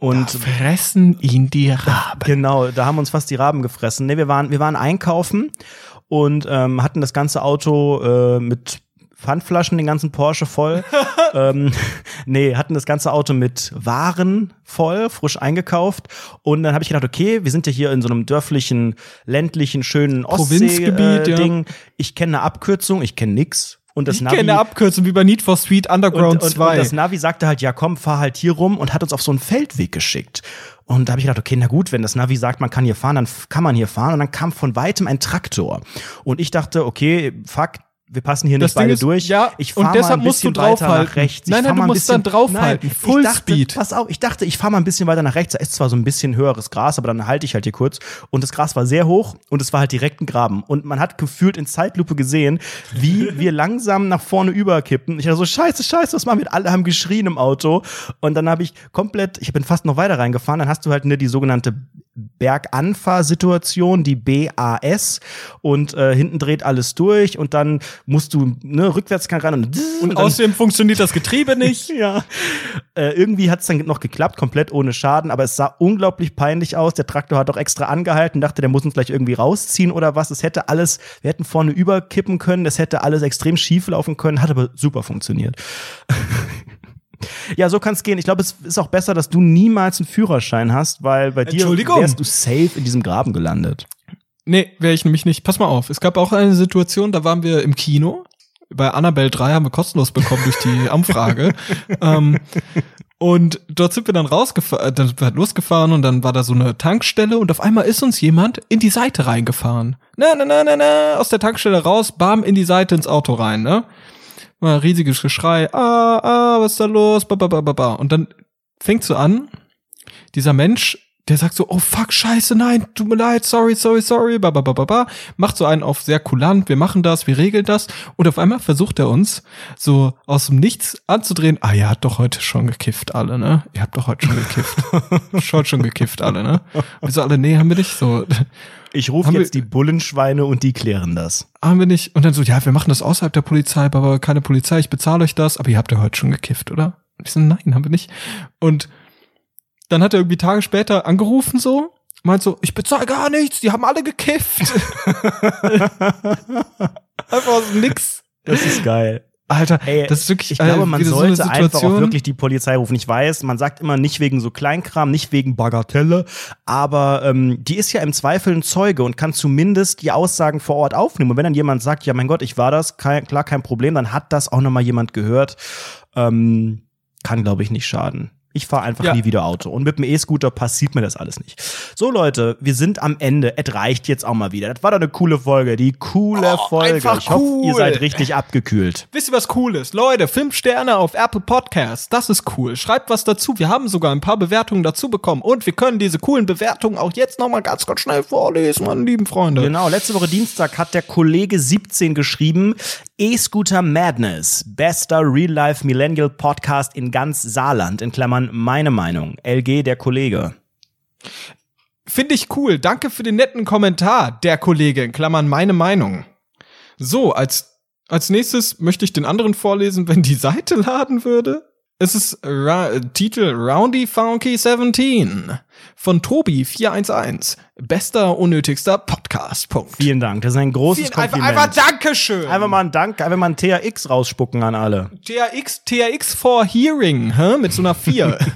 [SPEAKER 2] und
[SPEAKER 1] fressen ihn die Raben.
[SPEAKER 2] Genau, da haben uns fast die Raben gefressen. Nee, wir waren, wir waren einkaufen und ähm, hatten das ganze Auto äh, mit Pfandflaschen, den ganzen Porsche voll. ähm, nee, hatten das ganze Auto mit Waren voll, frisch eingekauft. Und dann habe ich gedacht, okay, wir sind ja hier in so einem dörflichen, ländlichen, schönen
[SPEAKER 1] Provinzgebiet, ja.
[SPEAKER 2] Ostsee-Ding. Ich kenne eine Abkürzung, ich kenne nix. Und das
[SPEAKER 1] Ich
[SPEAKER 2] Navi,
[SPEAKER 1] kenne Abkürzung wie bei Need for Speed Underground
[SPEAKER 2] und, und,
[SPEAKER 1] 2.
[SPEAKER 2] und das Navi sagte halt, ja komm, fahr halt hier rum und hat uns auf so einen Feldweg geschickt. Und da habe ich gedacht, okay, na gut, wenn das Navi sagt, man kann hier fahren, dann kann man hier fahren. Und dann kam von weitem ein Traktor. Und ich dachte, okay, fuck, wir passen hier
[SPEAKER 1] Das
[SPEAKER 2] nicht beide
[SPEAKER 1] Ding ist-
[SPEAKER 2] durch.
[SPEAKER 1] ja,
[SPEAKER 2] ich
[SPEAKER 1] und
[SPEAKER 2] fahr
[SPEAKER 1] deshalb
[SPEAKER 2] mal ein
[SPEAKER 1] musst du
[SPEAKER 2] bisschen weiter
[SPEAKER 1] draufhalten.
[SPEAKER 2] nach rechts. Ich
[SPEAKER 1] Nein, nein, du musst dann
[SPEAKER 2] bisschen-
[SPEAKER 1] draufhalten.
[SPEAKER 2] Nein,
[SPEAKER 1] Full
[SPEAKER 2] dachte,
[SPEAKER 1] Speed.
[SPEAKER 2] Pass auf, ich dachte, ich fahre mal ein bisschen weiter nach rechts. Da ist zwar so ein bisschen höheres Gras, aber dann halte ich halt hier kurz. Und das Gras war sehr hoch und es war halt direkt ein Graben. Und man hat gefühlt in Zeitlupe gesehen, wie wir langsam nach vorne überkippen. Ich dachte so, scheiße, scheiße, was machen wir? Alle haben geschrien im Auto. Und dann habe ich komplett, ich bin fast noch weiter reingefahren. Dann hast du halt ne, die sogenannte Berganfahrsituation, die BAS. Und äh, hinten dreht alles durch. Und dann musst du ne, rückwärts kann rein und,
[SPEAKER 1] und
[SPEAKER 2] dann-
[SPEAKER 1] außerdem funktioniert das Getriebe nicht.
[SPEAKER 2] ja. Äh, irgendwie hat es dann noch geklappt, komplett ohne Schaden, aber es sah unglaublich peinlich aus. Der Traktor hat auch extra angehalten, dachte, der muss uns gleich irgendwie rausziehen oder was. Es hätte alles, wir hätten vorne überkippen können, es hätte alles extrem schief laufen können, hat aber super funktioniert. Ja, so kann es gehen. Ich glaube, es ist auch besser, dass du niemals einen Führerschein hast, weil bei dir wärst du safe in diesem Graben gelandet.
[SPEAKER 1] Nee, wäre ich nämlich nicht. Pass mal auf. Es gab auch eine Situation, da waren wir im Kino. Bei Annabelle 3 haben wir kostenlos bekommen durch die Anfrage. ähm, und dort sind wir dann rausgefahren, dann sind wir halt losgefahren und dann war da so eine Tankstelle und auf einmal ist uns jemand in die Seite reingefahren. Na, na, na, na, na, aus der Tankstelle raus, bam, in die Seite ins Auto rein, ne? War ein riesiges Geschrei, ah, ah, was ist da los, ba, ba, ba, ba, ba. Und dann fängt so an, dieser Mensch, der sagt so, oh fuck, scheiße, nein, tut mir leid, sorry, sorry, sorry, ba, ba, ba, ba, ba, macht so einen auf sehr kulant, wir machen das, wir regeln das und auf einmal versucht er uns so aus dem Nichts anzudrehen, ah, ihr habt doch heute schon gekifft alle, ne? Ihr habt doch heute schon gekifft. schon schon gekifft alle, ne? Wir so alle, nee, haben wir nicht so,
[SPEAKER 2] Ich rufe jetzt
[SPEAKER 1] wir-
[SPEAKER 2] die Bullenschweine und die klären das.
[SPEAKER 1] haben wir nicht und dann so, ja, wir machen das außerhalb der Polizei, aber keine Polizei, ich bezahle euch das, aber ihr habt ja heute schon gekifft, oder? Und ich so, nein, haben wir nicht. Und dann hat er irgendwie Tage später angerufen so, meint so, ich bezahle gar nichts, die haben alle gekifft. Einfach aus Nix.
[SPEAKER 2] Das ist geil.
[SPEAKER 1] Alter,
[SPEAKER 2] Ey,
[SPEAKER 1] das ist wirklich
[SPEAKER 2] ich glaube,
[SPEAKER 1] äh,
[SPEAKER 2] man
[SPEAKER 1] so
[SPEAKER 2] sollte einfach auch wirklich die Polizei rufen. Ich weiß, man sagt immer nicht wegen so Kleinkram, nicht wegen Bagatelle, aber ähm, die ist ja im Zweifel ein Zeuge und kann zumindest die Aussagen vor Ort aufnehmen. Und wenn dann jemand sagt, ja mein Gott, ich war das, kein, klar, kein Problem, dann hat das auch nochmal jemand gehört. Ähm, kann, glaube ich, nicht schaden. Ich fahre einfach
[SPEAKER 1] Ja.
[SPEAKER 2] nie wieder Auto. Und mit dem E-Scooter passiert mir das alles nicht. So, Leute, wir sind am Ende. Es reicht jetzt auch mal wieder. Das war doch eine coole Folge. Die coole
[SPEAKER 1] Oh,
[SPEAKER 2] Folge. ich hoffe, ihr seid richtig abgekühlt.
[SPEAKER 1] Wisst ihr, was cool ist? Leute, fünf Sterne auf Apple Podcasts. Das ist cool. Schreibt was dazu. Wir haben sogar ein paar Bewertungen dazu bekommen. Und wir können diese coolen Bewertungen auch jetzt nochmal ganz, ganz schnell vorlesen, meine lieben Freunde.
[SPEAKER 2] Genau, letzte Woche Dienstag hat der Kollege 17 geschrieben, E-Scooter Madness, bester Real-Life Millennial Podcast in ganz Saarland, in Klammern meine Meinung. LG, der Kollege.
[SPEAKER 1] Finde ich cool. Danke für den netten Kommentar, der Kollege, in Klammern meine Meinung. So, als, als nächstes möchte ich den anderen vorlesen, wenn die Seite laden würde. Es ist Ra Titel Roundy Funky 17 von Tobi 411. Bester, unnötigster Podcast. Punkt.
[SPEAKER 2] Vielen Dank, das ist ein großes
[SPEAKER 1] Vielen, einfach,
[SPEAKER 2] Kompliment.
[SPEAKER 1] einfach Dankeschön.
[SPEAKER 2] Einfach mal ein Dank, einfach mal ein THX rausspucken an alle.
[SPEAKER 1] THX, THX for Hearing, hä? mit so einer 4.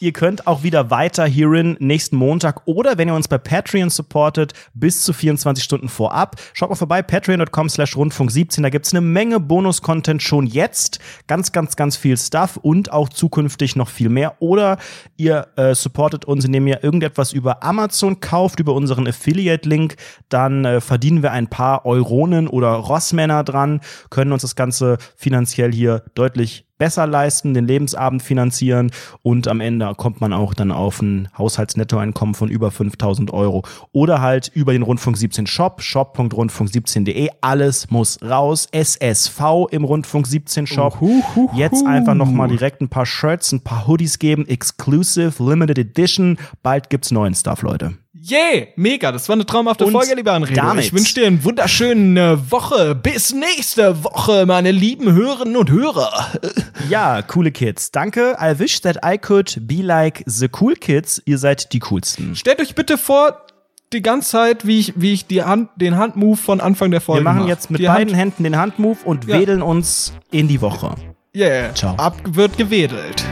[SPEAKER 2] Ihr könnt auch wieder weiter hierin nächsten Montag oder wenn ihr uns bei Patreon supportet, bis zu 24 Stunden vorab. Schaut mal vorbei, patreon.com slash rundfunk 17. Da gibt's eine Menge Bonus-Content schon jetzt. Ganz, ganz, ganz viel Stuff und auch zukünftig noch viel mehr. Oder ihr äh, supportet uns, indem ihr irgendetwas über Amazon kauft, über unseren Affiliate-Link. Dann äh, verdienen wir ein paar Euronen oder Rossmänner dran, können uns das Ganze finanziell hier deutlich besser leisten, den Lebensabend finanzieren und am Ende kommt man auch dann auf ein Haushaltsnettoeinkommen von über 5000 Euro. Oder halt über den Rundfunk 17 Shop, shop.rundfunk17.de. Alles muss raus. SSV im Rundfunk 17 Shop.
[SPEAKER 1] Uhuhuhu.
[SPEAKER 2] Jetzt einfach nochmal direkt ein paar Shirts, ein paar Hoodies geben. Exclusive, Limited Edition. Bald gibt's neuen Stuff, Leute.
[SPEAKER 1] Yeah, mega, das war eine traumhafte
[SPEAKER 2] Und
[SPEAKER 1] Folge, lieber Anredo.
[SPEAKER 2] damit-
[SPEAKER 1] Ich wünsche dir eine wunderschöne Woche. Bis nächste Woche, meine lieben Hörerinnen und Hörer.
[SPEAKER 2] Ja, coole Kids. Danke. I wish that I could be like the cool kids. Ihr seid die coolsten.
[SPEAKER 1] Stellt euch bitte vor, die ganze Zeit, wie ich, wie ich die Hand, den Handmove von Anfang der Folge
[SPEAKER 2] Wir machen
[SPEAKER 1] mach.
[SPEAKER 2] jetzt mit
[SPEAKER 1] die
[SPEAKER 2] beiden
[SPEAKER 1] Hand,
[SPEAKER 2] Händen den Handmove und
[SPEAKER 1] Ja.
[SPEAKER 2] wedeln uns in die Woche.
[SPEAKER 1] Yeah,
[SPEAKER 2] Ciao.
[SPEAKER 1] ab wird gewedelt.